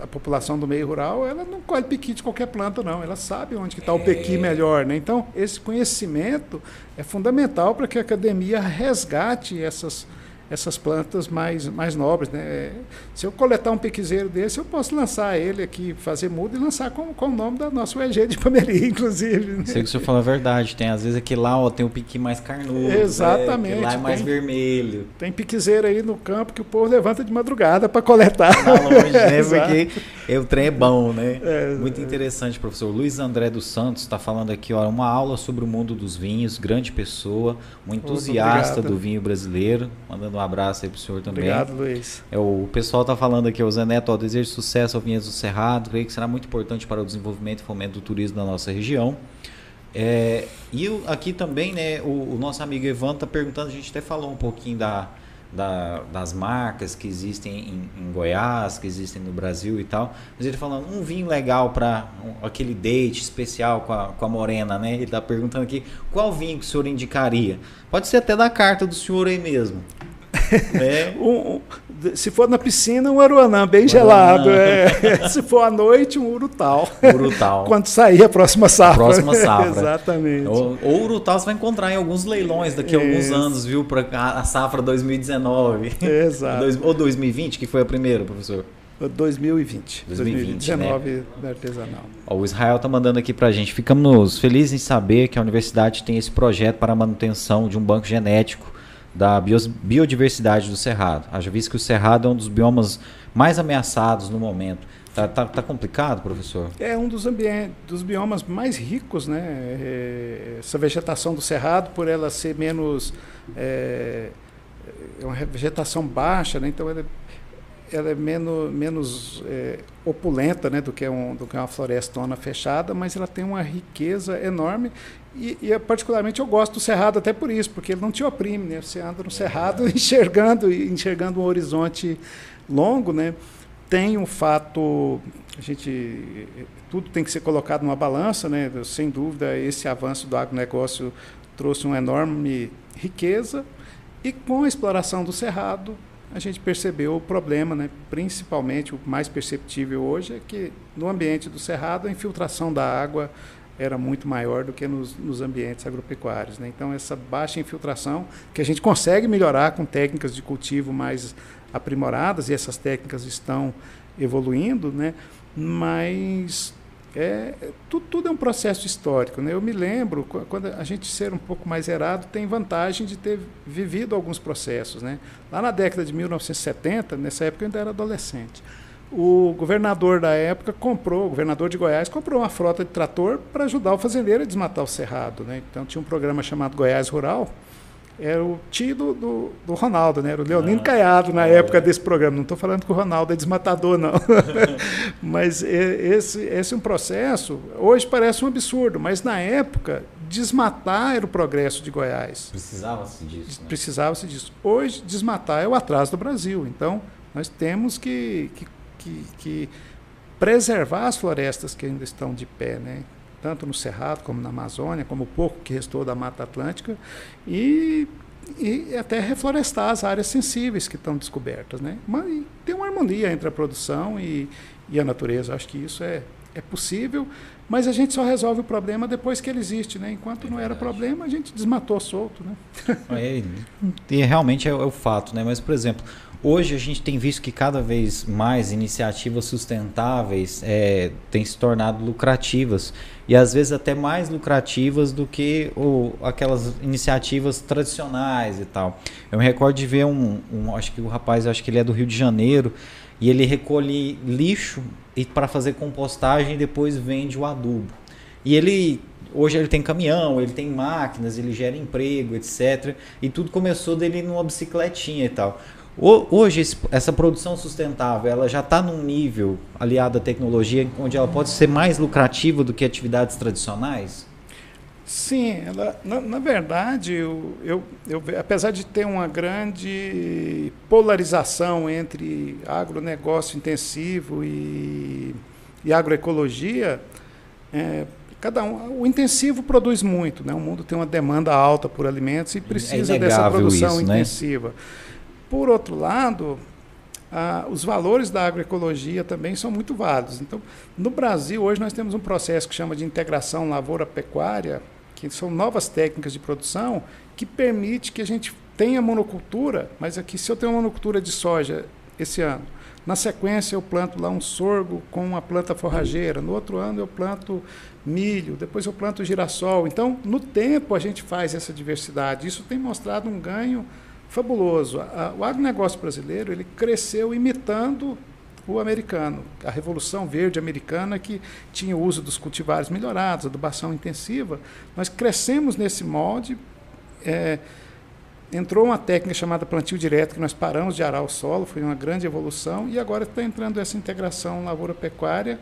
a população do meio rural, ela não colhe piqui de qualquer planta, não. Ela sabe onde está é. o pequi melhor. Né? Então, esse conhecimento é fundamental para que a academia resgate essas essas plantas mais, mais nobres. Né? Se eu coletar um piquizeiro desse, eu posso lançar ele aqui, fazer muda e lançar com, com o nome da nossa UEG de Pameli, inclusive. Né?
Sei que o senhor fala a verdade. Tem às vezes aqui lá ó, tem o piqui mais carnudo. Né?
Exatamente. Né?
lá é mais
tem,
vermelho.
Tem piquizeiro aí no campo que o povo levanta de madrugada para coletar.
Tá longe, né? Porque o trem é bom, né? É, Muito interessante, professor. Luiz André dos Santos está falando aqui, ó, uma aula sobre o mundo dos vinhos, grande pessoa, um entusiasta do vinho brasileiro, mandando um abraço aí pro senhor também.
Obrigado, Luiz.
É, o pessoal tá falando aqui, o Zé Neto, ó, desejo sucesso ao Vinhedos do Cerrado, creio que será muito importante para o desenvolvimento e fomento do turismo da nossa região. É, e aqui também, né, o, o, nosso amigo Evan tá perguntando, a gente até falou um pouquinho da, da, das marcas que existem em, em, Goiás, que existem no Brasil e tal. Mas ele falando um vinho legal para um, aquele date especial com a, com a Morena, né? Ele está perguntando aqui qual vinho que o senhor indicaria. Pode ser até da carta do senhor aí mesmo.
É. um, um, se for na piscina, um aruanã bem gelado. É. se for à noite, um urutal.
Urutal.
Quando sair a próxima safra.
Próxima safra.
Exatamente.
O, o urutal você vai encontrar em alguns leilões daqui a alguns anos, viu? Para a safra 2019.
Exato.
Ou 2020, que foi a primeira, professor?
2020.
2020
2019 né? da artesanal.
Ó, o Israel está mandando aqui para a gente. Ficamos felizes em saber que a universidade tem esse projeto para a manutenção de um banco genético da biodiversidade do Cerrado. Haja visto que o Cerrado é um dos biomas mais ameaçados no momento. Tá, tá, tá complicado, professor?
É um dos, dos biomas mais ricos, né? É, essa vegetação do Cerrado, por ela ser menos. É, é uma vegetação baixa, né? então ela é ela é menos, menos é, opulenta né, do, que um, do que uma florestona fechada, mas ela tem uma riqueza enorme. E, e, particularmente eu gosto do cerrado até por isso, porque ele não te oprime, né? Você anda no cerrado enxergando enxergando um horizonte longo, né? Tem um fato, a gente tudo tem que ser colocado numa balança, né? Sem dúvida, esse avanço do agronegócio trouxe uma enorme riqueza e com a exploração do cerrado a gente percebeu o problema, né? principalmente o mais perceptível hoje é que no ambiente do cerrado a infiltração da água era muito maior do que nos, nos ambientes agropecuários. Né? Então essa baixa infiltração que a gente consegue melhorar com técnicas de cultivo mais aprimoradas e essas técnicas estão evoluindo, né? mas é, tudo, tudo, é um processo histórico. Né? Eu me lembro, quando a gente ser um pouco mais errado, tem vantagem de ter vivido alguns processos. Né? Lá na década de 1970, nessa época eu ainda era adolescente, o governador da época comprou, o governador de Goiás comprou uma frota de trator para ajudar o fazendeiro a desmatar o cerrado. Né? Então tinha um programa chamado Goiás Rural, era o tio do, do, do, Ronaldo, né? Era o Leonino ah, Caiado na é. época desse programa. Não estou falando que o Ronaldo é desmatador, não. mas esse, esse é um processo, hoje parece um absurdo, mas na época, desmatar era o progresso de Goiás.
Precisava-se disso. Né?
Precisava-se disso. Hoje, desmatar é o atraso do Brasil. Então, nós temos que, que, que, que preservar as florestas que ainda estão de pé, né? Tanto no Cerrado como na Amazônia, como o pouco que restou da Mata Atlântica, e, e até reflorestar as áreas sensíveis que estão descobertas. Né? Mas tem uma harmonia entre a produção e, e a natureza. Acho que isso é, é possível. Mas a gente só resolve o problema depois que ele existe, né? Enquanto é não era problema, a gente desmatou solto, né?
É, e realmente é, é o fato, né? Mas, por exemplo, Hoje a gente tem visto que cada vez mais iniciativas sustentáveis é, têm se tornado lucrativas e às vezes até mais lucrativas do que o, aquelas iniciativas tradicionais e tal. Eu me recordo de ver um, um acho que o rapaz, acho que ele é do Rio de Janeiro e ele recolhe lixo e para fazer compostagem e depois vende o adubo. E ele hoje ele tem caminhão, ele tem máquinas, ele gera emprego, etc. E tudo começou dele numa bicicletinha e tal. Hoje, essa produção sustentável ela já está num nível aliado à tecnologia onde ela pode ser mais lucrativa do que atividades tradicionais?
Sim, ela, na, na verdade, eu, eu, eu, apesar de ter uma grande polarização entre agronegócio intensivo e, e agroecologia, é, cada um, o intensivo produz muito, né? o mundo tem uma demanda alta por alimentos e precisa é dessa produção isso, né? intensiva. Né? Por outro lado, ah, os valores da agroecologia também são muito válidos. Então, no Brasil, hoje nós temos um processo que chama de integração lavoura-pecuária, que são novas técnicas de produção que permite que a gente tenha monocultura, mas aqui se eu tenho uma monocultura de soja esse ano, na sequência eu planto lá um sorgo com uma planta forrageira, no outro ano eu planto milho, depois eu planto girassol. Então, no tempo a gente faz essa diversidade. Isso tem mostrado um ganho fabuloso. O agronegócio brasileiro ele cresceu imitando o americano, a Revolução Verde americana, que tinha o uso dos cultivares melhorados, adubação intensiva. Nós crescemos nesse molde. É, entrou uma técnica chamada plantio direto, que nós paramos de arar o solo, foi uma grande evolução, e agora está entrando essa integração lavoura-pecuária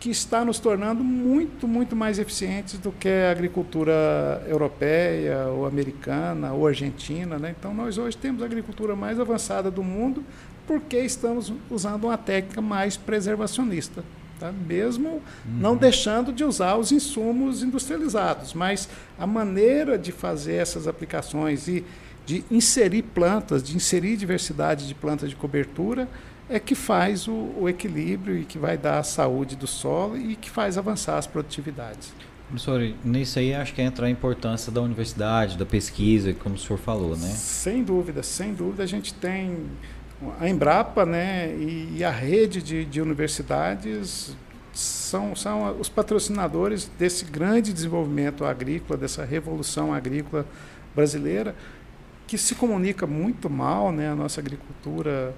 que está nos tornando muito, muito mais eficientes do que a agricultura europeia, ou americana, ou argentina. Né? Então, nós hoje temos a agricultura mais avançada do mundo porque estamos usando uma técnica mais preservacionista. Tá? Mesmo uhum. não deixando de usar os insumos industrializados, mas a maneira de fazer essas aplicações e de inserir plantas, de inserir diversidade de plantas de cobertura, é que faz o, o, equilíbrio e que vai dar a saúde do solo e que faz avançar as produtividades.
Professor, nisso aí acho que entra a importância da universidade, da pesquisa, como o senhor falou, né?
Sem dúvida, sem dúvida. A gente tem a Embrapa né, e, e a rede de, de universidades são, são os patrocinadores desse grande desenvolvimento agrícola, dessa revolução agrícola brasileira, que se comunica muito mal, né, a nossa agricultura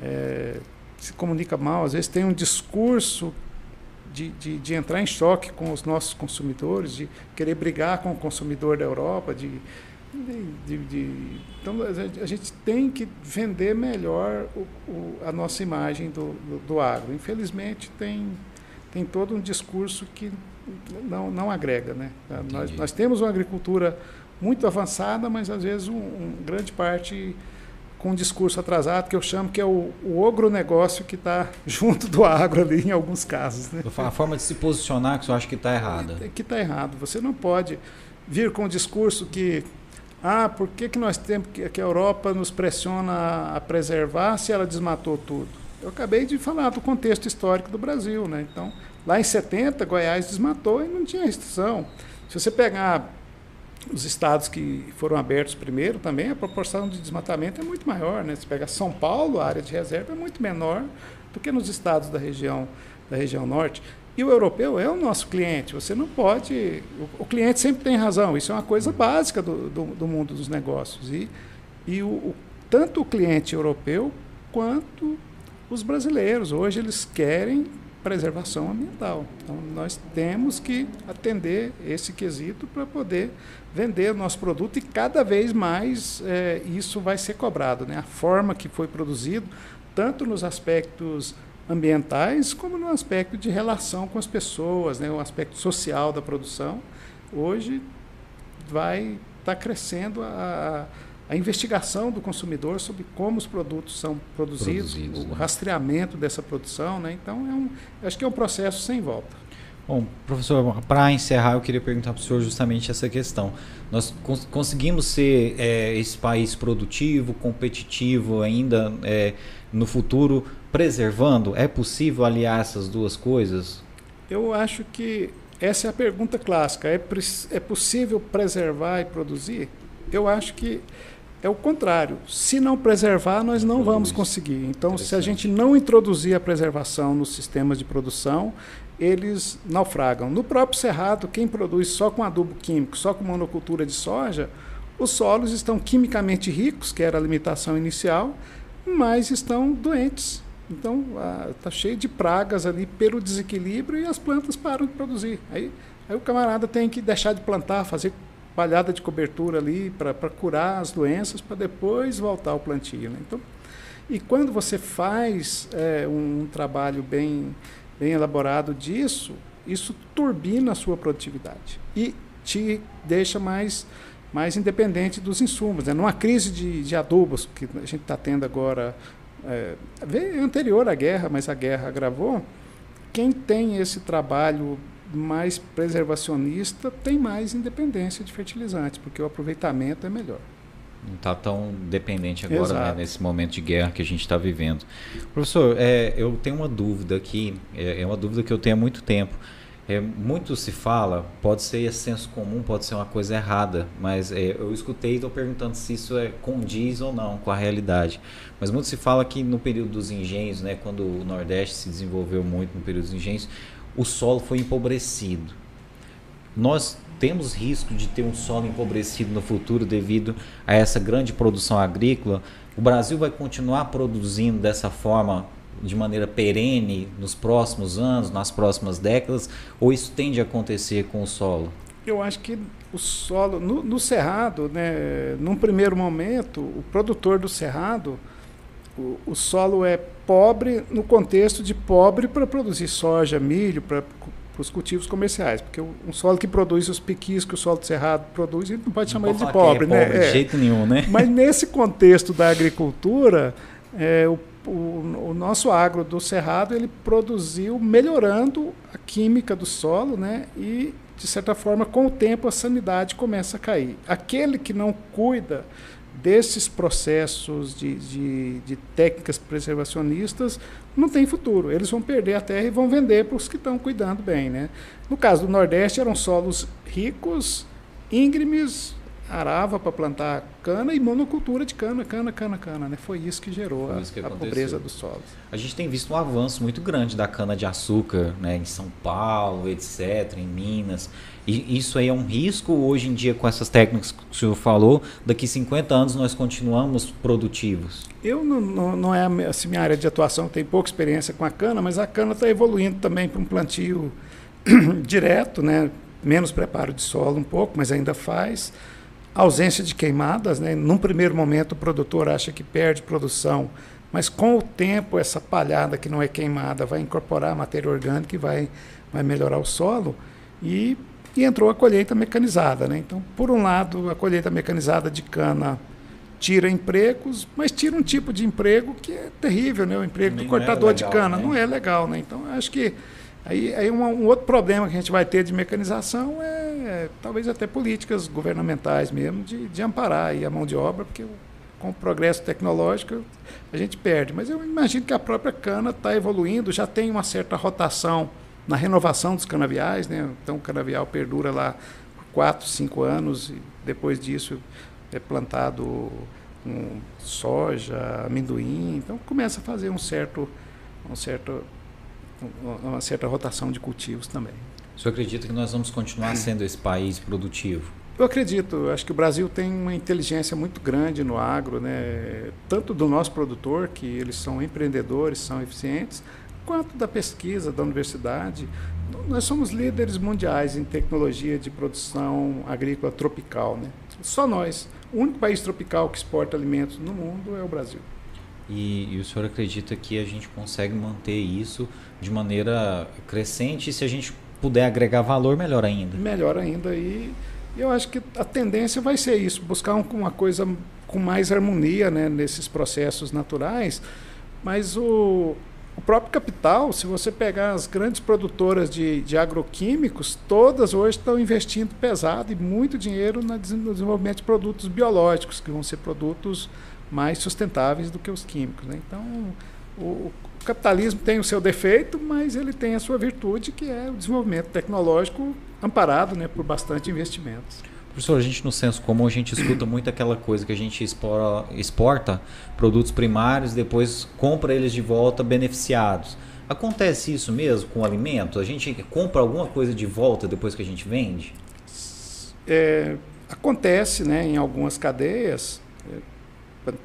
é, se comunica mal, às vezes tem um discurso de, de, de, entrar em choque com os nossos consumidores, de querer brigar com o consumidor da Europa, de, de, de então a gente tem que vender melhor o, o, a nossa imagem do, do, do, agro. Infelizmente tem, tem todo um discurso que não, não agrega. Né? Nós, nós temos uma agricultura muito avançada, mas às vezes um, um grande parte com um discurso atrasado, que eu chamo que é o, o ogronegócio que está junto do agro ali, em alguns casos. Né?
A forma de se posicionar que você acha que está errada.
Que está errado. Você não pode vir com um discurso que ah, por que, que nós temos que, que a Europa nos pressiona a, a preservar se ela desmatou tudo? Eu acabei de falar do contexto histórico do Brasil. Né? Então, lá em 70, Goiás desmatou e não tinha restrição. Se você pegar os estados que foram abertos primeiro também, a proporção de desmatamento é muito maior. Né? Se pega São Paulo, a área de reserva é muito menor do que nos estados da região, da região norte. E o europeu é o nosso cliente. Você não pode. O, o cliente sempre tem razão. Isso é uma coisa básica do, do, do mundo dos negócios. E, e o, o, tanto o cliente europeu quanto os brasileiros. Hoje eles querem preservação ambiental. Então, nós temos que atender esse quesito para poder vender o nosso produto e cada vez mais é, isso vai ser cobrado. Né? A forma que foi produzido, tanto nos aspectos ambientais como no aspecto de relação com as pessoas, né? o aspecto social da produção, hoje vai estar tá crescendo a, a investigação do consumidor sobre como os produtos são produzidos, produzidos o né? rastreamento dessa produção. Né? Então, é um, acho que é um processo sem volta.
Bom, professor, para encerrar, eu queria perguntar para o senhor justamente essa questão. Nós cons conseguimos ser é, esse país produtivo, competitivo ainda é, no futuro, preservando? É possível aliar essas duas coisas?
Eu acho que essa é a pergunta clássica. É, é possível preservar e produzir? Eu acho que é o contrário. Se não preservar, nós não vamos conseguir. Então, se a gente não introduzir a preservação nos sistemas de produção, eles naufragam. No próprio cerrado, quem produz só com adubo químico, só com monocultura de soja, os solos estão quimicamente ricos, que era a limitação inicial, mas estão doentes. Então, está cheio de pragas ali pelo desequilíbrio e as plantas param de produzir. Aí, aí o camarada tem que deixar de plantar, fazer palhada de cobertura ali para curar as doenças, para depois voltar ao plantio. Né? Então, e quando você faz é, um, um trabalho bem bem elaborado disso, isso turbina a sua produtividade e te deixa mais, mais independente dos insumos. Né? Numa crise de, de adubos que a gente está tendo agora, é, anterior à guerra, mas a guerra agravou, quem tem esse trabalho mais preservacionista tem mais independência de fertilizantes, porque o aproveitamento é melhor
não está tão dependente agora né, nesse momento de guerra que a gente está vivendo. Professor, é, eu tenho uma dúvida aqui, é, é, uma dúvida que eu tenho há muito tempo. É, muito se fala, pode ser senso comum, pode ser uma coisa errada, mas é, eu escutei e estou perguntando se isso é condiz ou não com a realidade. Mas muito se fala que no período dos engenhos, né, quando o Nordeste se desenvolveu muito no período dos engenhos, o solo foi empobrecido. Nós temos risco de ter um solo empobrecido no futuro devido a essa grande produção agrícola? O Brasil vai continuar produzindo dessa forma de maneira perene nos próximos anos, nas próximas décadas, ou isso tende a acontecer com o solo?
Eu acho que o solo, no, no cerrado, né, num primeiro momento, o produtor do cerrado, o, o solo é pobre no contexto de pobre para produzir soja, milho, para os cultivos comerciais, porque um solo que produz os piquis que o solo de cerrado produz, a gente não pode chamar não ele de pobre, é
né?
Pobre,
de é. jeito nenhum, né?
Mas nesse contexto da agricultura, é, o, o, o, nosso agro do cerrado ele produziu melhorando a química do solo, né? E de certa forma, com o tempo, a sanidade começa a cair. Aquele que não cuida desses processos de, de, de, técnicas preservacionistas não tem futuro. Eles vão perder a terra e vão vender para os que estão cuidando bem. Né? No caso do Nordeste, eram solos ricos, íngremes, arava para plantar cana e monocultura de cana, cana, cana, cana. Né? Foi isso que gerou isso que a, a pobreza dos solos.
A gente tem visto um avanço muito grande da cana de açúcar né? em São Paulo, etc., em Minas. E isso aí é um risco hoje em dia com essas técnicas que o senhor falou, daqui 50 anos nós continuamos produtivos?
Eu não, não, não é assim, minha área de atuação, tenho pouca experiência com a cana, mas a cana está evoluindo também para um plantio direto, né? menos preparo de solo um pouco, mas ainda faz. Ausência de queimadas, né? num primeiro momento o produtor acha que perde produção, mas com o tempo essa palhada que não é queimada vai incorporar matéria orgânica e vai, vai melhorar o solo. E e entrou a colheita mecanizada. Né? Então, por um lado, a colheita mecanizada de cana tira empregos, mas tira um tipo de emprego que é terrível, né? o emprego do cortador é legal, de cana. Né? Não é legal. Né? Então, acho que aí, aí um, um, outro problema que a gente vai ter de mecanização é, é talvez até políticas governamentais mesmo, de, de amparar a mão de obra, porque com o progresso tecnológico a gente perde. Mas eu imagino que a própria cana está evoluindo, já tem uma certa rotação na renovação dos canaviais, né? então o canavial perdura lá por 4, 5 anos e depois disso é plantado um soja, amendoim, então começa a fazer um certo, um certo, uma certa rotação de cultivos também.
O senhor acredita que nós vamos continuar sendo esse país produtivo?
Eu acredito, acho que o Brasil tem uma inteligência muito grande no agro, né? tanto do nosso produtor, que eles são empreendedores, são eficientes, quanto da pesquisa da universidade. Nós somos líderes mundiais em tecnologia de produção agrícola tropical. Né? Só nós. O único país tropical que exporta alimentos no mundo é o Brasil.
E, e, o senhor acredita que a gente consegue manter isso de maneira crescente? Se a gente puder agregar valor, melhor ainda.
Melhor ainda. E eu acho que a tendência vai ser isso: buscar uma coisa com mais harmonia né, nesses processos naturais. Mas o, o próprio capital, se você pegar as grandes produtoras de, de agroquímicos, todas hoje estão investindo pesado e muito dinheiro no desenvolvimento de produtos biológicos, que vão ser produtos mais sustentáveis do que os químicos. Né? Então, o, o capitalismo tem o seu defeito, mas ele tem a sua virtude, que é o desenvolvimento tecnológico amparado né, por bastante investimentos.
Professor, a gente no senso comum a gente escuta muito aquela coisa que a gente exporta, exporta produtos primários, depois compra eles de volta beneficiados. Acontece isso mesmo com alimentos? A gente compra alguma coisa de volta depois que a gente vende?
É, acontece né, em algumas cadeias.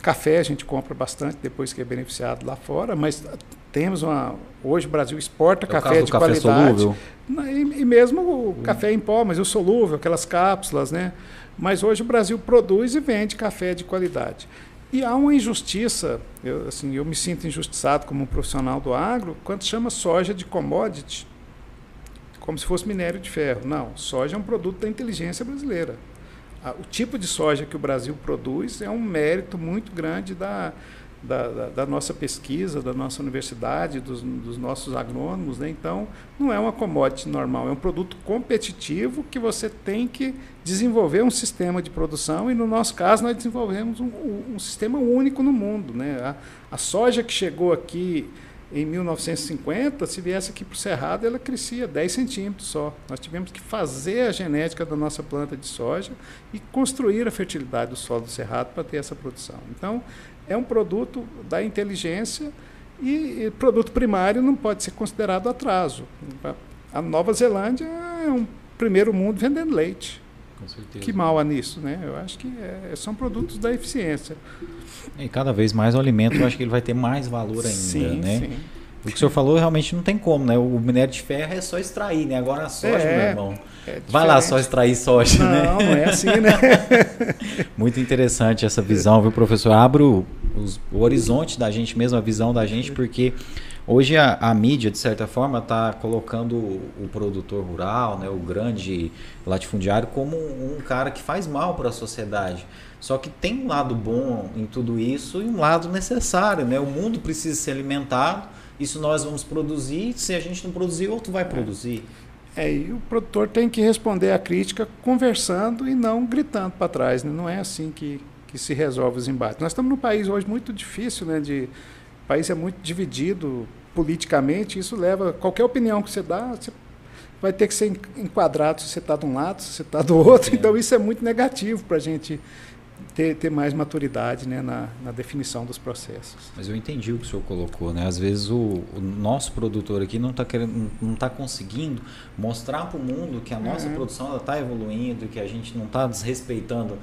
Café a gente compra bastante depois que é beneficiado lá fora, mas temos uma. Hoje o Brasil exporta é café de café qualidade. Solúvel. E, e mesmo o hum. café em pó, mas o solúvel, aquelas cápsulas, né? Mas hoje o Brasil produz e vende café de qualidade. E há uma injustiça, eu, assim, eu me sinto injustiçado como um profissional do agro, quando chama soja de commodity, como se fosse minério de ferro. Não, soja é um produto da inteligência brasileira. O tipo de soja que o Brasil produz é um mérito muito grande da, da, da, da, nossa pesquisa, da nossa universidade, dos, dos, nossos agrônomos. Né? Então, não é uma commodity normal, é um produto competitivo que você tem que desenvolver um sistema de produção. E, no nosso caso, nós desenvolvemos um, um sistema único no mundo. Né? A, a, soja que chegou aqui em 1950, se viesse aqui para o Cerrado, ela crescia 10 centímetros só. Nós tivemos que fazer a genética da nossa planta de soja e construir a fertilidade do solo do Cerrado para ter essa produção. Então, é um produto da inteligência e, e produto primário não pode ser considerado atraso. A Nova Zelândia é um primeiro mundo vendendo leite. Com certeza. Que mal há nisso, né? Eu acho que é, são produtos da eficiência.
E cada vez mais o alimento, eu acho que ele vai ter mais valor ainda, sim, né? Sim. O que o senhor falou realmente não tem como, né? O minério de ferro é só extrair, né? Agora a soja, é, meu irmão. É vai lá só extrair soja,
não,
né?
Não, é assim, né?
Muito interessante essa visão, viu, professor? Abre o, os, o horizonte da gente mesmo, a visão da gente, porque hoje a, a mídia, de certa forma, está colocando o, o, produtor rural, né, o grande latifundiário, como um, um cara que faz mal para a sociedade. Só que tem um lado bom em tudo isso e um lado necessário, né? O mundo precisa ser alimentado isso nós vamos produzir, se a gente não produzir, outro vai produzir.
É, e o produtor tem que responder à crítica conversando e não gritando para trás. Né? Não é assim que, que se resolve os embates. Nós estamos num país hoje muito difícil, né? De, o país é muito dividido politicamente, isso leva. Qualquer opinião que você dá, você vai ter que ser enquadrado se você está de um lado, se você está do outro. É. Então isso é muito negativo para a gente ter, ter mais maturidade né, na, na, definição dos processos.
Mas eu entendi o que o senhor colocou, né? Às vezes o, o nosso produtor aqui não está querendo, não está conseguindo mostrar para o mundo que a nossa uhum. produção está evoluindo, que a gente não está desrespeitando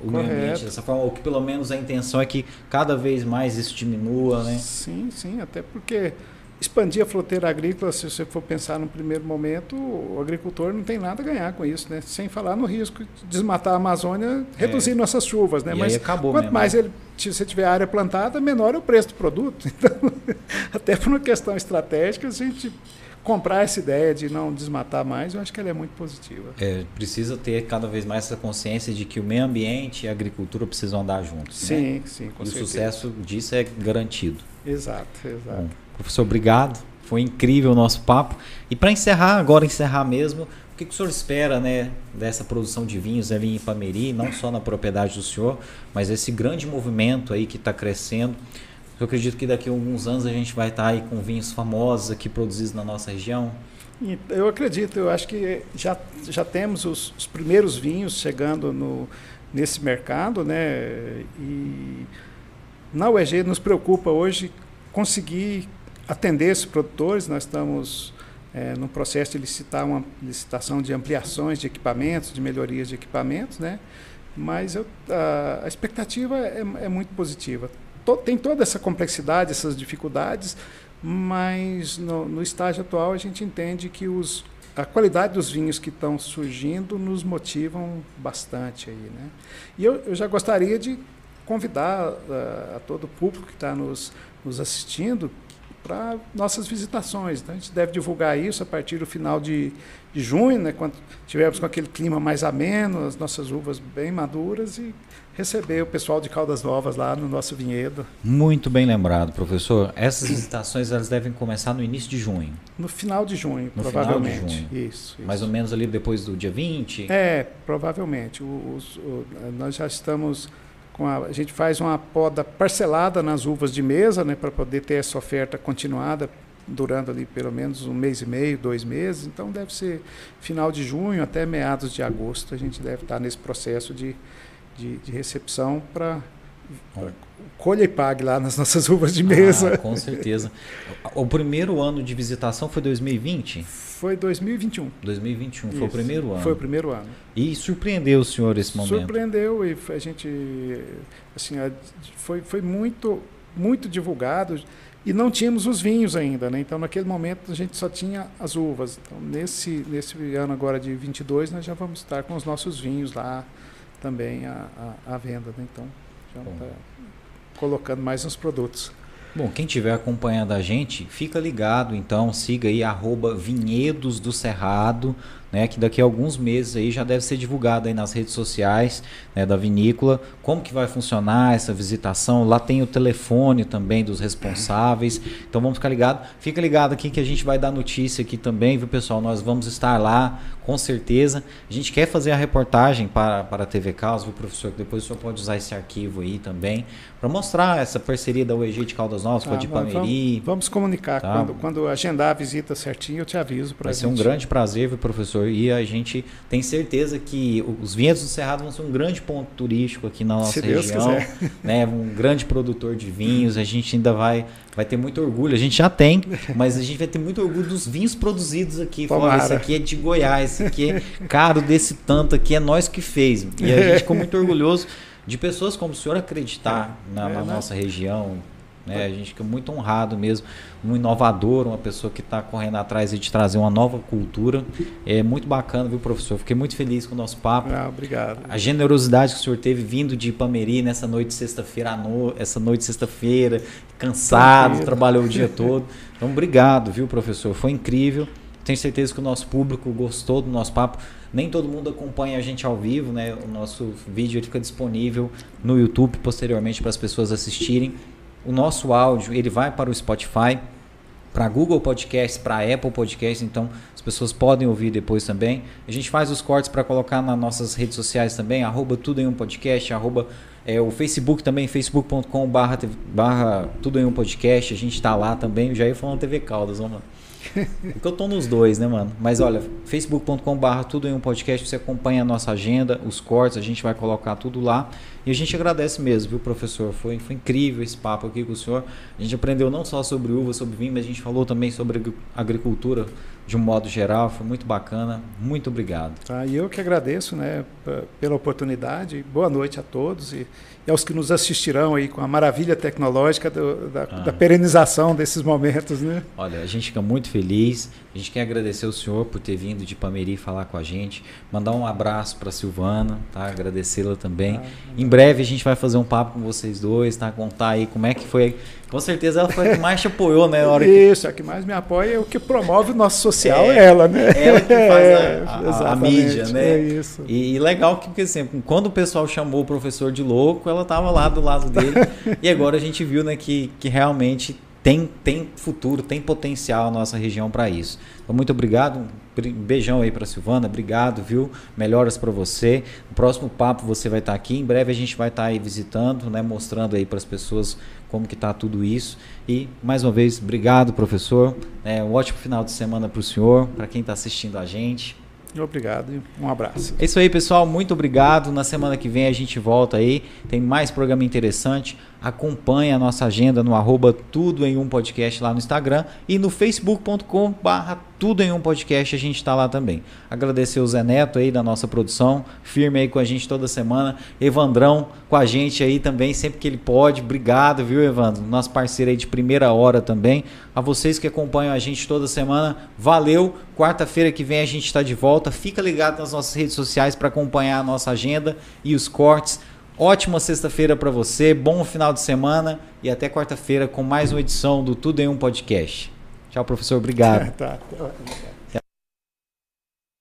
o Correto. meio ambiente dessa forma, ou que pelo menos a intenção é que cada vez mais isso diminua, né?
Sim, sim, até porque expandir a fronteira agrícola, se você for pensar no primeiro momento, o agricultor não tem nada a ganhar com isso, né? Sem falar no risco de desmatar a Amazônia, reduzir é. nossas chuvas, né?
E
Mas quanto
mesmo.
mais ele, se você tiver área plantada, menor é o preço do produto. Então, até por uma questão estratégica, a gente comprar essa ideia de não desmatar mais, eu acho que ela é muito positiva.
É, precisa ter cada vez mais essa consciência de que o meio ambiente e a agricultura precisam andar juntos.
Sim,
né?
sim, com
e
certeza.
o sucesso disso é garantido.
Exato, exato. Bom,
Professor, obrigado. Foi incrível o nosso papo. E para encerrar, agora encerrar mesmo, o que, que o senhor espera né, dessa produção de vinhos ali em Ipameri, não só na propriedade do senhor, mas esse grande movimento aí que está crescendo. Eu acredito que daqui a alguns anos a gente vai estar tá aí com vinhos famosos aqui produzidos na nossa região.
Eu acredito, eu acho que já, já temos os, os primeiros vinhos chegando no, nesse mercado, né? E na UEG nos preocupa hoje conseguir atender esses produtores. Nós estamos é, no processo de licitar uma licitação de ampliações de equipamentos, de melhorias de equipamentos, né? Mas eu, a, a, expectativa é, é muito positiva. Tem toda essa complexidade, essas dificuldades, mas no, no estágio atual a gente entende que os, a qualidade dos vinhos que estão surgindo nos motivam bastante aí, né? E eu, eu já gostaria de convidar uh, a todo o público que está nos, nos assistindo para nossas visitações. Então, a gente deve divulgar isso a partir do final de, de junho, né, quando tivermos com aquele clima mais ameno, as nossas uvas bem maduras e receber o pessoal de Caldas Novas lá no nosso vinhedo.
Muito bem lembrado, professor. Essas visitações elas devem começar no início de junho.
No final de junho,
no
provavelmente.
Final de junho.
Isso,
isso, Mais ou menos ali depois do dia 20?
É, provavelmente. O, o, nós já estamos a, a gente faz uma poda parcelada nas uvas de mesa, né, para poder ter essa oferta continuada durando ali pelo menos um mês e meio, dois meses. Então deve ser final de junho até meados de agosto a gente deve estar nesse processo de, de, de recepção para colha e pague lá nas nossas uvas de mesa.
Ah, com certeza. O primeiro ano de visitação foi 2020?
Foi 2021.
2021, Isso. foi o primeiro ano.
Foi o primeiro ano.
E surpreendeu o senhor esse momento?
Surpreendeu e a gente, assim, foi, foi muito, muito divulgado e não tínhamos os vinhos ainda, né? Então, naquele momento, a gente só tinha as uvas. Então, nesse, nesse ano agora de 22, nós já vamos estar com os nossos vinhos lá também à, à, à venda, né? Então, já está colocando mais uns produtos.
Bom, quem estiver acompanhando a gente, fica ligado, então, siga aí, arroba Vinhedos do Cerrado, né, que daqui a alguns meses aí já deve ser divulgado aí nas redes sociais né, da vinícola, como que vai funcionar essa visitação, lá tem o telefone também dos responsáveis, então vamos ficar ligado, fica ligado aqui que a gente vai dar notícia aqui também, viu pessoal, nós vamos estar lá com certeza, a gente quer fazer a reportagem para, para a TV Caos, viu professor, que depois o senhor pode usar esse arquivo aí também, para mostrar essa parceria da UEG de Caldas Novas com a de Pameri.
Vamos, vamos comunicar, tá? quando, quando agendar a visita certinho eu te aviso.
Vai ser um grande prazer, viu professor, professor, e a gente tem certeza que os vinhedos do Cerrado vão ser um grande ponto turístico aqui na nossa Se região, né? Um grande produtor de vinhos, a gente ainda vai vai ter muito orgulho, a gente já tem, mas a gente vai ter muito orgulho dos vinhos produzidos aqui. Fala, esse aqui é de Goiás, esse aqui é caro desse tanto aqui, é nós que fez. E a gente ficou muito orgulhoso de pessoas como o senhor acreditar na, na né? nossa região, né? A gente fica muito honrado mesmo, um inovador, uma pessoa que está correndo atrás de trazer uma nova cultura. É muito bacana, viu, professor? Fiquei muito feliz com o nosso papo.
Ah, obrigado.
A generosidade que o senhor teve vindo de Ipameri nessa noite de sexta-feira, no... essa noite de sexta-feira, cansado, trabalhou o dia todo. Então, obrigado, viu, professor? Foi incrível. Tenho certeza que o nosso público gostou do nosso papo. Nem todo mundo acompanha a gente ao vivo, né? O nosso vídeo fica disponível no YouTube posteriormente para as pessoas assistirem o nosso áudio ele vai para o Spotify, para Google Podcast, para Apple Podcast, então as pessoas podem ouvir depois também. A gente faz os cortes para colocar nas nossas redes sociais também, arroba tudo em um podcast, arroba é, o Facebook também, facebook.com barra tudo em um podcast, a gente está lá também, já ia falando TV Caldas, vamos lá. Porque eu tô nos dois, né, mano? Mas olha, facebook.com/barra tudo em um podcast, você acompanha a nossa agenda, os cortes, a gente vai colocar tudo lá. E a gente agradece mesmo, viu, professor? Foi, foi incrível esse papo aqui com o senhor. A gente aprendeu não só sobre uva, sobre vinho, mas a gente falou também sobre agricultura de um modo geral. Foi muito bacana. Muito obrigado.
Tá, e eu que agradeço, né, pela oportunidade. Boa noite a todos e e aos que nos assistirão aí com a maravilha tecnológica do, da, ah. da, perenização desses momentos. Né?
Olha, a gente fica muito feliz. A gente quer agradecer o senhor por ter vindo de Pameri falar com a gente. Mandar um abraço para Silvana, tá? agradecê-la também. Ah, em breve a gente vai fazer um papo com vocês dois, tá? contar aí como é que foi com certeza ela foi a que mais te apoiou, né?
hora Isso, que... a que mais me apoia é o que promove o nosso social, é, é ela, né?
Ela que faz é, a, a, a, mídia, né? É isso. E, e, legal que, porque assim, quando o pessoal chamou o professor de louco, ela estava lá do lado dele. e agora a gente viu né, que, que realmente tem, tem futuro, tem potencial a nossa região para isso. Então, muito obrigado. Beijão aí para Silvana. Obrigado, viu? Melhoras para você. No próximo papo você vai estar tá aqui. Em breve a gente vai estar tá aí visitando, né, mostrando aí para as pessoas como que está tudo isso. E mais uma vez, obrigado, professor. É, um ótimo final de semana para o senhor, para quem está assistindo a gente.
Obrigado e um abraço.
É isso aí, pessoal. Muito obrigado. Na semana que vem a gente volta aí. Tem mais programa interessante. Acompanhe a nossa agenda no arroba tudo em um podcast lá no Instagram e no facebook.com barra tudo em um podcast a gente está lá também. Agradecer o Zé Neto aí da nossa produção, firme aí com a gente toda semana. Evandrão com a gente aí também, sempre que ele pode. Obrigado, viu, Evandro? Nosso parceiro aí de primeira hora também. A vocês que acompanham a gente toda semana, valeu. Quarta-feira que vem a gente está de volta. Fica ligado nas nossas redes sociais para acompanhar a nossa agenda e os cortes. Ótima sexta-feira para você, bom final de semana e até quarta-feira com mais uma edição do Tudo em um Podcast. Tchau, professor. Obrigado. tá.